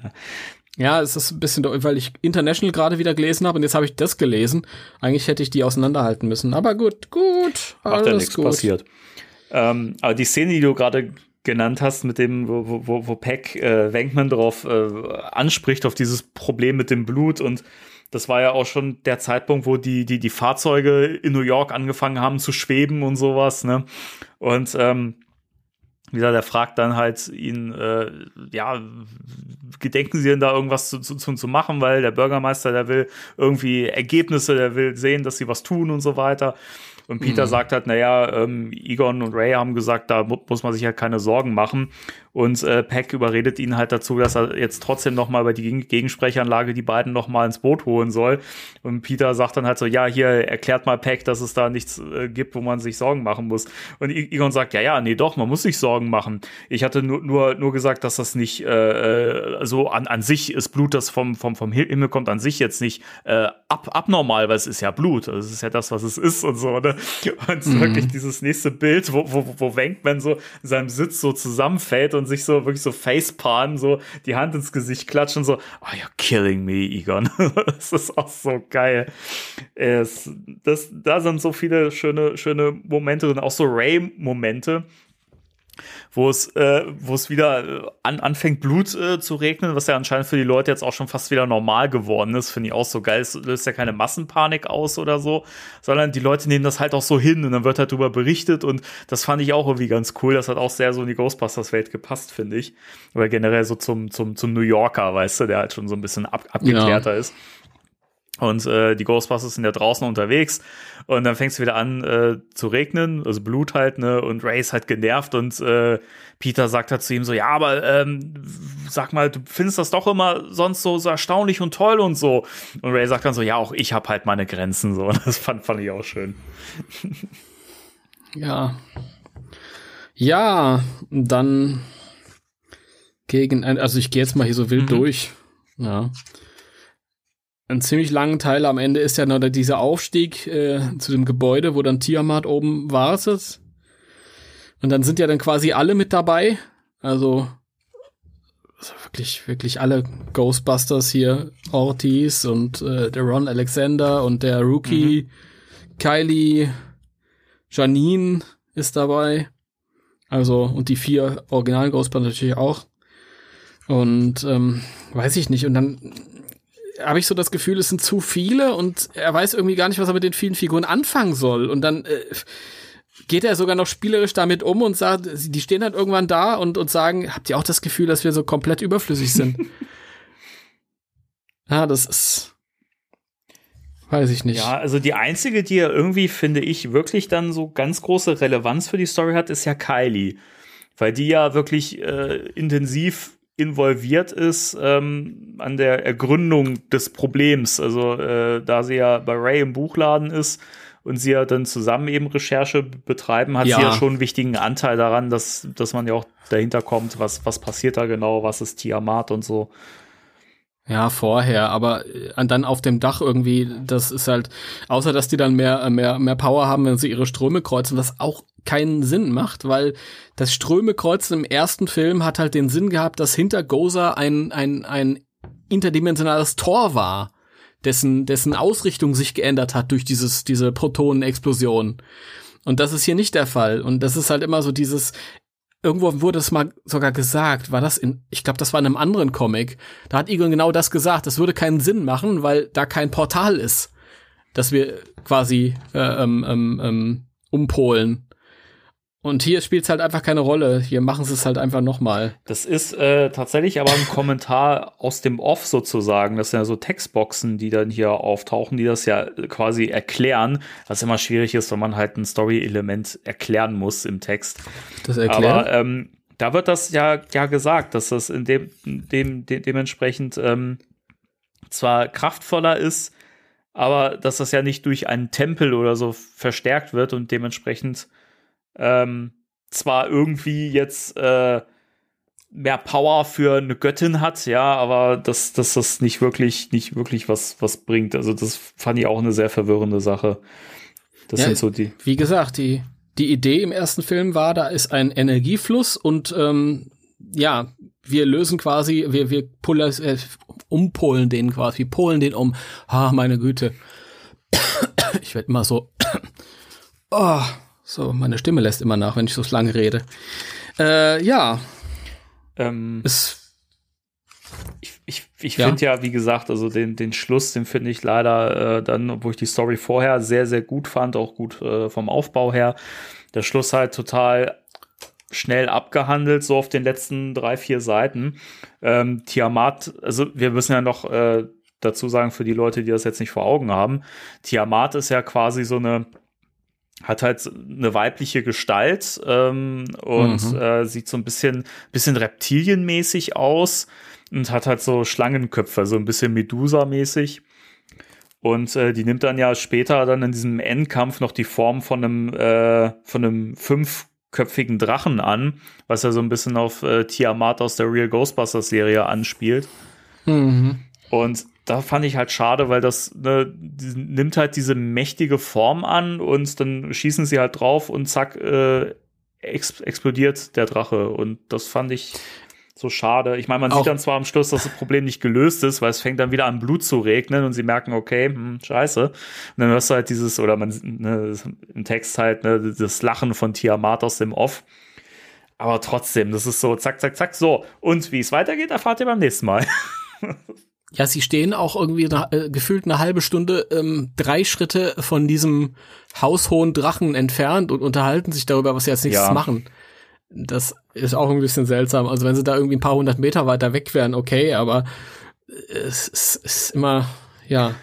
Ja, es ist ein bisschen, weil ich International gerade wieder gelesen habe und jetzt habe ich das gelesen. Eigentlich hätte ich die auseinanderhalten müssen. Aber gut, gut. Macht ja nichts passiert. Ähm, aber die Szene, die du gerade genannt hast, mit dem, wo, wo, wo Peck äh, Wenkman darauf äh, anspricht, auf dieses Problem mit dem Blut und das war ja auch schon der Zeitpunkt, wo die, die, die Fahrzeuge in New York angefangen haben zu schweben und sowas, ne? Und ähm, wie gesagt, der fragt dann halt ihn, äh, ja, gedenken Sie denn da irgendwas zu, zu, zu machen, weil der Bürgermeister, der will irgendwie Ergebnisse, der will sehen, dass sie was tun und so weiter. Und Peter mhm. sagt halt, naja, ähm, Egon und Ray haben gesagt, da muss man sich halt keine Sorgen machen. Und äh, Peck überredet ihn halt dazu, dass er jetzt trotzdem noch mal bei die Gegensprechanlage die beiden noch mal ins Boot holen soll. Und Peter sagt dann halt so, ja, hier erklärt mal Peck, dass es da nichts äh, gibt, wo man sich Sorgen machen muss. Und Egon sagt, ja, ja, nee, doch, man muss sich Sorgen machen. Ich hatte nur nur, nur gesagt, dass das nicht äh, äh so an, an sich ist Blut, das vom, vom, vom Himmel kommt, an sich jetzt nicht äh, ab, abnormal, weil es ist ja Blut. Also es ist ja das, was es ist und so. Ne? Und mhm. wirklich dieses nächste Bild, wo, wo, wo Wenkman so in seinem Sitz so zusammenfällt und sich so wirklich so facepalm, so die Hand ins Gesicht klatschen, so, oh, you're killing me, Egon. das ist auch so geil. Es, das, da sind so viele schöne, schöne Momente und auch so Ray-Momente wo es, äh, wo es wieder äh, an, anfängt, Blut äh, zu regnen, was ja anscheinend für die Leute jetzt auch schon fast wieder normal geworden ist. Finde ich auch so geil. Es löst ja keine Massenpanik aus oder so, sondern die Leute nehmen das halt auch so hin und dann wird halt darüber berichtet und das fand ich auch irgendwie ganz cool. Das hat auch sehr so in die Ghostbusters-Welt gepasst, finde ich. Weil generell so zum, zum, zum New Yorker, weißt du, der halt schon so ein bisschen ab, abgeklärter ja. ist. Und äh, die Ghostbusters sind ja draußen unterwegs und dann fängt es wieder an äh, zu regnen, also Blut halt, ne? Und Ray ist halt genervt und äh, Peter sagt halt zu ihm so, ja, aber ähm, sag mal, du findest das doch immer sonst so, so erstaunlich und toll und so. Und Ray sagt dann so, ja, auch ich hab halt meine Grenzen so. Das fand, fand ich auch schön. Ja. Ja, dann gegen, also ich gehe jetzt mal hier so wild mhm. durch. Ja einen ziemlich langen Teil am Ende ist ja noch dieser Aufstieg äh, zu dem Gebäude, wo dann Tiamat oben wartet. Und dann sind ja dann quasi alle mit dabei. Also, also wirklich, wirklich alle Ghostbusters hier. Ortiz und äh, der Ron Alexander und der Rookie. Mhm. Kylie, Janine ist dabei. Also, und die vier originalen Ghostbusters natürlich auch. Und ähm, weiß ich nicht. Und dann habe ich so das Gefühl, es sind zu viele und er weiß irgendwie gar nicht, was er mit den vielen Figuren anfangen soll. Und dann äh, geht er sogar noch spielerisch damit um und sagt, die stehen halt irgendwann da und, und sagen, habt ihr auch das Gefühl, dass wir so komplett überflüssig sind? ja, das ist. Weiß ich nicht. Ja, also die einzige, die ja irgendwie, finde ich, wirklich dann so ganz große Relevanz für die Story hat, ist ja Kylie. Weil die ja wirklich äh, intensiv involviert ist ähm, an der Ergründung des Problems. Also äh, da sie ja bei Ray im Buchladen ist und sie ja dann zusammen eben Recherche betreiben, hat ja. sie ja schon einen wichtigen Anteil daran, dass, dass man ja auch dahinter kommt, was, was passiert da genau, was ist Tiamat und so. Ja, vorher, aber äh, dann auf dem Dach irgendwie, das ist halt, außer dass die dann mehr, mehr, mehr Power haben, wenn sie ihre Ströme kreuzen, was auch keinen Sinn macht, weil das Ströme kreuzen im ersten Film hat halt den Sinn gehabt, dass hinter Gozer ein, ein, ein interdimensionales Tor war, dessen, dessen Ausrichtung sich geändert hat durch dieses, diese Protonenexplosion. Und das ist hier nicht der Fall. Und das ist halt immer so dieses, irgendwo wurde es mal sogar gesagt, war das in, ich glaube, das war in einem anderen Comic. Da hat Egon genau das gesagt. Das würde keinen Sinn machen, weil da kein Portal ist, dass wir quasi äh, ähm, ähm, ähm umpolen. Und hier spielt es halt einfach keine Rolle. Hier machen sie es halt einfach nochmal. Das ist äh, tatsächlich aber ein Kommentar aus dem Off sozusagen. Das sind ja so Textboxen, die dann hier auftauchen, die das ja quasi erklären. Was immer schwierig ist, wenn man halt ein Story-Element erklären muss im Text. Das erklären? Aber ähm, da wird das ja, ja gesagt, dass das in dem, dem, de dementsprechend ähm, zwar kraftvoller ist, aber dass das ja nicht durch einen Tempel oder so verstärkt wird und dementsprechend ähm, zwar irgendwie jetzt äh, mehr Power für eine Göttin hat, ja, aber dass, dass das nicht wirklich, nicht wirklich was, was bringt. Also das fand ich auch eine sehr verwirrende Sache. Das ja, sind so die. Wie gesagt, die, die Idee im ersten Film war, da ist ein Energiefluss und ähm, ja, wir lösen quasi, wir, wir pullers, äh, umpolen den quasi, polen den um. Ah, meine Güte. Ich werde immer so. Oh, so, meine Stimme lässt immer nach, wenn ich so lange rede. Äh, ja. Ähm, es, ich ich, ich ja. finde ja, wie gesagt, also den, den Schluss, den finde ich leider äh, dann, obwohl ich die Story vorher sehr, sehr gut fand, auch gut äh, vom Aufbau her. Der Schluss halt total schnell abgehandelt, so auf den letzten drei, vier Seiten. Ähm, Tiamat, also wir müssen ja noch äh, dazu sagen, für die Leute, die das jetzt nicht vor Augen haben, Tiamat ist ja quasi so eine hat halt eine weibliche Gestalt ähm, und mhm. äh, sieht so ein bisschen, bisschen reptilienmäßig aus und hat halt so Schlangenköpfe, so ein bisschen Medusa-mäßig. Und äh, die nimmt dann ja später dann in diesem Endkampf noch die Form von einem, äh, von einem fünfköpfigen Drachen an, was ja so ein bisschen auf äh, Tiamat aus der Real Ghostbusters Serie anspielt. Mhm. Und da fand ich halt schade, weil das ne, nimmt halt diese mächtige Form an und dann schießen sie halt drauf und zack, äh, ex explodiert der Drache. Und das fand ich so schade. Ich meine, man Auch sieht dann zwar am Schluss, dass das Problem nicht gelöst ist, weil es fängt dann wieder an Blut zu regnen und sie merken, okay, hm, scheiße. Und dann hörst du halt dieses, oder man, ne, im Text halt, ne, das Lachen von Tiamat aus dem Off. Aber trotzdem, das ist so, zack, zack, zack, so. Und wie es weitergeht, erfahrt ihr beim nächsten Mal. Ja, sie stehen auch irgendwie äh, gefühlt eine halbe Stunde ähm, drei Schritte von diesem haushohen Drachen entfernt und unterhalten sich darüber, was sie als nächstes ja. machen. Das ist auch ein bisschen seltsam. Also wenn sie da irgendwie ein paar hundert Meter weiter weg wären, okay, aber es, es ist immer, ja.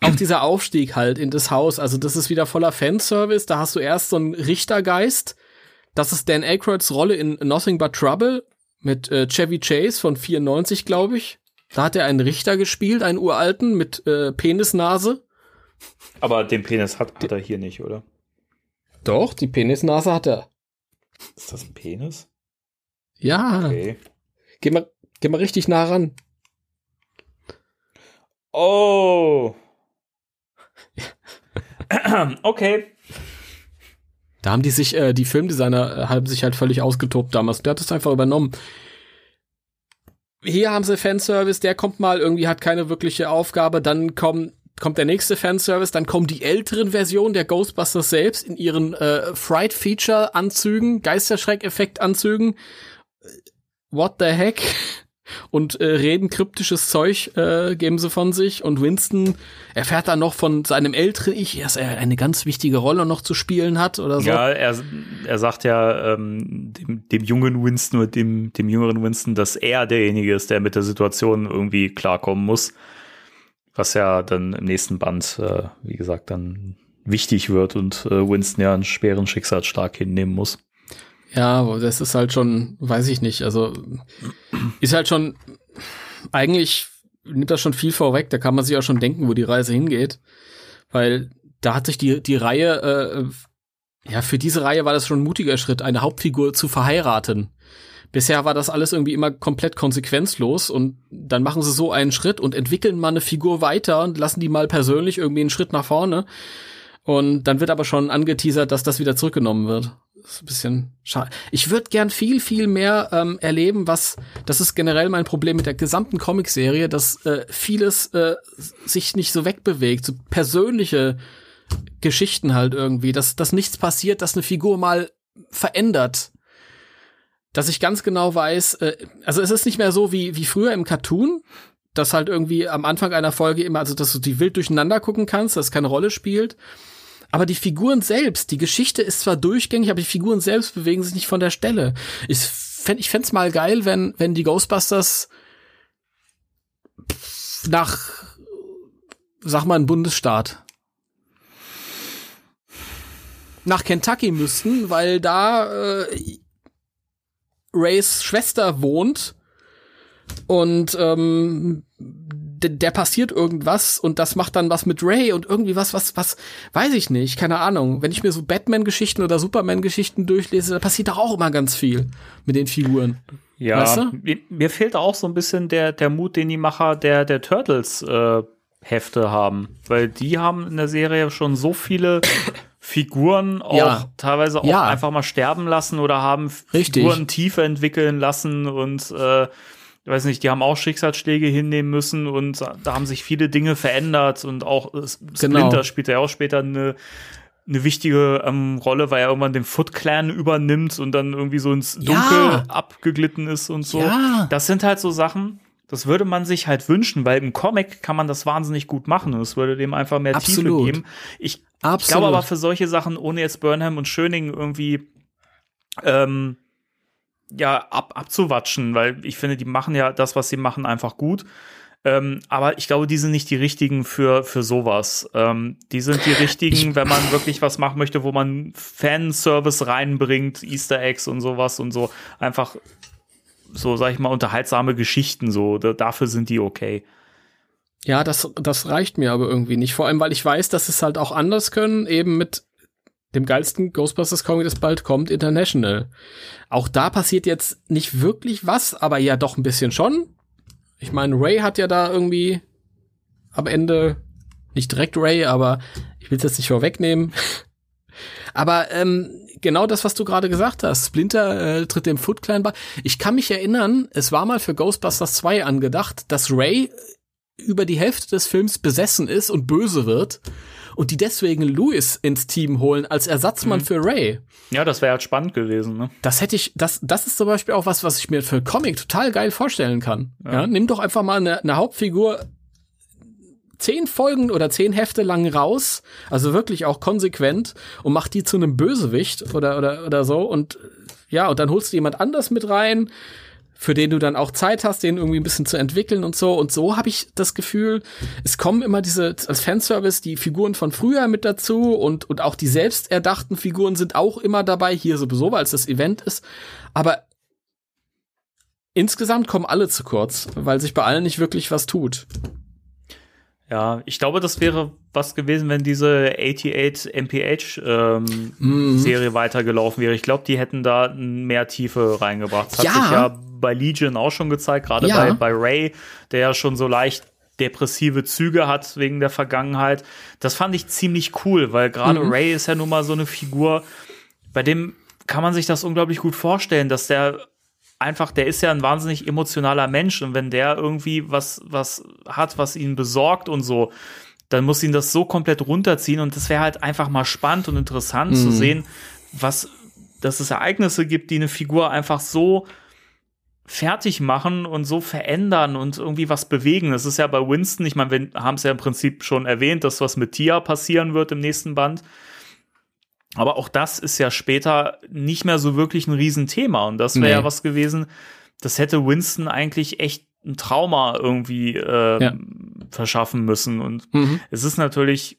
auch dieser Aufstieg halt in das Haus, also das ist wieder voller Fanservice. Da hast du erst so einen Richtergeist. Das ist Dan Aykroyds Rolle in Nothing But Trouble mit äh, Chevy Chase von 94, glaube ich. Da hat er einen Richter gespielt, einen uralten mit äh, Penisnase. Aber den Penis hat, hat er hier nicht, oder? Doch, die Penisnase hat er. Ist das ein Penis? Ja. Okay. Geh mal, geh mal richtig nah ran. Oh. okay. Da haben die sich, äh, die Filmdesigner äh, haben sich halt völlig ausgetobt damals. Der hat es einfach übernommen. Hier haben sie Fanservice, der kommt mal, irgendwie hat keine wirkliche Aufgabe, dann kommen kommt der nächste Fanservice, dann kommen die älteren Versionen der Ghostbusters selbst in ihren äh, Fright Feature Anzügen, Geisterschreck-Effekt Anzügen. What the heck? Und äh, reden kryptisches Zeug äh, geben sie von sich und Winston erfährt dann noch von seinem älteren Ich, dass er eine ganz wichtige Rolle noch zu spielen hat oder so. Ja, er, er sagt ja ähm, dem, dem jungen Winston oder dem, dem jüngeren Winston, dass er derjenige ist, der mit der Situation irgendwie klarkommen muss. Was ja dann im nächsten Band, äh, wie gesagt, dann wichtig wird und äh, Winston ja einen schweren Schicksalsschlag hinnehmen muss. Ja, das ist halt schon, weiß ich nicht, also ist halt schon, eigentlich nimmt das schon viel vorweg, da kann man sich auch schon denken, wo die Reise hingeht, weil da hat sich die, die Reihe, äh, ja, für diese Reihe war das schon ein mutiger Schritt, eine Hauptfigur zu verheiraten. Bisher war das alles irgendwie immer komplett konsequenzlos und dann machen sie so einen Schritt und entwickeln mal eine Figur weiter und lassen die mal persönlich irgendwie einen Schritt nach vorne. Und dann wird aber schon angeteasert, dass das wieder zurückgenommen wird ist ein bisschen schade. Ich würde gern viel, viel mehr ähm, erleben, was, das ist generell mein Problem mit der gesamten Comicserie, dass äh, vieles äh, sich nicht so wegbewegt, so persönliche Geschichten halt irgendwie, dass, dass nichts passiert, dass eine Figur mal verändert. Dass ich ganz genau weiß, äh, also es ist nicht mehr so wie, wie früher im Cartoon, dass halt irgendwie am Anfang einer Folge immer, also dass du die wild durcheinander gucken kannst, dass es keine Rolle spielt aber die Figuren selbst, die Geschichte ist zwar durchgängig, aber die Figuren selbst bewegen sich nicht von der Stelle. Ich fände ich fänd's mal geil, wenn, wenn die Ghostbusters nach, sag mal, ein Bundesstaat nach Kentucky müssten, weil da äh, Rays Schwester wohnt und ähm, der passiert irgendwas und das macht dann was mit Ray und irgendwie was, was, was, weiß ich nicht, keine Ahnung. Wenn ich mir so Batman-Geschichten oder Superman-Geschichten durchlese, da passiert doch auch immer ganz viel mit den Figuren. Ja, weißt du? mir fehlt auch so ein bisschen der, der Mut, den die Macher der, der Turtles äh, Hefte haben, weil die haben in der Serie schon so viele Figuren auch ja. teilweise auch ja. einfach mal sterben lassen oder haben Richtig. Figuren tiefer entwickeln lassen und äh, ich weiß nicht, die haben auch Schicksalsschläge hinnehmen müssen und da haben sich viele Dinge verändert und auch Splinter genau. spielt ja auch später eine eine wichtige ähm, Rolle, weil er irgendwann den Foot Clan übernimmt und dann irgendwie so ins Dunkel ja. abgeglitten ist und so. Ja. Das sind halt so Sachen, das würde man sich halt wünschen, weil im Comic kann man das wahnsinnig gut machen und es würde dem einfach mehr Absolut. Tiefe geben. Ich, ich glaube aber für solche Sachen, ohne jetzt Burnham und Schöning irgendwie ähm, ja, ab, abzuwatschen, weil ich finde, die machen ja das, was sie machen, einfach gut. Ähm, aber ich glaube, die sind nicht die richtigen für, für sowas. Ähm, die sind die richtigen, ich wenn man wirklich was machen möchte, wo man Fanservice reinbringt, Easter Eggs und sowas und so. Einfach so, sag ich mal, unterhaltsame Geschichten so. Da, dafür sind die okay. Ja, das, das reicht mir aber irgendwie nicht. Vor allem, weil ich weiß, dass es halt auch anders können, eben mit dem geilsten Ghostbusters Comic, das bald kommt, International. Auch da passiert jetzt nicht wirklich was, aber ja doch ein bisschen schon. Ich meine, Ray hat ja da irgendwie am Ende nicht direkt Ray, aber ich will es jetzt nicht vorwegnehmen. aber ähm, genau das, was du gerade gesagt hast. Splinter äh, tritt dem Foot Clan bei. Ich kann mich erinnern, es war mal für Ghostbusters 2 angedacht, dass Ray über die Hälfte des Films besessen ist und böse wird und die deswegen Louis ins Team holen als Ersatzmann mhm. für Ray. Ja, das wäre halt spannend gewesen, ne? Das hätte ich, das, das ist zum Beispiel auch was, was ich mir für Comic total geil vorstellen kann. Ja, ja nimm doch einfach mal eine, eine Hauptfigur zehn Folgen oder zehn Hefte lang raus, also wirklich auch konsequent und mach die zu einem Bösewicht oder, oder, oder so und ja, und dann holst du jemand anders mit rein, für den du dann auch Zeit hast, den irgendwie ein bisschen zu entwickeln und so. Und so habe ich das Gefühl, es kommen immer diese, als Fanservice, die Figuren von früher mit dazu und, und auch die selbst erdachten Figuren sind auch immer dabei, hier sowieso, weil es das Event ist. Aber insgesamt kommen alle zu kurz, weil sich bei allen nicht wirklich was tut. Ja, ich glaube, das wäre was gewesen, wenn diese 88 MPH ähm, mhm. Serie weitergelaufen wäre. Ich glaube, die hätten da mehr Tiefe reingebracht. Das ja. hat sich ja bei Legion auch schon gezeigt, gerade ja. bei, bei Ray, der ja schon so leicht depressive Züge hat wegen der Vergangenheit. Das fand ich ziemlich cool, weil gerade mhm. Ray ist ja nun mal so eine Figur, bei dem kann man sich das unglaublich gut vorstellen, dass der einfach, der ist ja ein wahnsinnig emotionaler Mensch und wenn der irgendwie was, was hat, was ihn besorgt und so, dann muss ihn das so komplett runterziehen und das wäre halt einfach mal spannend und interessant mhm. zu sehen, was, dass es Ereignisse gibt, die eine Figur einfach so fertig machen und so verändern und irgendwie was bewegen. Das ist ja bei Winston, ich meine, wir haben es ja im Prinzip schon erwähnt, dass was mit Tia passieren wird im nächsten Band. Aber auch das ist ja später nicht mehr so wirklich ein Riesenthema. Und das wäre nee. ja was gewesen, das hätte Winston eigentlich echt ein Trauma irgendwie äh, ja. verschaffen müssen. Und mhm. es ist natürlich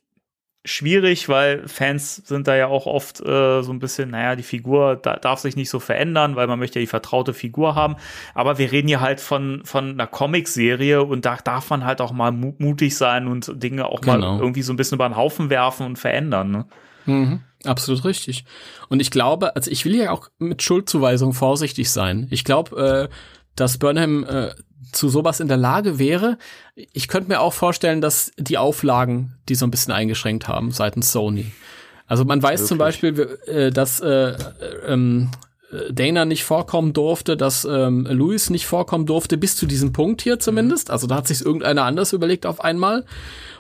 schwierig, weil Fans sind da ja auch oft äh, so ein bisschen, naja, die Figur da, darf sich nicht so verändern, weil man möchte ja die vertraute Figur haben. Aber wir reden hier halt von, von einer Comicserie und da darf man halt auch mal mutig sein und Dinge auch genau. mal irgendwie so ein bisschen über den Haufen werfen und verändern. Ne? Mhm, absolut richtig. Und ich glaube, also ich will ja auch mit Schuldzuweisung vorsichtig sein. Ich glaube, äh, dass Burnham äh, zu sowas in der Lage wäre. Ich könnte mir auch vorstellen, dass die Auflagen die so ein bisschen eingeschränkt haben seitens Sony. Also man weiß Wirklich? zum Beispiel, äh, dass äh, ähm, Dana nicht vorkommen durfte, dass ähm, Louis nicht vorkommen durfte, bis zu diesem Punkt hier zumindest. Also da hat sich irgendeiner anders überlegt auf einmal.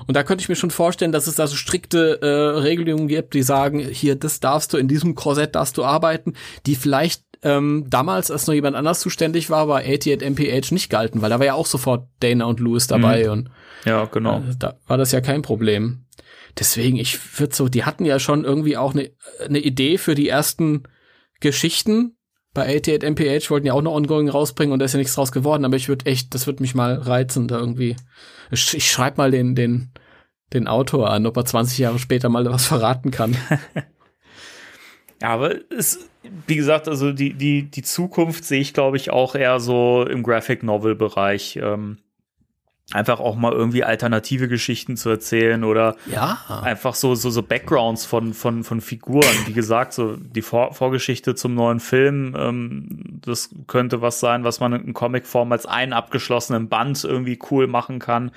Und da könnte ich mir schon vorstellen, dass es da so strikte äh, Regelungen gibt, die sagen, hier, das darfst du, in diesem Korsett darfst du arbeiten, die vielleicht ähm, damals, als noch jemand anders zuständig war, war 88 MPH nicht galten, weil da war ja auch sofort Dana und Louis dabei mhm. und ja, genau. Äh, da war das ja kein Problem. Deswegen, ich würde so, die hatten ja schon irgendwie auch eine ne Idee für die ersten Geschichten. Bei 88 MPH wollten ja auch noch Ongoing rausbringen und da ist ja nichts draus geworden, aber ich würde echt, das würde mich mal reizen, da irgendwie. Ich, ich schreibe mal den, den, den Autor an, ob er 20 Jahre später mal was verraten kann. ja, aber es, wie gesagt, also die, die, die Zukunft sehe ich, glaube ich, auch eher so im Graphic Novel-Bereich. Ähm, einfach auch mal irgendwie alternative Geschichten zu erzählen oder ja. einfach so, so, so Backgrounds von, von, von Figuren. Wie gesagt, so die Vor Vorgeschichte zum neuen Film, ähm, das könnte was sein, was man in Comicform als einen abgeschlossenen Band irgendwie cool machen kann.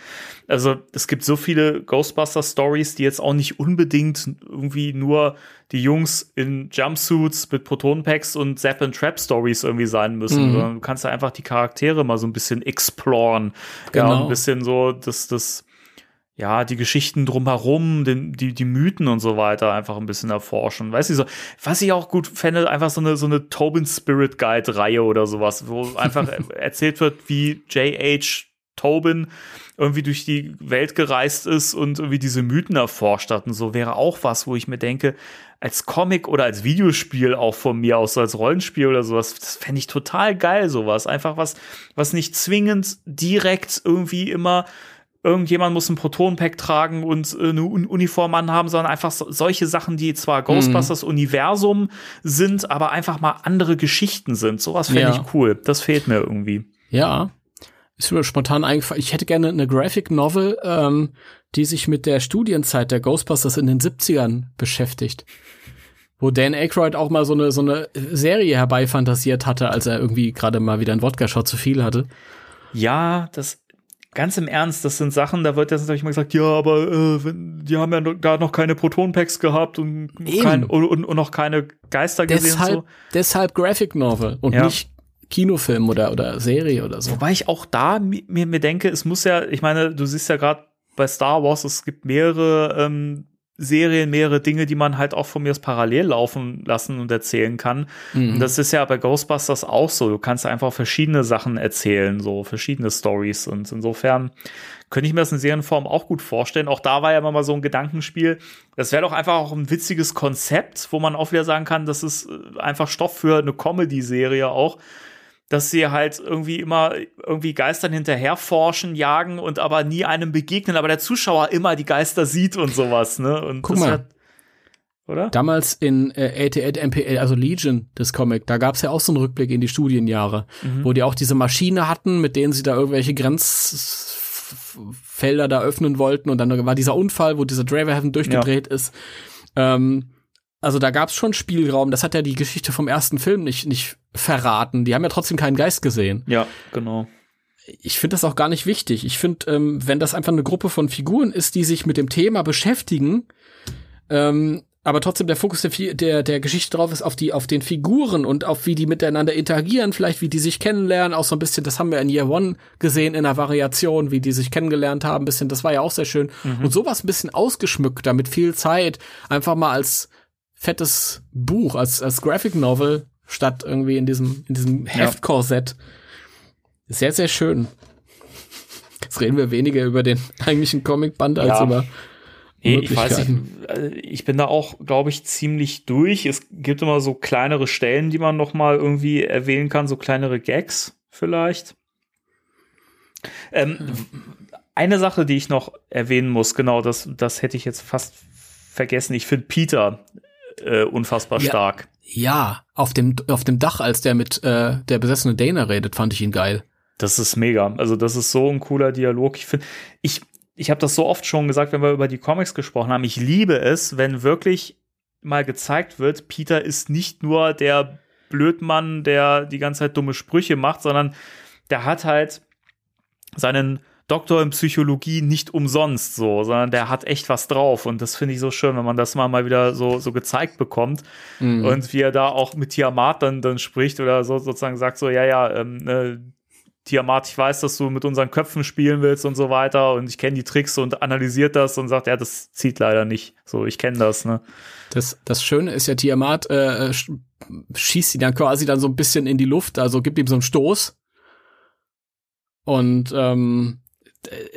Also es gibt so viele Ghostbuster-Stories, die jetzt auch nicht unbedingt irgendwie nur die Jungs in Jumpsuits mit Protonpacks und Zap and Trap Stories irgendwie sein müssen. Mhm. Du kannst da einfach die Charaktere mal so ein bisschen exploren. Genau. Ja, ein bisschen so das, das, ja, die Geschichten drumherum, den, die, die Mythen und so weiter einfach ein bisschen erforschen. Weißt du, so, was ich auch gut fände, einfach so eine, so eine Tobin Spirit Guide Reihe oder sowas, wo einfach erzählt wird, wie J.H. Tobin irgendwie durch die Welt gereist ist und irgendwie diese Mythen erforscht hat und so wäre auch was, wo ich mir denke, als Comic oder als Videospiel auch von mir aus, so als Rollenspiel oder sowas, das fände ich total geil, sowas. Einfach was, was nicht zwingend direkt irgendwie immer irgendjemand muss ein Protonpack tragen und äh, eine Uniform anhaben, sondern einfach so, solche Sachen, die zwar Ghostbusters. Universum sind, aber einfach mal andere Geschichten sind. Sowas fände ja. ich cool. Das fehlt mir irgendwie. Ja. Ist mir spontan eingefallen. Ich hätte gerne eine Graphic Novel, ähm, die sich mit der Studienzeit der Ghostbusters in den 70ern beschäftigt wo Dan Aykroyd auch mal so eine, so eine Serie herbeifantasiert hatte, als er irgendwie gerade mal wieder einen Wodka-Shot zu viel hatte. Ja, das ganz im Ernst, das sind Sachen, da wird jetzt natürlich mal gesagt, ja, aber äh, die haben ja da noch keine Proton-Packs gehabt und, kein, und, und, noch keine Geister deshalb, gesehen. So. Deshalb Graphic Novel und ja. nicht Kinofilm oder, oder Serie oder so. Wobei ich auch da mir, mir denke, es muss ja, ich meine, du siehst ja gerade bei Star Wars, es gibt mehrere ähm, Serien, mehrere Dinge, die man halt auch von mir parallel laufen lassen und erzählen kann. Mhm. Und das ist ja bei Ghostbusters auch so. Du kannst einfach verschiedene Sachen erzählen, so verschiedene Stories. Und insofern könnte ich mir das in Serienform auch gut vorstellen. Auch da war ja immer mal so ein Gedankenspiel. Das wäre doch einfach auch ein witziges Konzept, wo man auch wieder sagen kann, das ist äh, einfach Stoff für eine Comedy-Serie auch dass sie halt irgendwie immer irgendwie Geistern hinterherforschen, jagen und aber nie einem begegnen, aber der Zuschauer immer die Geister sieht und sowas, ne? Und Guck mal. Hat, oder? Damals in äh, 88 MPL, also Legion, das Comic, da gab's ja auch so einen Rückblick in die Studienjahre, Mhm. wo die auch diese Maschine hatten, mit denen sie da irgendwelche Grenzfelder da öffnen wollten und dann war dieser Unfall, wo dieser Draverhaven durchgedreht ist. Ähm, also da gab's schon Spielraum, das hat ja die Geschichte vom ersten Film nicht, nicht verraten. Die haben ja trotzdem keinen Geist gesehen. Ja, genau. ich finde das auch gar nicht wichtig. Ich finde, ähm, wenn das einfach eine Gruppe von Figuren ist, die sich mit dem Thema beschäftigen, ähm, aber trotzdem der Fokus der, der, der Geschichte drauf ist auf die, auf den Figuren und auf wie die miteinander interagieren, vielleicht wie die sich kennenlernen, auch so ein bisschen, das haben wir in Year One gesehen in einer Variation, wie die sich kennengelernt haben, ein bisschen, das war ja auch sehr schön. Und sowas ein bisschen ausgeschmückter, mit viel Zeit, einfach mal als fettes Buch, als, als Graphic Novel, statt irgendwie in diesem, in diesem Heftkorsett. Sehr, sehr schön. Jetzt reden wir weniger über den eigentlichen Comicband als Ja. über Nee, ich weiß nicht. Ich bin da auch, glaube ich, ziemlich durch. Es gibt immer so kleinere Stellen, die man noch mal irgendwie erwähnen kann, so kleinere Gags vielleicht. Ähm, eine Sache, die ich noch erwähnen muss, genau, das, das hätte ich jetzt fast vergessen. Ich finde Peter äh, unfassbar Ja. stark. Ja, auf dem, auf dem Dach, als der mit äh, der besessene Dana redet, fand ich ihn geil. Das ist mega. Also das ist so ein cooler Dialog. Ich finde, ich, ich habe das so oft schon gesagt, wenn wir über die Comics gesprochen haben. Ich liebe es, wenn wirklich mal gezeigt wird, Peter ist nicht nur der Blödmann, der die ganze Zeit dumme Sprüche macht, sondern der hat halt seinen Doktor in Psychologie nicht umsonst so, sondern der hat echt was drauf. Und das finde ich so schön, wenn man das mal, mal wieder so, so gezeigt bekommt. Und wie er da auch mit Tiamat dann, dann spricht oder so sozusagen sagt so, ja, ja, ähm, äh, Tiamat, ich weiß, dass du mit unseren Köpfen spielen willst und so weiter und ich kenne die Tricks und analysiert das und sagt, ja, das zieht leider nicht. So, ich kenne das, ne? Das, das Schöne ist ja, Tiamat äh, sch- schießt ihn dann quasi dann so ein bisschen in die Luft, also gibt ihm so einen Stoß. Und ähm, äh,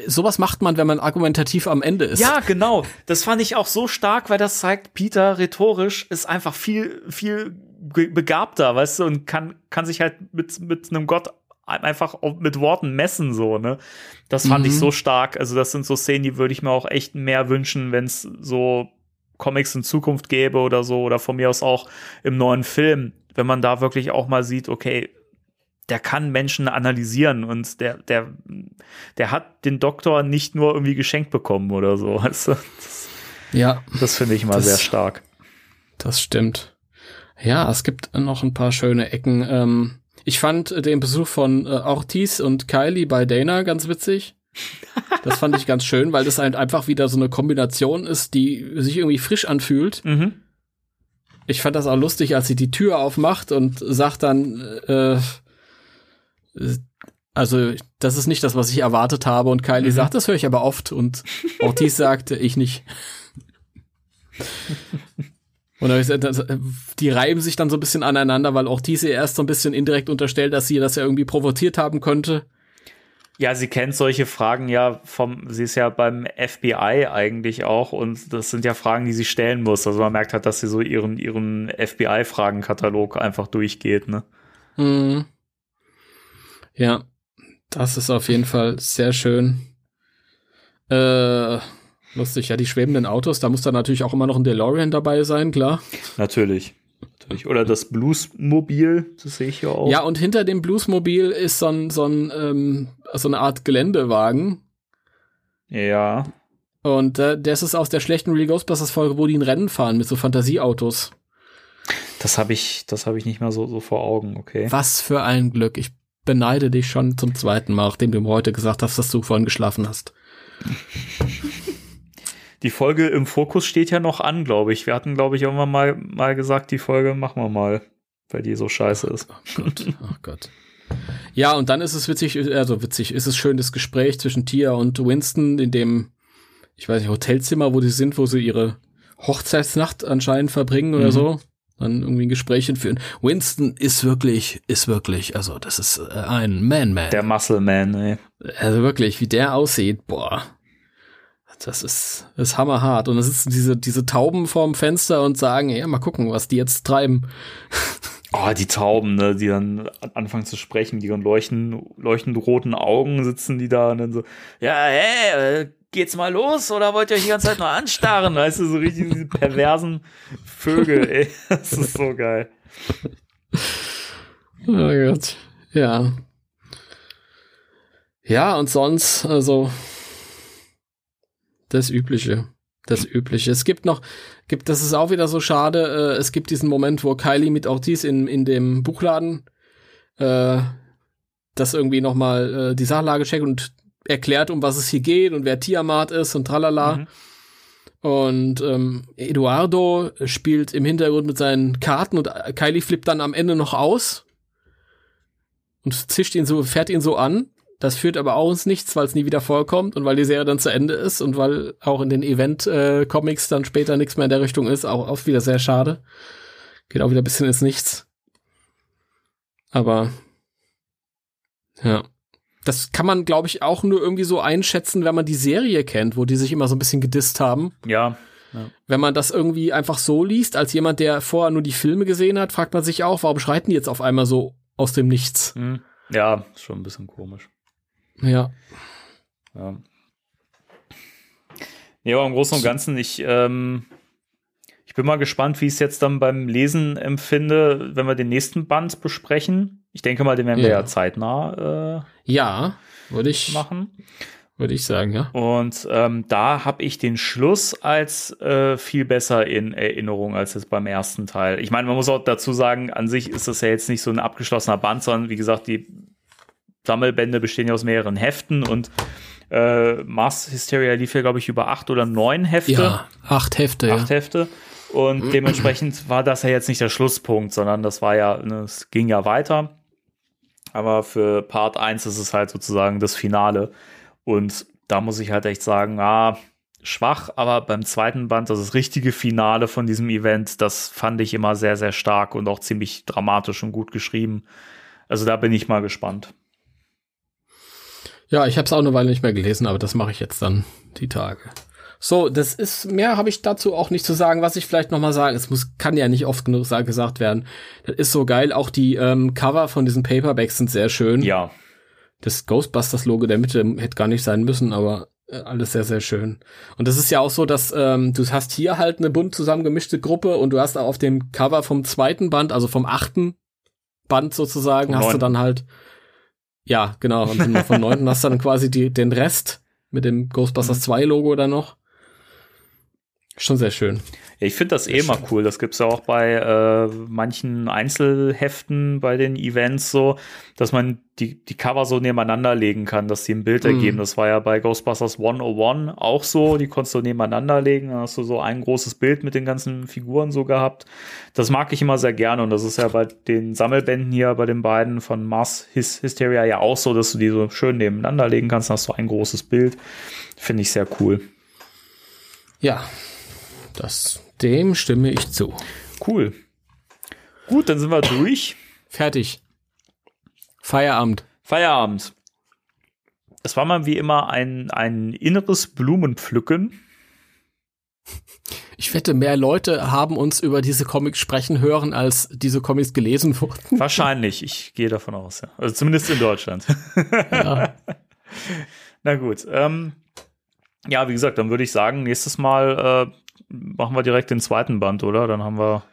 sowas macht man, wenn man argumentativ am Ende ist. Ja, genau. Das fand ich auch so stark, weil das zeigt, Peter rhetorisch ist einfach viel, viel begabter, weißt du, und kann, kann sich halt mit, mit einem Gott einfach mit Worten messen, so, ne? Das fand ich Mhm. so stark. Also, das sind so Szenen, die würde ich mir auch echt mehr wünschen, wenn es so Comics in Zukunft gäbe oder so, oder von mir aus auch im neuen Film, wenn man da wirklich auch mal sieht, okay, der kann Menschen analysieren und der, der, der hat den Doktor nicht nur irgendwie geschenkt bekommen oder so. Weißt du? Das, ja, das finde ich mal Das- sehr stark. das stimmt. Ja, es gibt noch ein paar schöne Ecken. Ähm, ich fand den Besuch von äh, Ortiz und Kylie bei Dana ganz witzig. Das fand ich ganz schön, weil das halt einfach wieder so eine Kombination ist, die sich irgendwie frisch anfühlt. Mhm. Ich fand das auch lustig, als sie die Tür aufmacht und sagt dann, äh, also das ist nicht das, was ich erwartet habe. Und Kylie Mhm. sagt, das höre ich aber oft. Und Ortiz sagte, ich nicht. Und die reiben sich dann so ein bisschen aneinander, weil Ortiz ihr erst so ein bisschen indirekt unterstellt, dass sie das ja irgendwie provoziert haben könnte. Ja, sie kennt solche Fragen ja vom, sie ist ja beim FBI eigentlich auch und das sind ja Fragen, die sie stellen muss. Also man merkt halt, dass sie so ihren, ihren FBI-Fragenkatalog einfach durchgeht, ne? Mhm. Ja, das ist auf jeden Fall sehr schön. Äh, lustig, ja, die schwebenden Autos, da muss dann natürlich auch immer noch ein DeLorean dabei sein, klar. Natürlich. Natürlich. Oder das Bluesmobil, das sehe ich hier auch. Ja, und hinter dem Bluesmobil ist so ein, so ein, ähm, so eine Art Geländewagen. Ja. Und äh, das ist aus der schlechten Real Ghostbusters Folge, wo die ein Rennen fahren mit so Fantasieautos. Das habe ich, das habe ich nicht mal so, so vor Augen, okay. Was für ein Glück. Ich beneide dich schon zum zweiten Mal, nachdem du mir heute gesagt hast, dass du vorhin geschlafen hast. Die Folge im Fokus steht ja noch an, glaube ich. Wir hatten, glaube ich, irgendwann mal, mal gesagt, die Folge machen wir mal, weil die so scheiße ist. Oh Gott, oh Gott. Ja, und dann ist es witzig, also witzig, ist es schön das Gespräch zwischen Tia und Winston in dem, ich weiß nicht, Hotelzimmer, wo die sind, wo sie ihre Hochzeitsnacht anscheinend verbringen oder Mhm. so. Dann irgendwie ein Gespräch führen. Winston ist wirklich, ist wirklich, also das ist äh, ein Man-Man. Der Muscle Man, ey. Also wirklich, wie der aussieht, boah. Das ist, ist hammerhart. Und da sitzen diese, diese Tauben vorm Fenster und sagen, ja, mal gucken, was die jetzt treiben. Oh, die Tauben, ne, die dann anfangen zu sprechen, die dann leuchten, leuchtend roten Augen sitzen die da und dann so, ja, hey, äh, geht's mal los oder wollt ihr euch die ganze Zeit nur anstarren? Weißt du, so richtig diese perversen Vögel, ey. Das ist so geil. Oh Gott. Ja. Ja, und sonst, also, das Übliche. Das Übliche. Es gibt noch, gibt, das ist auch wieder so schade, äh, es gibt diesen Moment, wo Kylie mit Ortiz in, in dem Buchladen äh, das irgendwie nochmal äh, die Sachlage checkt und erklärt, um was es hier geht und wer Tiamat ist und tralala. Mhm. Und ähm, Eduardo spielt im Hintergrund mit seinen Karten und Kylie flippt dann am Ende noch aus und zischt ihn so, fährt ihn so an. Das führt aber auch ins Nichts, weil es nie wieder vorkommt und weil die Serie dann zu Ende ist und weil auch in den Event-Comics dann später nichts mehr in der Richtung ist, auch oft wieder sehr schade. Geht auch wieder ein bisschen ins Nichts. Aber ja. Das kann man, glaube ich, auch nur irgendwie so einschätzen, wenn man die Serie kennt, wo die sich immer so ein bisschen gedisst haben. Ja. ja. Wenn man das irgendwie einfach so liest, als jemand, der vorher nur die Filme gesehen hat, fragt man sich auch, warum schreiten die jetzt auf einmal so aus dem Nichts? Mhm. Ja, schon ein bisschen komisch. Ja. Ja. Ja, aber im Großen und Ganzen, ich, ähm, ich bin mal gespannt, wie ich es jetzt dann beim Lesen empfinde, wenn wir den nächsten Band besprechen. Ich denke mal, den werden wir ja, ja zeitnah äh, ja, würde ich machen. Würde ich sagen, ja. Und ähm, da habe ich den Schluss als äh, viel besser in Erinnerung als jetzt beim ersten Teil. Ich meine, man muss auch dazu sagen, an sich ist das ja jetzt nicht so ein abgeschlossener Band, sondern wie gesagt, die Sammelbände bestehen ja aus mehreren Heften und äh, Mars Hysteria lief ja, glaube ich, über acht oder neun Hefte. Ja, acht Hefte. Acht ja. Hefte. Und dementsprechend war das ja jetzt nicht der Schlusspunkt, sondern das war ja, ne, es ging ja weiter. Aber für Part 1 ist es halt sozusagen das Finale. Und da muss ich halt echt sagen, ah, schwach, aber beim zweiten Band, das, das richtige Finale von diesem Event, das fand ich immer sehr, sehr stark und auch ziemlich dramatisch und gut geschrieben. Also da bin ich mal gespannt. Ja, ich habe es auch eine Weile nicht mehr gelesen, aber das mache ich jetzt dann die Tage. So, das ist mehr habe ich dazu auch nicht zu sagen, was ich vielleicht noch mal sagen. Es muss kann ja nicht oft genug gesagt werden. Das ist so geil. Auch die ähm, Cover von diesen Paperbacks sind sehr schön. Ja. Das Ghostbusters Logo der Mitte hätte gar nicht sein müssen, aber äh, alles sehr sehr schön. Und das ist ja auch so, dass ähm, du hast hier halt eine bunt zusammengemischte Gruppe und du hast auf dem Cover vom zweiten Band, also vom achten Band sozusagen, vom hast 9. du dann halt ja, genau. Und von neunten hast du dann quasi die, den Rest mit dem Ghostbusters 2 mhm. Logo dann noch. Schon sehr schön. Ich finde das sehr eh immer cool. Das gibt es ja auch bei äh, manchen Einzelheften bei den Events so, dass man die, die Cover so nebeneinander legen kann, dass sie ein Bild mm. ergeben. Das war ja bei Ghostbusters 101 auch so. Die konntest du nebeneinander legen. Dann hast du so ein großes Bild mit den ganzen Figuren so gehabt. Das mag ich immer sehr gerne. Und das ist ja bei den Sammelbänden hier, bei den beiden von Mars His Hysteria ja auch so, dass du die so schön nebeneinander legen kannst. Dann hast du ein großes Bild. Finde ich sehr cool. Ja, das, dem stimme ich zu. Cool. Gut, dann sind wir durch. Fertig. Feierabend. Feierabend. Es war mal wie immer ein, ein inneres Blumenpflücken. Ich wette, mehr Leute haben uns über diese Comics sprechen hören, als diese Comics gelesen wurden. Wahrscheinlich, ich gehe davon aus, ja. Also zumindest in Deutschland. Ja. Na gut. Ähm, ja, wie gesagt, dann würde ich sagen, nächstes Mal äh, machen wir direkt den zweiten Band, oder? Dann haben wir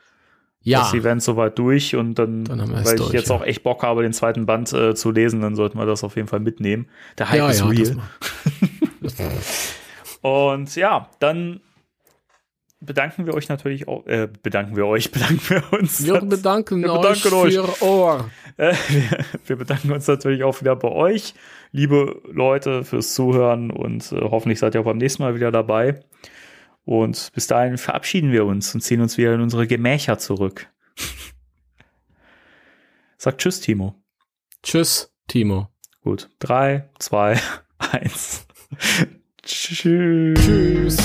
ja. das Event soweit durch und dann, dann weil ich durch, jetzt ja. auch echt Bock habe, den zweiten Band äh, zu lesen, dann sollten wir das auf jeden Fall mitnehmen. Der Hype ja, ist real. und ja, dann bedanken wir euch natürlich auch, äh, bedanken wir euch, bedanken wir uns. Wir bedanken, wir bedanken euch, euch. für Ohr. Äh, wir, wir, bedanken uns natürlich auch wieder bei euch, liebe Leute, fürs Zuhören und äh, hoffentlich seid ihr auch beim nächsten Mal wieder dabei. Und bis dahin verabschieden wir uns und ziehen uns wieder in unsere Gemächer zurück. Sag Tschüss, Timo. Tschüss, Timo. Gut. Drei, zwei, eins. Tschüss. Tschüss.